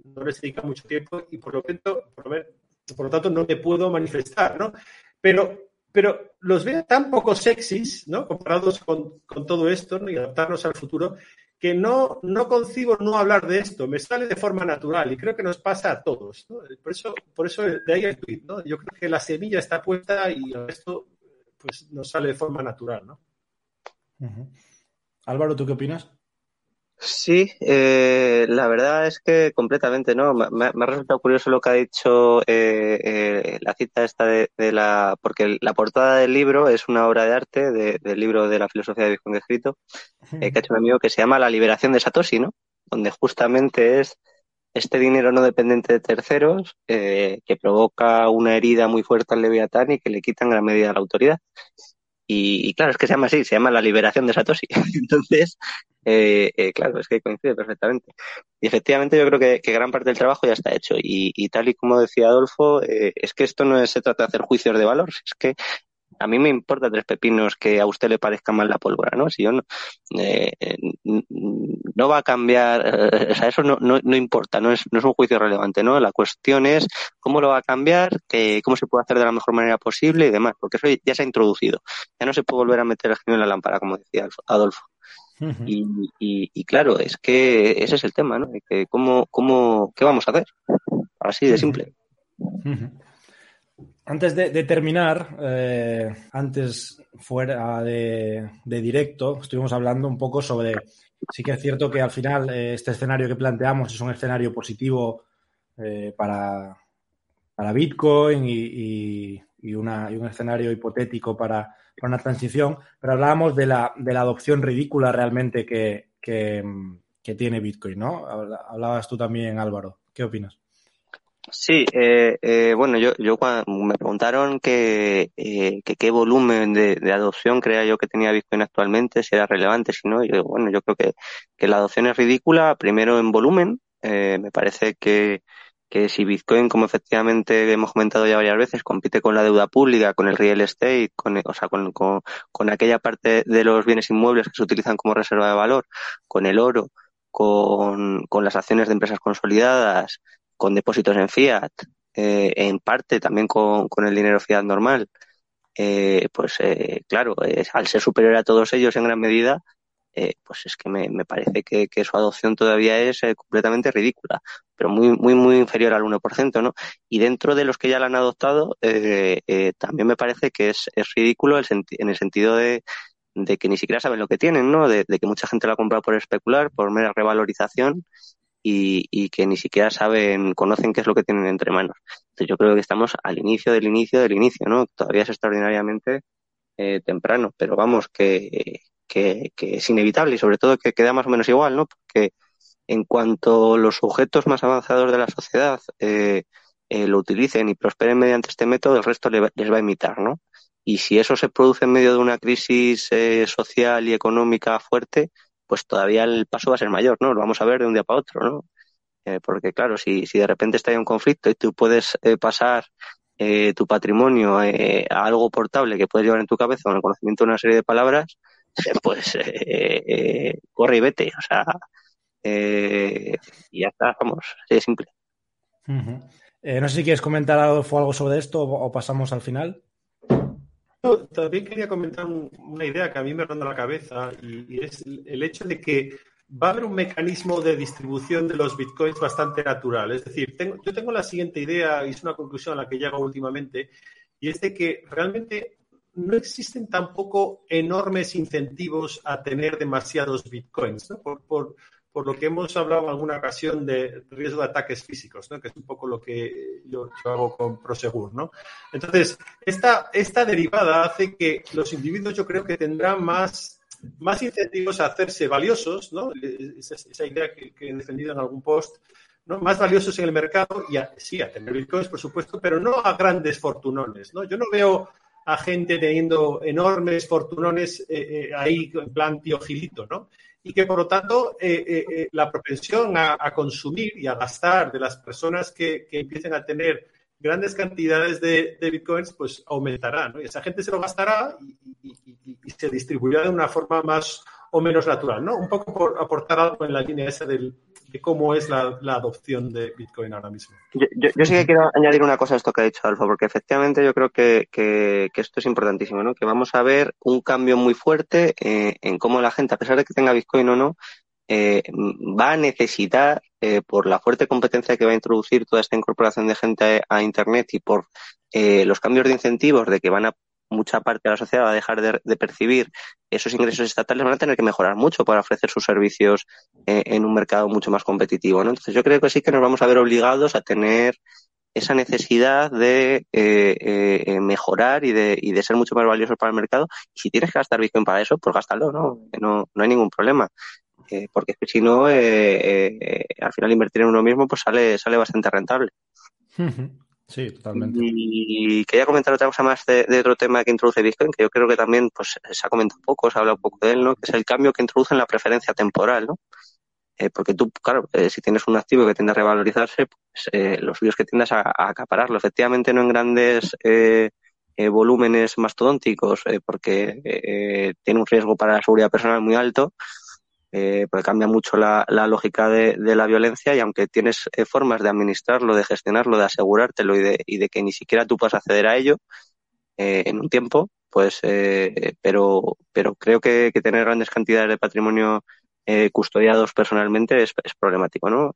no les dedica mucho tiempo y por lo tanto, por lo, tanto no me puedo manifestar, ¿no? Pero, pero los veo tan poco sexys, ¿no? Comparados con, todo esto y adaptarnos al futuro, que no, no concibo no hablar de esto, me sale de forma natural y creo que nos pasa a todos. ¿no? Por, eso, por eso de ahí el tweet, ¿no? Yo creo que la semilla está puesta y esto pues, nos sale de forma natural. ¿no? Álvaro, ¿tú qué opinas? Sí, eh, la verdad es que completamente, ¿no? Me, ha resultado curioso lo que ha dicho eh, eh, la cita esta de, la, porque la portada del libro es una obra de arte del libro de la filosofía de Bitcoin escrito, que ha hecho un amigo que se llama La liberación de Satoshi, ¿no? Donde justamente es este dinero no dependiente de terceros que provoca una herida muy fuerte al Leviatán y que le quitan gran medida la autoridad. Y, claro, es que se llama así, se llama la liberación de Satoshi. <laughs> Entonces, eh, eh, claro, es que coincide perfectamente. Y efectivamente yo creo que, gran parte del trabajo ya está hecho. Y, tal y como decía Adolfo, eh, es que esto no se trata de hacer juicios de valor, es que a mí me importa tres pepinos que a usted le parezca mal la pólvora, ¿no? Si yo no, eh, no va a cambiar, eh, o sea, eso no, no, no importa, no es, no es un juicio relevante, ¿no? La cuestión es cómo lo va a cambiar, que, cómo se puede hacer de la mejor manera posible y demás, porque eso ya se ha introducido. Ya no se puede volver a meter el genio en la lámpara, como decía Adolfo. Y, y, claro, es que ese es el tema, ¿no? Que cómo, cómo, ¿Qué vamos a hacer? Así de simple. Antes de, terminar, eh, antes fuera de, directo, estuvimos hablando un poco sobre, sí que es cierto que al final eh, este escenario que planteamos es un escenario positivo eh, para, para, Bitcoin y, un escenario hipotético para, una transición, pero hablábamos de la, de la adopción ridícula realmente que, que tiene Bitcoin, ¿no? Hablabas tú también, Álvaro. ¿Qué opinas? Sí, eh, eh, bueno, yo, yo me preguntaron eh, que qué volumen de, adopción creía yo que tenía Bitcoin actualmente, si era relevante, si no, yo, bueno, yo creo que, que la adopción es ridícula, primero en volumen, eh, me parece que, que si Bitcoin, como efectivamente hemos comentado ya varias veces, compite con la deuda pública, con el real estate, con, o sea, con, con, con aquella parte de los bienes inmuebles que se utilizan como reserva de valor, con el oro, con, con las acciones de empresas consolidadas, con depósitos en fiat, eh, en parte también con, con, el dinero fiat normal, eh, pues eh, claro, al ser superior a todos ellos en gran medida, pues es que me, me parece que, su adopción todavía es completamente ridícula, pero muy, muy, muy inferior al 1%, ¿no? Y dentro de los que ya la han adoptado, también me parece que es, es ridículo en el sentido de, de que ni siquiera saben lo que tienen, ¿no? De, que mucha gente la ha comprado por especular, por mera revalorización y, que ni siquiera saben, conocen qué es lo que tienen entre manos. Entonces yo creo que estamos al inicio del inicio del inicio, ¿no? Todavía es extraordinariamente eh, temprano, pero vamos, que, que, es inevitable y sobre todo que queda más o menos igual, ¿no? Porque en cuanto los sujetos más avanzados de la sociedad eh, eh, lo utilicen y prosperen mediante este método, el resto les va a imitar, ¿no? Y si eso se produce en medio de una crisis social y económica fuerte, pues todavía el paso va a ser mayor, ¿no? Lo vamos a ver de un día para otro, ¿no? Eh, porque claro, si, si de repente está en un conflicto y tú puedes eh, pasar eh, tu patrimonio a algo portable que puedes llevar en tu cabeza con el conocimiento de una serie de palabras, pues corre y vete, o sea, y ya está, vamos, así de simple. no sé si quieres comentar algo, algo sobre esto o pasamos al final. También quería comentar una idea que a mí me ronda la cabeza y, es el hecho de que va a haber un mecanismo de distribución de los bitcoins bastante natural. Es decir, yo tengo la siguiente idea y es una conclusión a la que llego últimamente y es de que realmente no existen tampoco enormes incentivos a tener demasiados bitcoins, por, lo que hemos hablado en alguna ocasión de riesgo de ataques físicos, ¿no? que es un poco lo que yo, hago con Prosegur. Entonces, esta, esta derivada hace que los individuos yo creo que tendrán más, más incentivos a hacerse valiosos, ¿no? esa, idea que, que he defendido en algún post, ¿no? más valiosos en el mercado y sí, a tener bitcoins, por supuesto, pero no a grandes fortunones. ¿no? Yo no veo a gente teniendo enormes fortunones eh, eh, ahí en plan tío ¿no? Y que por lo tanto eh, la propensión a, consumir y a gastar de las personas que, empiecen a tener grandes cantidades de, bitcoins, pues aumentará, ¿no? Y esa gente se lo gastará y, se distribuirá de una forma más o menos natural, ¿no? Un poco por aportar algo en la línea esa del, de cómo es la, adopción de Bitcoin ahora mismo. Yo, sí que quiero añadir una cosa a esto que ha dicho Alfa, porque efectivamente yo creo que, esto es importantísimo, ¿no? Que vamos a ver un cambio muy fuerte eh, en cómo la gente, a pesar de que tenga Bitcoin o no, eh, va a necesitar, eh, por la fuerte competencia que va a introducir toda esta incorporación de gente a, a Internet y por los cambios de incentivos de que van a mucha parte de la sociedad va a dejar de, percibir esos ingresos estatales, van a tener que mejorar mucho para ofrecer sus servicios eh, en un mercado mucho más competitivo. Entonces yo creo que sí que nos vamos a ver obligados a tener esa necesidad de eh, eh, mejorar y de, y de ser mucho más valiosos para el mercado. Y si tienes que gastar Bitcoin para eso, pues gástalo, ¿no? No, no hay ningún problema. porque si no, al final invertir en uno mismo pues sale, sale bastante rentable. Sí, totalmente. Y quería comentar otra cosa más de, otro tema que introduce Bitcoin, que yo creo que también pues se ha comentado poco, se ha hablado poco de él, ¿no? Que es el cambio que introduce en la preferencia temporal, ¿no? Eh, porque tú, claro, eh, si tienes un activo que tiende a revalorizarse, pues eh, los suyos que tiendas a, a, acapararlo. Efectivamente, no en grandes volúmenes mastodónticos, porque tiene un riesgo para la seguridad personal muy alto, eh, porque cambia mucho la, lógica de, la violencia y aunque tienes eh, formas de administrarlo, de gestionarlo, de asegurártelo y de, y de que ni siquiera tú puedas acceder a ello eh, en un tiempo, pues, pero, pero creo que, tener grandes cantidades de patrimonio custodiados personalmente es, problemático, ¿no?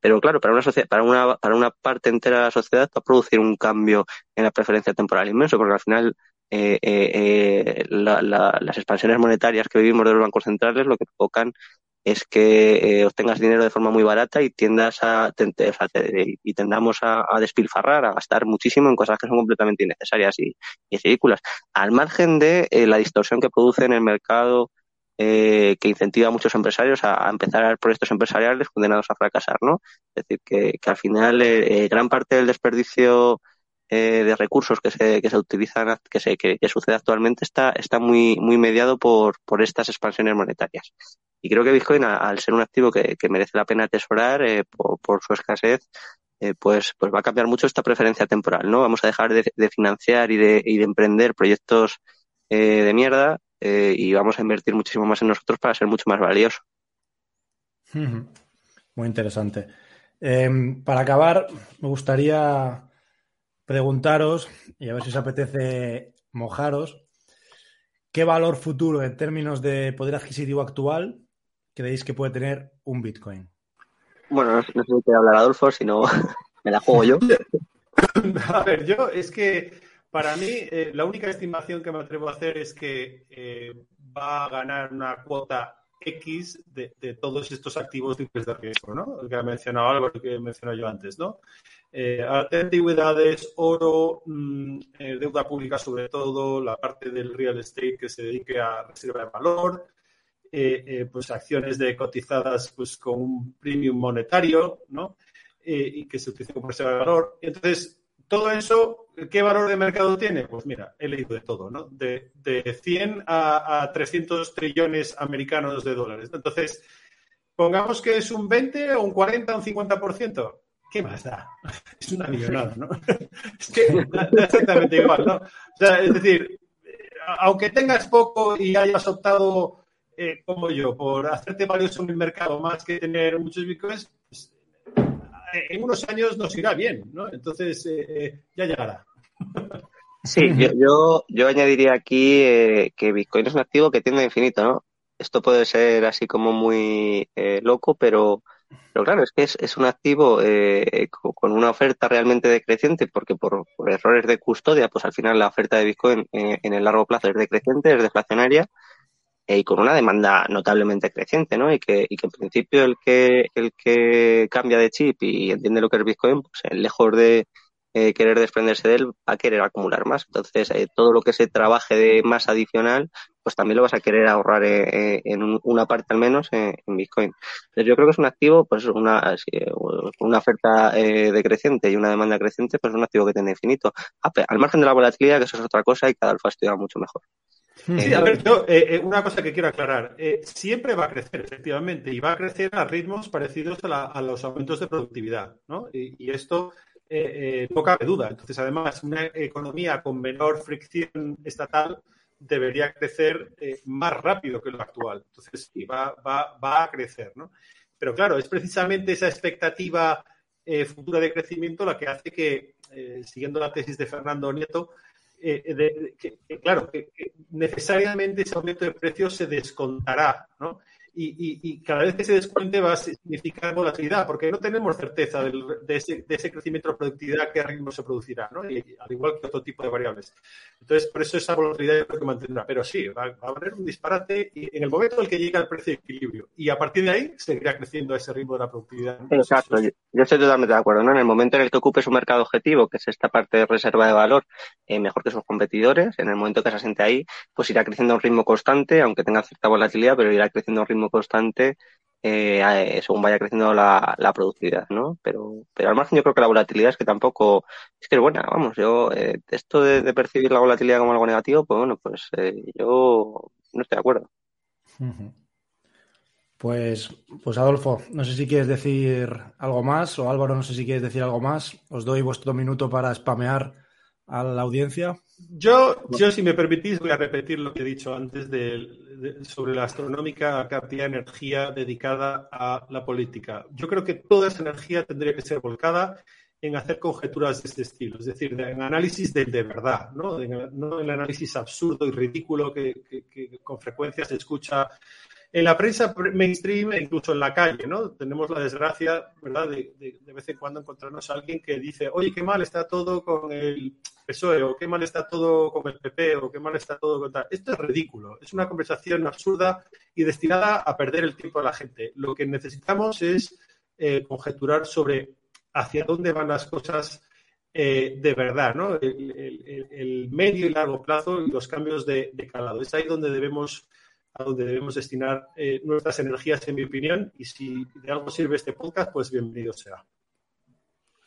pero claro, para una, para, una, para una parte entera de la sociedad va a producir un cambio en la preferencia temporal inmenso, porque al final eh, eh, eh las expansiones monetarias que vivimos de los bancos centrales lo que provocan es que eh, obtengas dinero de forma muy barata y tiendas a y tendamos a, despilfarrar, a gastar muchísimo en cosas que son completamente innecesarias y, ridículas, al margen de la distorsión que produce en el mercado que incentiva a muchos empresarios a, empezar a ver proyectos empresariales condenados a fracasar, ¿no? Es decir, que, que al final gran parte del desperdicio eh, de recursos que se, que se utilizan, que, se, que, sucede actualmente, está, está muy, muy mediado por, por estas expansiones monetarias. Y creo que Bitcoin, al ser un activo que, merece la pena atesorar eh, por, su escasez, eh, pues, pues va a cambiar mucho esta preferencia temporal, ¿no? Vamos a dejar de, financiar y de, y de emprender proyectos de mierda y vamos a invertir muchísimo más en nosotros para ser mucho más valiosos. Muy interesante. para acabar, me gustaría preguntaros, y a ver si os apetece mojaros, ¿qué valor futuro en términos de poder adquisitivo actual creéis que puede tener un Bitcoin? Bueno, no, sé si te hablar Adolfo, si no <laughs> me la juego yo. <laughs> a ver, yo es que para mí eh, la única estimación que me atrevo a hacer es que eh, va a ganar una cuota X de, todos estos activos de riesgo, ¿no? El que ha mencionado algo, el que he mencionado yo antes, ¿no? Eh, antigüedades, oro, mm, eh, deuda pública sobre todo, la parte del real estate que se dedique a reserva de valor, eh, eh, pues acciones de cotizadas pues con un premium monetario, ¿no? y que se utilicen como reserva de valor. Entonces, todo eso, ¿qué valor de mercado tiene? Pues mira, he leído de todo, ¿no? De, de 100 a, a, 300 trillones americanos de dólares. Entonces, pongamos que es un 20 o un 40 o un 50%. ¿Qué más <laughs> da? Es una millonada, ¿no? <laughs> es que <laughs> da, exactamente igual, ¿no? O sea, es decir, aunque tengas poco y hayas optado, eh, como yo, por hacerte valioso en el mercado más que tener muchos bitcoins, pues, en unos años nos irá bien, ¿no? Entonces, eh, eh, ya llegará. Sí, yo, yo, añadiría aquí eh, que Bitcoin es un activo que tiende a infinito, ¿no? Esto puede ser así como muy eh, loco, pero, pero claro, es que es, un activo eh, con una oferta realmente decreciente, porque por, errores de custodia, pues al final la oferta de Bitcoin en el largo plazo es decreciente, es deflacionaria, y con una demanda notablemente creciente, ¿no? Y que, y que en principio el que, el que cambia de chip y entiende lo que es Bitcoin, pues lejos de, eh, querer desprenderse de él, va a querer acumular más. Entonces, eh, todo lo que se trabaje de más adicional, pues también lo vas a querer ahorrar eh, en una parte al menos en Bitcoin. Entonces, yo creo que es un activo, pues una, una oferta decreciente y una demanda creciente, pues es un activo que tiene infinito. Al margen de la volatilidad, que eso es otra cosa y cada alfa estudia mucho mejor. Sí, a ver, yo, una cosa que quiero aclarar. siempre va a crecer, efectivamente, y va a crecer a ritmos parecidos a, los aumentos de productividad, ¿no? y esto eh, eh, no cabe duda. Entonces, además, una economía con menor fricción estatal debería crecer eh, más rápido que lo actual. Entonces, sí, va, va, a crecer, ¿no? Pero claro, es precisamente esa expectativa eh, futura de crecimiento la que hace que, siguiendo la tesis de Fernando Nieto, claro, que, necesariamente ese aumento de precios se descontará, ¿no? Y, cada vez que se descuente va a significar volatilidad, porque no tenemos certeza de, ese, crecimiento de productividad que ritmo se producirá, ¿no? al igual que otro tipo de variables. Entonces, por eso esa volatilidad yo creo que mantendrá. Pero sí, va, a haber un disparate y en el momento en el que llega el precio de equilibrio y a partir de ahí seguirá creciendo ese ritmo de la productividad. Exacto, yo, estoy totalmente de acuerdo. ¿no? En el momento en el que ocupe su mercado objetivo, que es esta parte de reserva de valor, eh, mejor que sus competidores, en el momento que se asiente ahí, pues irá creciendo a un ritmo constante, aunque tenga cierta volatilidad, pero irá creciendo a un ritmo constante eh, según vaya creciendo la, productividad, ¿no? Pero, pero al margen yo creo que la volatilidad es que tampoco es que es buena, vamos, yo eh, esto de, percibir la volatilidad como algo negativo, pues bueno, pues eh, yo no estoy de acuerdo. Pues, pues Adolfo, no sé si quieres decir algo más, o Álvaro, no sé si quieres decir algo más. Os doy vuestro minuto para spamear a la audiencia. Yo, yo, si me permitís, voy a repetir lo que he dicho antes de, sobre la astronómica cantidad de energía dedicada a la política. Yo creo que toda esa energía tendría que ser volcada en hacer conjeturas de este estilo, es decir, en análisis del de verdad, ¿no? no el análisis absurdo y ridículo que con frecuencia se escucha en la prensa mainstream e incluso en la calle, ¿no? Tenemos la desgracia, ¿verdad?, de, vez en cuando encontrarnos a alguien que dice, oye, qué mal está todo con el PSOE, o qué mal está todo con el PP, o qué mal está todo con tal. Esto es ridículo, es una conversación absurda y destinada a perder el tiempo de la gente. Lo que necesitamos es eh, conjeturar sobre hacia dónde van las cosas eh, de verdad, ¿no? El, medio y largo plazo y los cambios de, de calado. Es ahí donde debemos a donde debemos destinar eh, nuestras energías, en mi opinión, y si de algo sirve este podcast, pues bienvenido sea.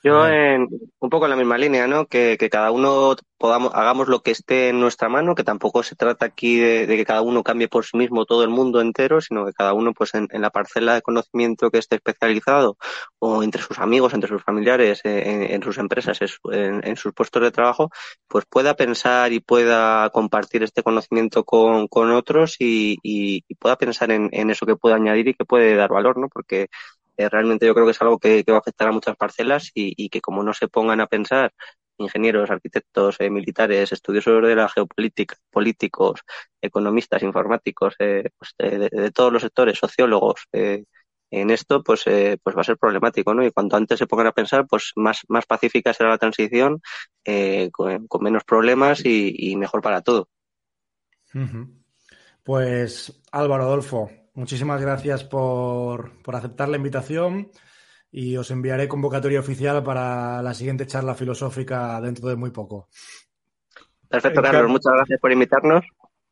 Yo en, un poco en la misma línea, ¿no? Que, cada uno podamos, hagamos lo que esté en nuestra mano, que tampoco se trata aquí de, que cada uno cambie por sí mismo todo el mundo entero, sino que cada uno, pues en, la parcela de conocimiento que esté especializado, o entre sus amigos, entre sus familiares, eh, en, sus empresas, en, sus puestos de trabajo, pues pueda pensar y pueda compartir este conocimiento con, otros y, y, pueda pensar en, en eso que puede añadir y que puede dar valor, ¿no? Porque eh, realmente yo creo que es algo que, va a afectar a muchas parcelas y, que como no se pongan a pensar ingenieros, arquitectos, eh, militares, estudiosos de la geopolítica, políticos, economistas, informáticos, eh, pues de, todos los sectores, sociólogos, en esto, pues, pues va a ser problemático, ¿no? Y cuanto antes se pongan a pensar, pues más, más pacífica será la transición, con, menos problemas y, mejor para todo. Pues Álvaro Adolfo, Muchísimas gracias por, aceptar la invitación y os enviaré convocatoria oficial para la siguiente charla filosófica dentro de muy poco. Perfecto, Carlos. Muchas gracias por invitarnos.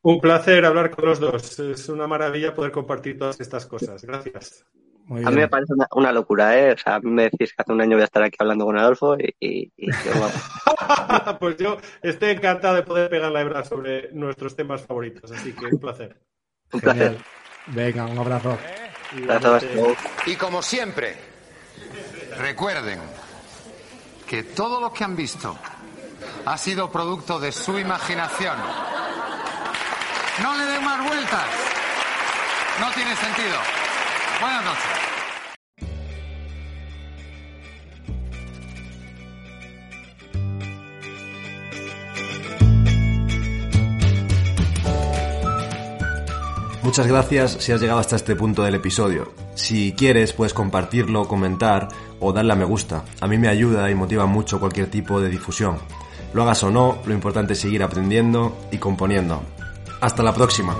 Un placer hablar con los dos. Es una maravilla poder compartir todas estas cosas. Gracias. a mí me parece una, locura, ¿eh? O sea, a mí me decís que hace un año voy a estar aquí hablando con Adolfo y... <laughs> pues yo estoy encantado de poder pegar la hebra sobre nuestros temas favoritos, así que un placer. Un placer. Venga, un abrazo. Y como siempre, recuerden que todo lo que han visto ha sido producto de su imaginación. No le den más vueltas. No tiene sentido. Buenas noches. Muchas gracias si has llegado hasta este punto del episodio. Si quieres, puedes compartirlo, comentar o darle a me gusta. A mí me ayuda y motiva mucho cualquier tipo de difusión. Lo hagas o no, lo importante es seguir aprendiendo y componiendo. Hasta la próxima.